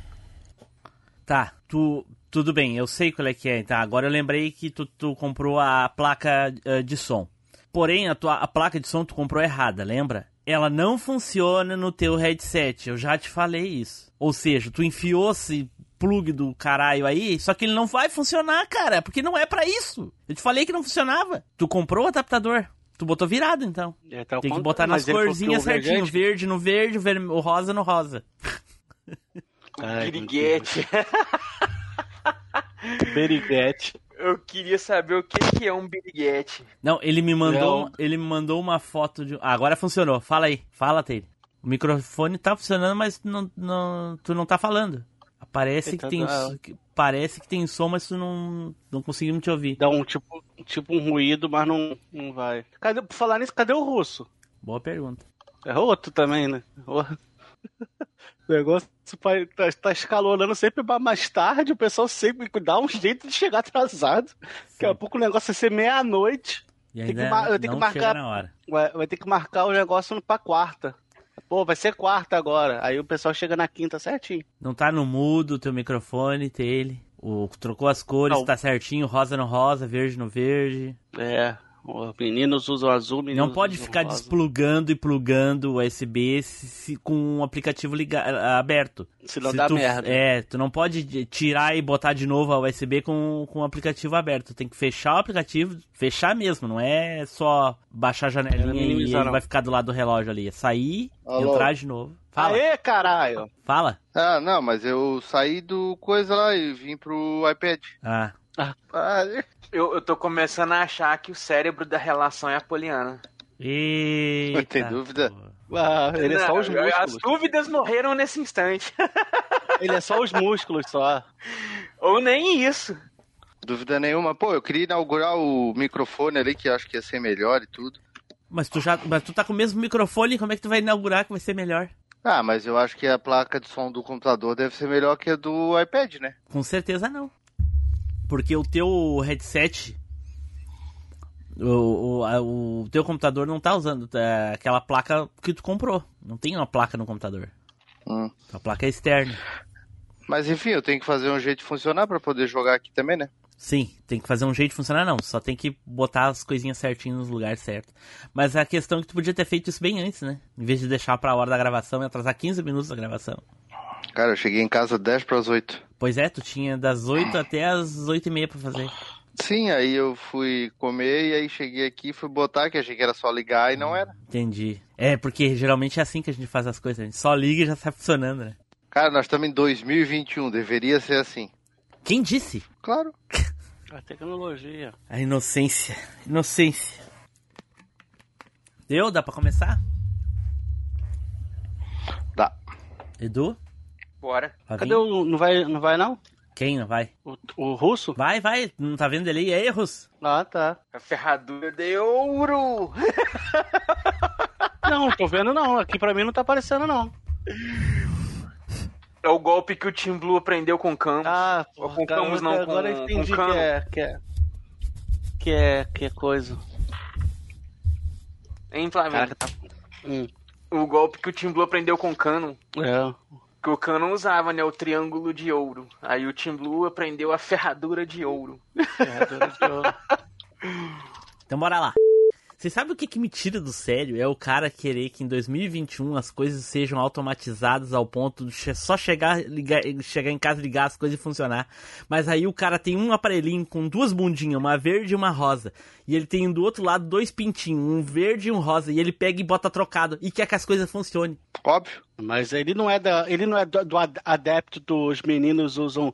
Tá, tu. Tudo bem, eu sei qual é que é. Tá, agora eu lembrei que tu, tu comprou a placa eh, de som. Porém, a, tua, a placa de som tu comprou errada, lembra? Ela não funciona no teu headset. Eu já te falei isso. Ou seja, tu enfiou esse plug do caralho aí, só que ele não vai funcionar, cara, porque não é pra isso. Eu te falei que não funcionava. Tu comprou o adaptador. Tu botou virado, então. É, tá Tem que botar nas corzinhas certinho. Verde no verde, o rosa no rosa. Ai, Piriguete. Beriguete. Eu queria saber o que, que é um biriguete. Não, ele me mandou, Não. ele me mandou uma foto de. Ah, agora funcionou. Fala aí, fala, Taylor. O microfone tá funcionando, mas não, não, tu não tá falando. Parece que Eita, tem, tá. que- parece que tem som, mas tu não, não conseguimos te ouvir. Dá um tipo, tipo um ruído, mas não, não vai. Cadê, por falar nisso, cadê o russo? Boa pergunta. É outro também, né? O o negócio vai- tá, tá escalonando sempre mais tarde, o pessoal sempre dá um jeito de chegar atrasado. Daqui a pouco o negócio vai ser meia-noite. E Tem que mar- marcar- na hora. Vai, vai ter que marcar o negócio pra quarta. Pô, vai ser quarta agora. Aí o pessoal chega na quinta certinho. Não tá no mudo o teu microfone, Taylor. O, trocou as cores, Não. tá certinho, rosa no rosa, verde no verde. É, os meninos usam azul, meninos Não pode ficar rosa. desplugando e plugando o USB se- se- com o aplicativo liga- aberto. Senão Se dá tu- merda. É, tu não pode de- tirar e botar de novo a USB com, com o aplicativo aberto. Tu tem que fechar o aplicativo, fechar mesmo, não é só baixar a janelinha Não é e ele não. vai ficar do lado do relógio ali. É sair, Alô? entrar de novo. Fala, Aê, caralho! fala. Ah, não, mas eu saí do coisa lá e vim pro iPad. Ah, Ah, Eu, eu tô começando a achar que o cérebro da relação é apoliana. eita. Tem dúvida? pô. Ah, ele é só os Não, As músculos. dúvidas morreram nesse instante. Ele é só os músculos só. Ou nem isso. dúvida nenhuma. Pô, eu queria inaugurar o microfone ali, que eu acho que ia ser melhor e tudo. Mas tu já, mas tu tá com o mesmo microfone, como é que tu vai inaugurar que vai ser melhor? Ah, mas eu acho que a placa de som do computador deve ser melhor que a do iPad, né? Com certeza não. Porque o teu headset. O, o, o teu computador não tá usando tá, aquela placa que tu comprou. Não tem uma placa no computador. Hum. A placa é externa. Mas enfim, eu tenho que fazer um jeito de funcionar pra poder jogar aqui também, né? Sim, tem que fazer um jeito de funcionar, não. Só tem que botar as coisinhas certinho nos lugares certos. Mas a questão é que tu podia ter feito isso bem antes, né? Em vez de deixar pra hora da gravação e atrasar 15 minutos da gravação. Cara, eu cheguei em casa 10 para as 8. Pois é, tu tinha das 8 até as 8 e meia pra fazer. Sim, aí eu fui comer e aí cheguei aqui e fui botar, que achei que era só ligar e não era. Entendi. É, porque geralmente é assim que a gente faz as coisas. A gente só liga e já sai funcionando, né? Cara, nós estamos em 2021, deveria ser assim. Quem disse? Claro. A tecnologia. A inocência. Inocência. Deu? Dá pra começar? Dá. Edu? Bora. Vai Cadê vir? o. Não vai, não vai não? Quem não vai? O, o russo? Vai, vai. Não tá vendo ele aí? Erros. Ah, tá. A ferradura de ouro. Não, tô vendo não. Aqui pra mim não tá aparecendo não. É o golpe que o Team Blue aprendeu com o Camus. Ah, porra, com cara, Camus, não, agora com- eu entendi com Cano. que é, que é. Que é. Que é coisa. Hein? Caraca, tá. Hum, O golpe que o Team Blue aprendeu com o Canon. é. Que o Canon usava, né? O triângulo de ouro. Aí o Team Blue aprendeu a ferradura de ouro. ferradura de ouro. Então bora lá. Você sabe o que, que me tira do sério? É o cara querer que em 2021 as coisas sejam automatizadas ao ponto de só chegar, ligar, chegar em casa, ligar as coisas e funcionar. Mas aí o cara tem um aparelhinho com duas bundinhas, uma verde e uma rosa. E ele tem do outro lado dois pintinhos, um verde e um rosa. E ele pega e bota trocado e quer que as coisas funcionem. Óbvio. Mas ele não é da, ele não é do, do ad- adepto dos meninos usam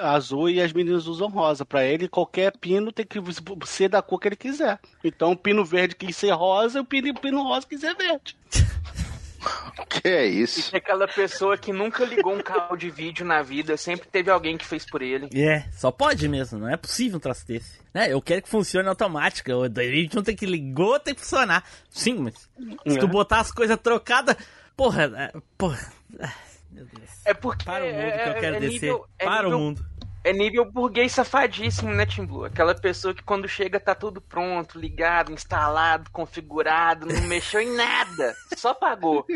azul e as meninas usam rosa. Pra ele qualquer pino tem que ser da cor que ele quiser. Então o pino verde quis ser rosa, o pino, pino rosa quis ser verde. Que é isso? E aquela pessoa que nunca ligou um cabo de vídeo na vida, sempre teve alguém que fez por ele. É, só pode mesmo, não é possível um troço desse. Né? Eu quero que funcione automático. O gente não tem que ligou, tem que funcionar. Sim, mas se tu É. botar as coisas trocadas. Porra, é, porra. ah, Meu Deus. É porque Para o mundo é, que eu quero é descer. nível- é Para nível- o mundo. É nível burguês safadíssimo, né, Tim Blue? Aquela pessoa que quando chega tá tudo pronto, ligado, instalado, configurado, não mexeu em nada, só pagou.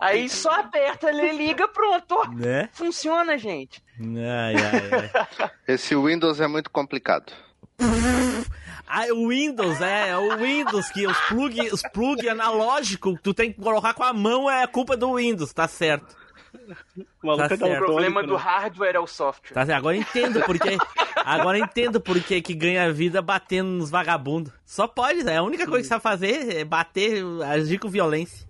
Aí só aperta, ele liga, pronto. Né? Funciona, gente. Ai, ai, ai. Esse Windows é muito complicado. Ah, o Windows, é, é o Windows que os plug, os plug analógico que tu tem que colocar com a mão é culpa do Windows, tá certo. O maluco Tá é certo. O problema do né? hardware é o software. Tá certo. Agora eu entendo porque. Agora eu entendo porque que ganha vida batendo nos vagabundos. Só pode, é a única coisa que sabe fazer é bater, agir com violência.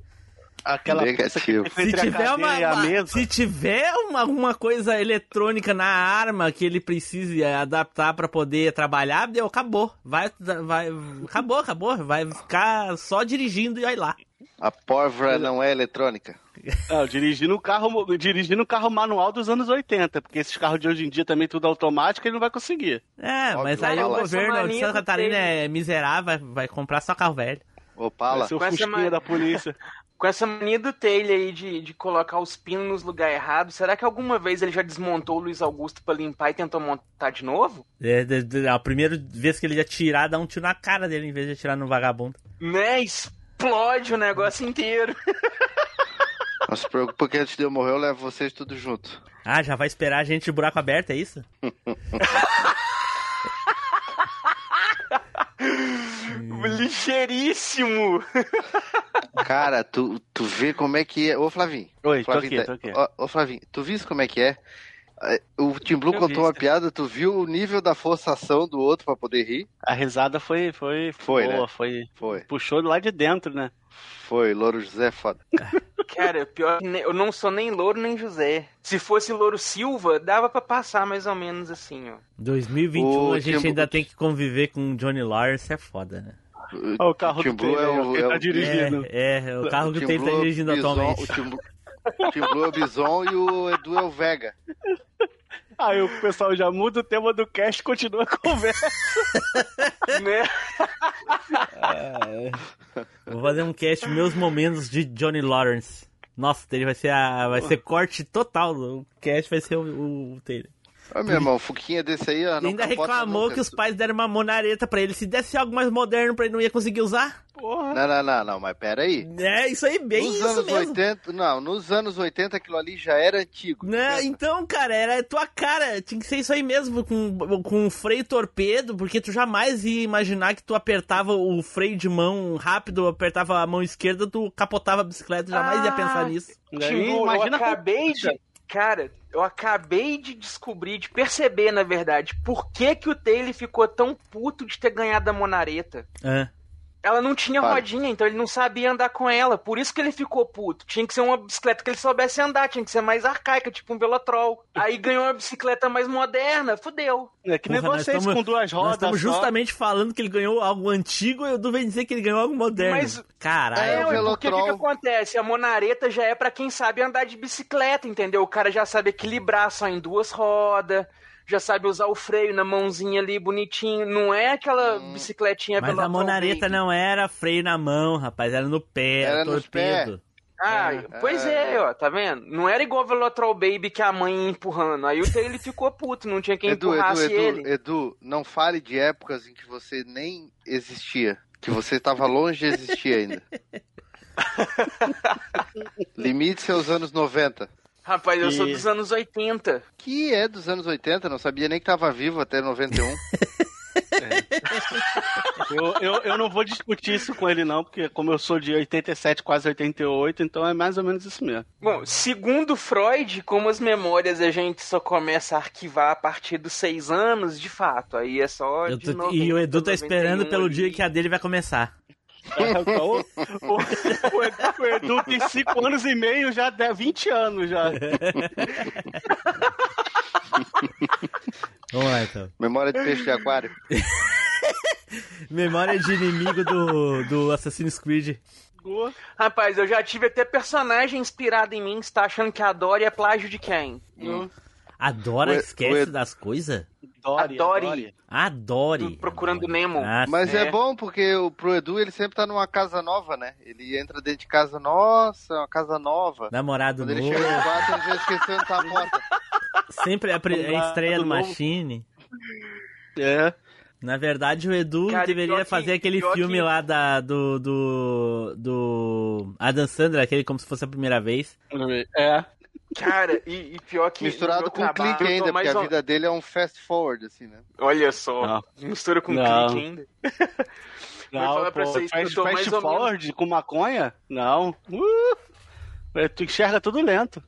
Aquela Negativo. Se tiver, uma, uma- mesa. se tiver uma, alguma coisa eletrônica na arma que ele precise adaptar pra poder trabalhar, deu, acabou. Vai, vai, acabou, acabou. Vai ficar só dirigindo e aí lá. A pólvora não é eletrônica. Não, dirigindo o carro, dirigindo o carro manual dos anos 80, porque esses carros de hoje em dia também tudo automático, ele não vai conseguir. É, Óbvio, mas aí vai o governo de Santa Catarina é miserável, vai, vai comprar só carro velho. Opala. Vai ser o fusquinha da polícia. Com essa mania do Taylor aí de, de colocar os pinos nos lugares errados, será que alguma vez ele já desmontou o Luiz Augusto pra limpar e tentou montar de novo? É, de- de- a primeira vez que ele ia tirar, dá um tiro na cara dele em vez de atirar no vagabundo. Né? Explode o negócio inteiro. Não se preocupe que antes de eu morrer eu levo vocês tudo junto. Ah, já vai esperar a gente de buraco aberto, é isso? Ligeiríssimo! Cara, tu, tu vê como é que é. Ô, Flavinho. Oi, tô Flavinho, aqui, tô aqui. Ó, ô, Flavinho, tu viste como é que é? É, O Tim Blue Eu contou uma piada, tu viu o nível da forçação do outro pra poder rir? A risada foi, foi, Foi, boa, né? foi. Foi. Puxou lá de dentro, né? Foi, Louro José é foda. Cara, pior que eu não sou nem Louro nem José. Se fosse Louro Silva, dava pra passar mais ou menos assim, ó. 2021 O a gente Tim- ainda tem que conviver com o Johnny Lawrence, é foda, né? Olha o carro Tim Blue é o- ele é tá dirigindo. É, é, o carro que o Tim Taylor tá é o dirigindo Bison, atualmente. O Tim, Blue, o Tim Blue é o Bison e o Edu é o Vega. Aí o pessoal já muda o tema do cast e continua a conversa. né? Vou fazer um cast meus momentos de Johnny Lawrence. Nossa, ele vai ser a, vai ser corte total. O cast vai ser o, o Taylor. Ó, meu irmão, o Fuquinha desse aí, ó. Não ainda reclamou nunca. que os pais deram uma monareta pra ele. Se desse algo mais moderno pra ele, não ia conseguir usar. Porra. Não, não, não, não, mas pera aí. É, isso aí, bem nos isso anos mesmo. 80, não, nos anos 80 aquilo ali já era antigo. Né? Então, cara, era tua cara. Tinha que ser isso aí mesmo, com, com o freio torpedo, porque tu jamais ia imaginar que tu apertava o freio de mão rápido, apertava a mão esquerda, tu capotava a bicicleta, jamais ia Ah, pensar nisso. Aí, Timbu, eu imagina com- acabei de. Cara, eu acabei de descobrir, de perceber, na verdade, por que, que o Taylor ficou tão puto de ter ganhado a Monareta. É. Ela não tinha Fala. rodinha, então ele não sabia andar com ela. Por isso que ele ficou puto. Tinha que ser uma bicicleta que ele soubesse andar, tinha que ser mais arcaica, tipo um Velotrol. Aí ganhou uma bicicleta mais moderna, fudeu. É que nem Porra, vocês tamo- com duas Nós rodas. estamos só. justamente falando que ele ganhou algo antigo e eu duvido dizer que ele ganhou algo moderno. Mas- Caralho. É, o ué, porque o que, que Velotrol. acontece? A monareta já é pra quem sabe andar de bicicleta, entendeu? O cara já sabe equilibrar só em duas rodas, já sabe usar o freio na mãozinha ali bonitinho. Não é aquela Hum. bicicletinha Mas a monareta não era freio na mão, rapaz, era no pé, Era torpedo. Ah, pois é, ó, tá vendo? Não era igual o Velotrol Baby que a mãe ia empurrando. Aí o Taylor ficou puto, não tinha quem Edu, Edu, empurrasse Edu, ele. Edu, não fale de épocas em que você nem existia. Que você estava longe de existir ainda. Limite seus anos 90. Rapaz, eu sou E- dos anos 80. Que é dos anos 80, não sabia nem que tava vivo até 91. Eu, eu, eu não vou discutir isso com ele, não, porque como eu sou de 87, quase 88, então é mais ou menos isso mesmo. Bom, segundo Freud, como as memórias a gente só começa a arquivar a partir dos seis anos, de fato, aí é só tô- 90, e o Edu tá esperando 91 pelo dia que a dele vai começar. O, o- o Edu, o Edu tem 5 anos e meio, já dá 20 anos já. Vamos lá então. Memória de peixe de aquário. Memória de inimigo do, do Assassin's Creed. Rapaz, eu já tive até personagem inspirado em mim, você tá achando que a Dory é plágio de quem? A Dora O esquece o das coisas? Dory, A Dory. Dory. A Dory. Procurando Nemo. Ah, Mas é. É. bom porque o, pro Edu ele sempre tá numa casa nova, né? Ele entra dentro de casa, nossa, uma casa nova. namorado Quando ele novo. chega no quarto, ele já esqueceu onde tá a porta. Sempre a, pre- a estreia do. Machine. É. Na verdade, o Edu Cara, deveria que- fazer aquele filme que- lá da, do, do. do. Adam Sandler, aquele como se fosse a primeira vez. É. Cara, e, e pior que. Misturado com trabalho, clique tô ainda, porque a vida dele é um fast forward, assim, né? Olha só, Não. mistura com Não. clique ainda. Não, falar pra pô, vocês fast, tô fast menos- forward com maconha? Não. Uh, tu enxerga tudo lento.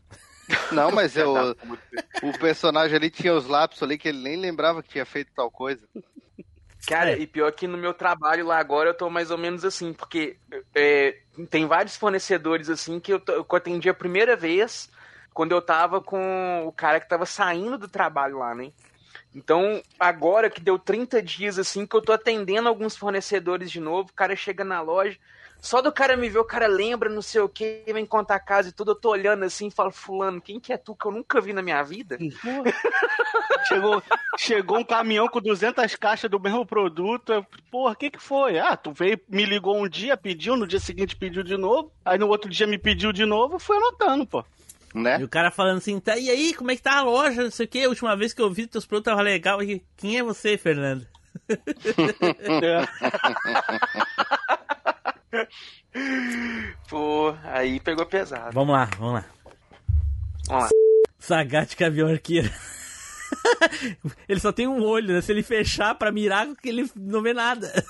Não, mas eu, o personagem ali tinha os lápis ali que ele nem lembrava que tinha feito tal coisa. Cara, É. e pior que no meu trabalho lá agora eu tô mais ou menos assim, porque é, tem vários fornecedores assim que eu, que eu atendi a primeira vez quando eu tava com o cara que tava saindo do trabalho lá, né? Então, agora que deu 30 dias assim que eu tô atendendo alguns fornecedores de novo, o cara chega na loja, só do cara me ver, o cara lembra, não sei o que, vem contar a casa e tudo, eu tô olhando assim e falo, fulano, quem que é tu que eu nunca vi na minha vida? chegou, chegou um caminhão com 200 caixas do mesmo produto. Eu, Porra, o que que foi? Ah, tu veio, me ligou um dia, pediu, no dia seguinte pediu de novo, aí no outro dia me pediu de novo, fui anotando, pô. Né? E o cara falando assim, tá, e aí, como é que tá a loja? Não sei o que, a última vez que eu vi teus produtos tava legal. E, Quem é você, Fernando? Pô, aí pegou pesado. Vamos lá, vamos lá. Vamos lá. Sagat Gavião Arqueiro. ele só tem um olho, né? Se ele fechar pra mirar, ele não vê nada.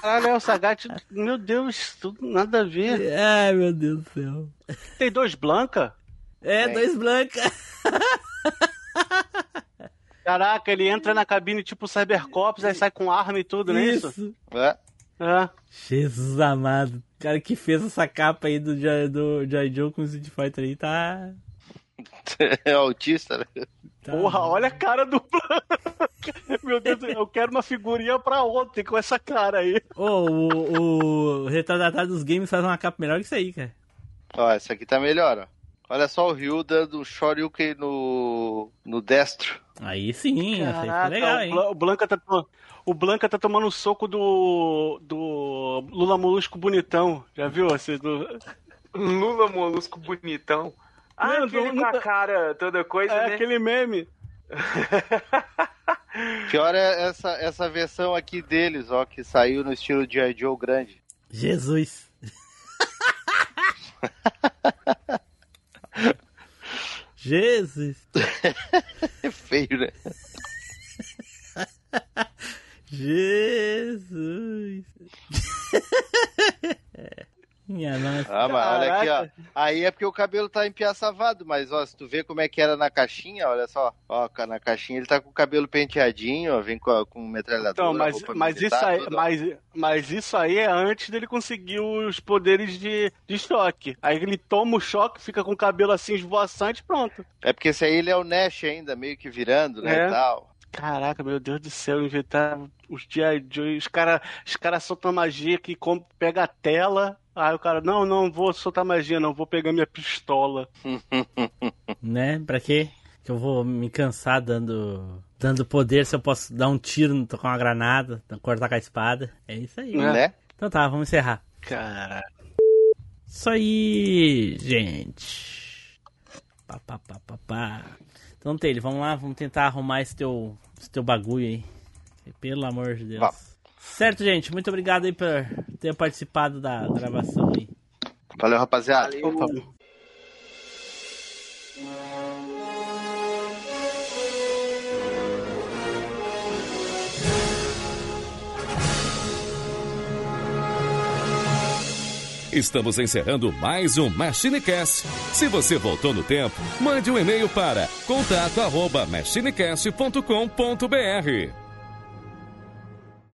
Caralho, é o Sagat, meu Deus, tudo nada a ver. Ai, meu Deus do céu. Tem dois Blanca? É, Tem. dois blancas. Caraca, ele entra na cabine tipo Cybercops, aí sai com arma e tudo, não é isso? Isso. É. É. Jesus amado. O cara que fez essa capa aí do, do J. Joe com o Street Fighter aí tá. É autista, né? tá- Porra, olha a cara do Blanca. Meu Deus, eu quero uma figurinha pra ontem com essa cara aí. Ô, o, o retardatário dos games faz uma capa melhor que isso aí, cara. Ó, essa aqui tá melhor, ó. Olha só o Ryu dando um Shoryuken no, no destro. Aí sim, Caraca, legal, o, hein? O Blanca tá, o Blanca tá tomando um soco do. do Lula Molusco bonitão. Já viu? Esse do... Lula molusco bonitão. Ah, Mano, aquele com a cara toda coisa, É né? aquele meme. Pior é essa, essa versão aqui deles, ó, que saiu no estilo de G.I. Joe grande. Jesus. Jesus. É feio, né? Jesus. Minha nossa. Ah, mas olha aqui, ó. Aí é porque o cabelo tá empiaçavado, mas ó, se tu vê como é que era na caixinha, olha só. Ó, na caixinha ele tá com o cabelo penteadinho, ó, vem com, a- com metralhadora. Então, mas, mas, militar, isso aí, tudo, mas, mas isso aí é antes dele conseguir os poderes de, de choque. Aí ele toma o choque, fica com o cabelo assim esvoaçante pronto. É porque esse aí ele é o Nash ainda, meio que virando, né, É. e tal. Caraca, meu Deus do céu, inventar os G.I. Joe, os caras os cara soltam magia que com- pega a tela. Aí o cara, não, não vou soltar magia, não, vou pegar minha pistola. Né? Pra quê? Que eu vou me cansar dando dando poder se eu posso dar um tiro, tocar uma granada, cortar com a espada. É isso aí. É. Né? Então tá, vamos encerrar. Cara, Isso aí, gente. Pá, pá, pá, pá, pá. Então, Taylor, vamos lá, vamos tentar arrumar esse teu, esse teu bagulho aí. Pelo amor de Deus. Vamos. Certo, gente. Muito obrigado aí por ter participado da gravação aí. Valeu, rapaziada. opa, Estamos encerrando mais um MachineCast. Se você voltou no tempo, mande um e-mail para contato@machinecast.com.br.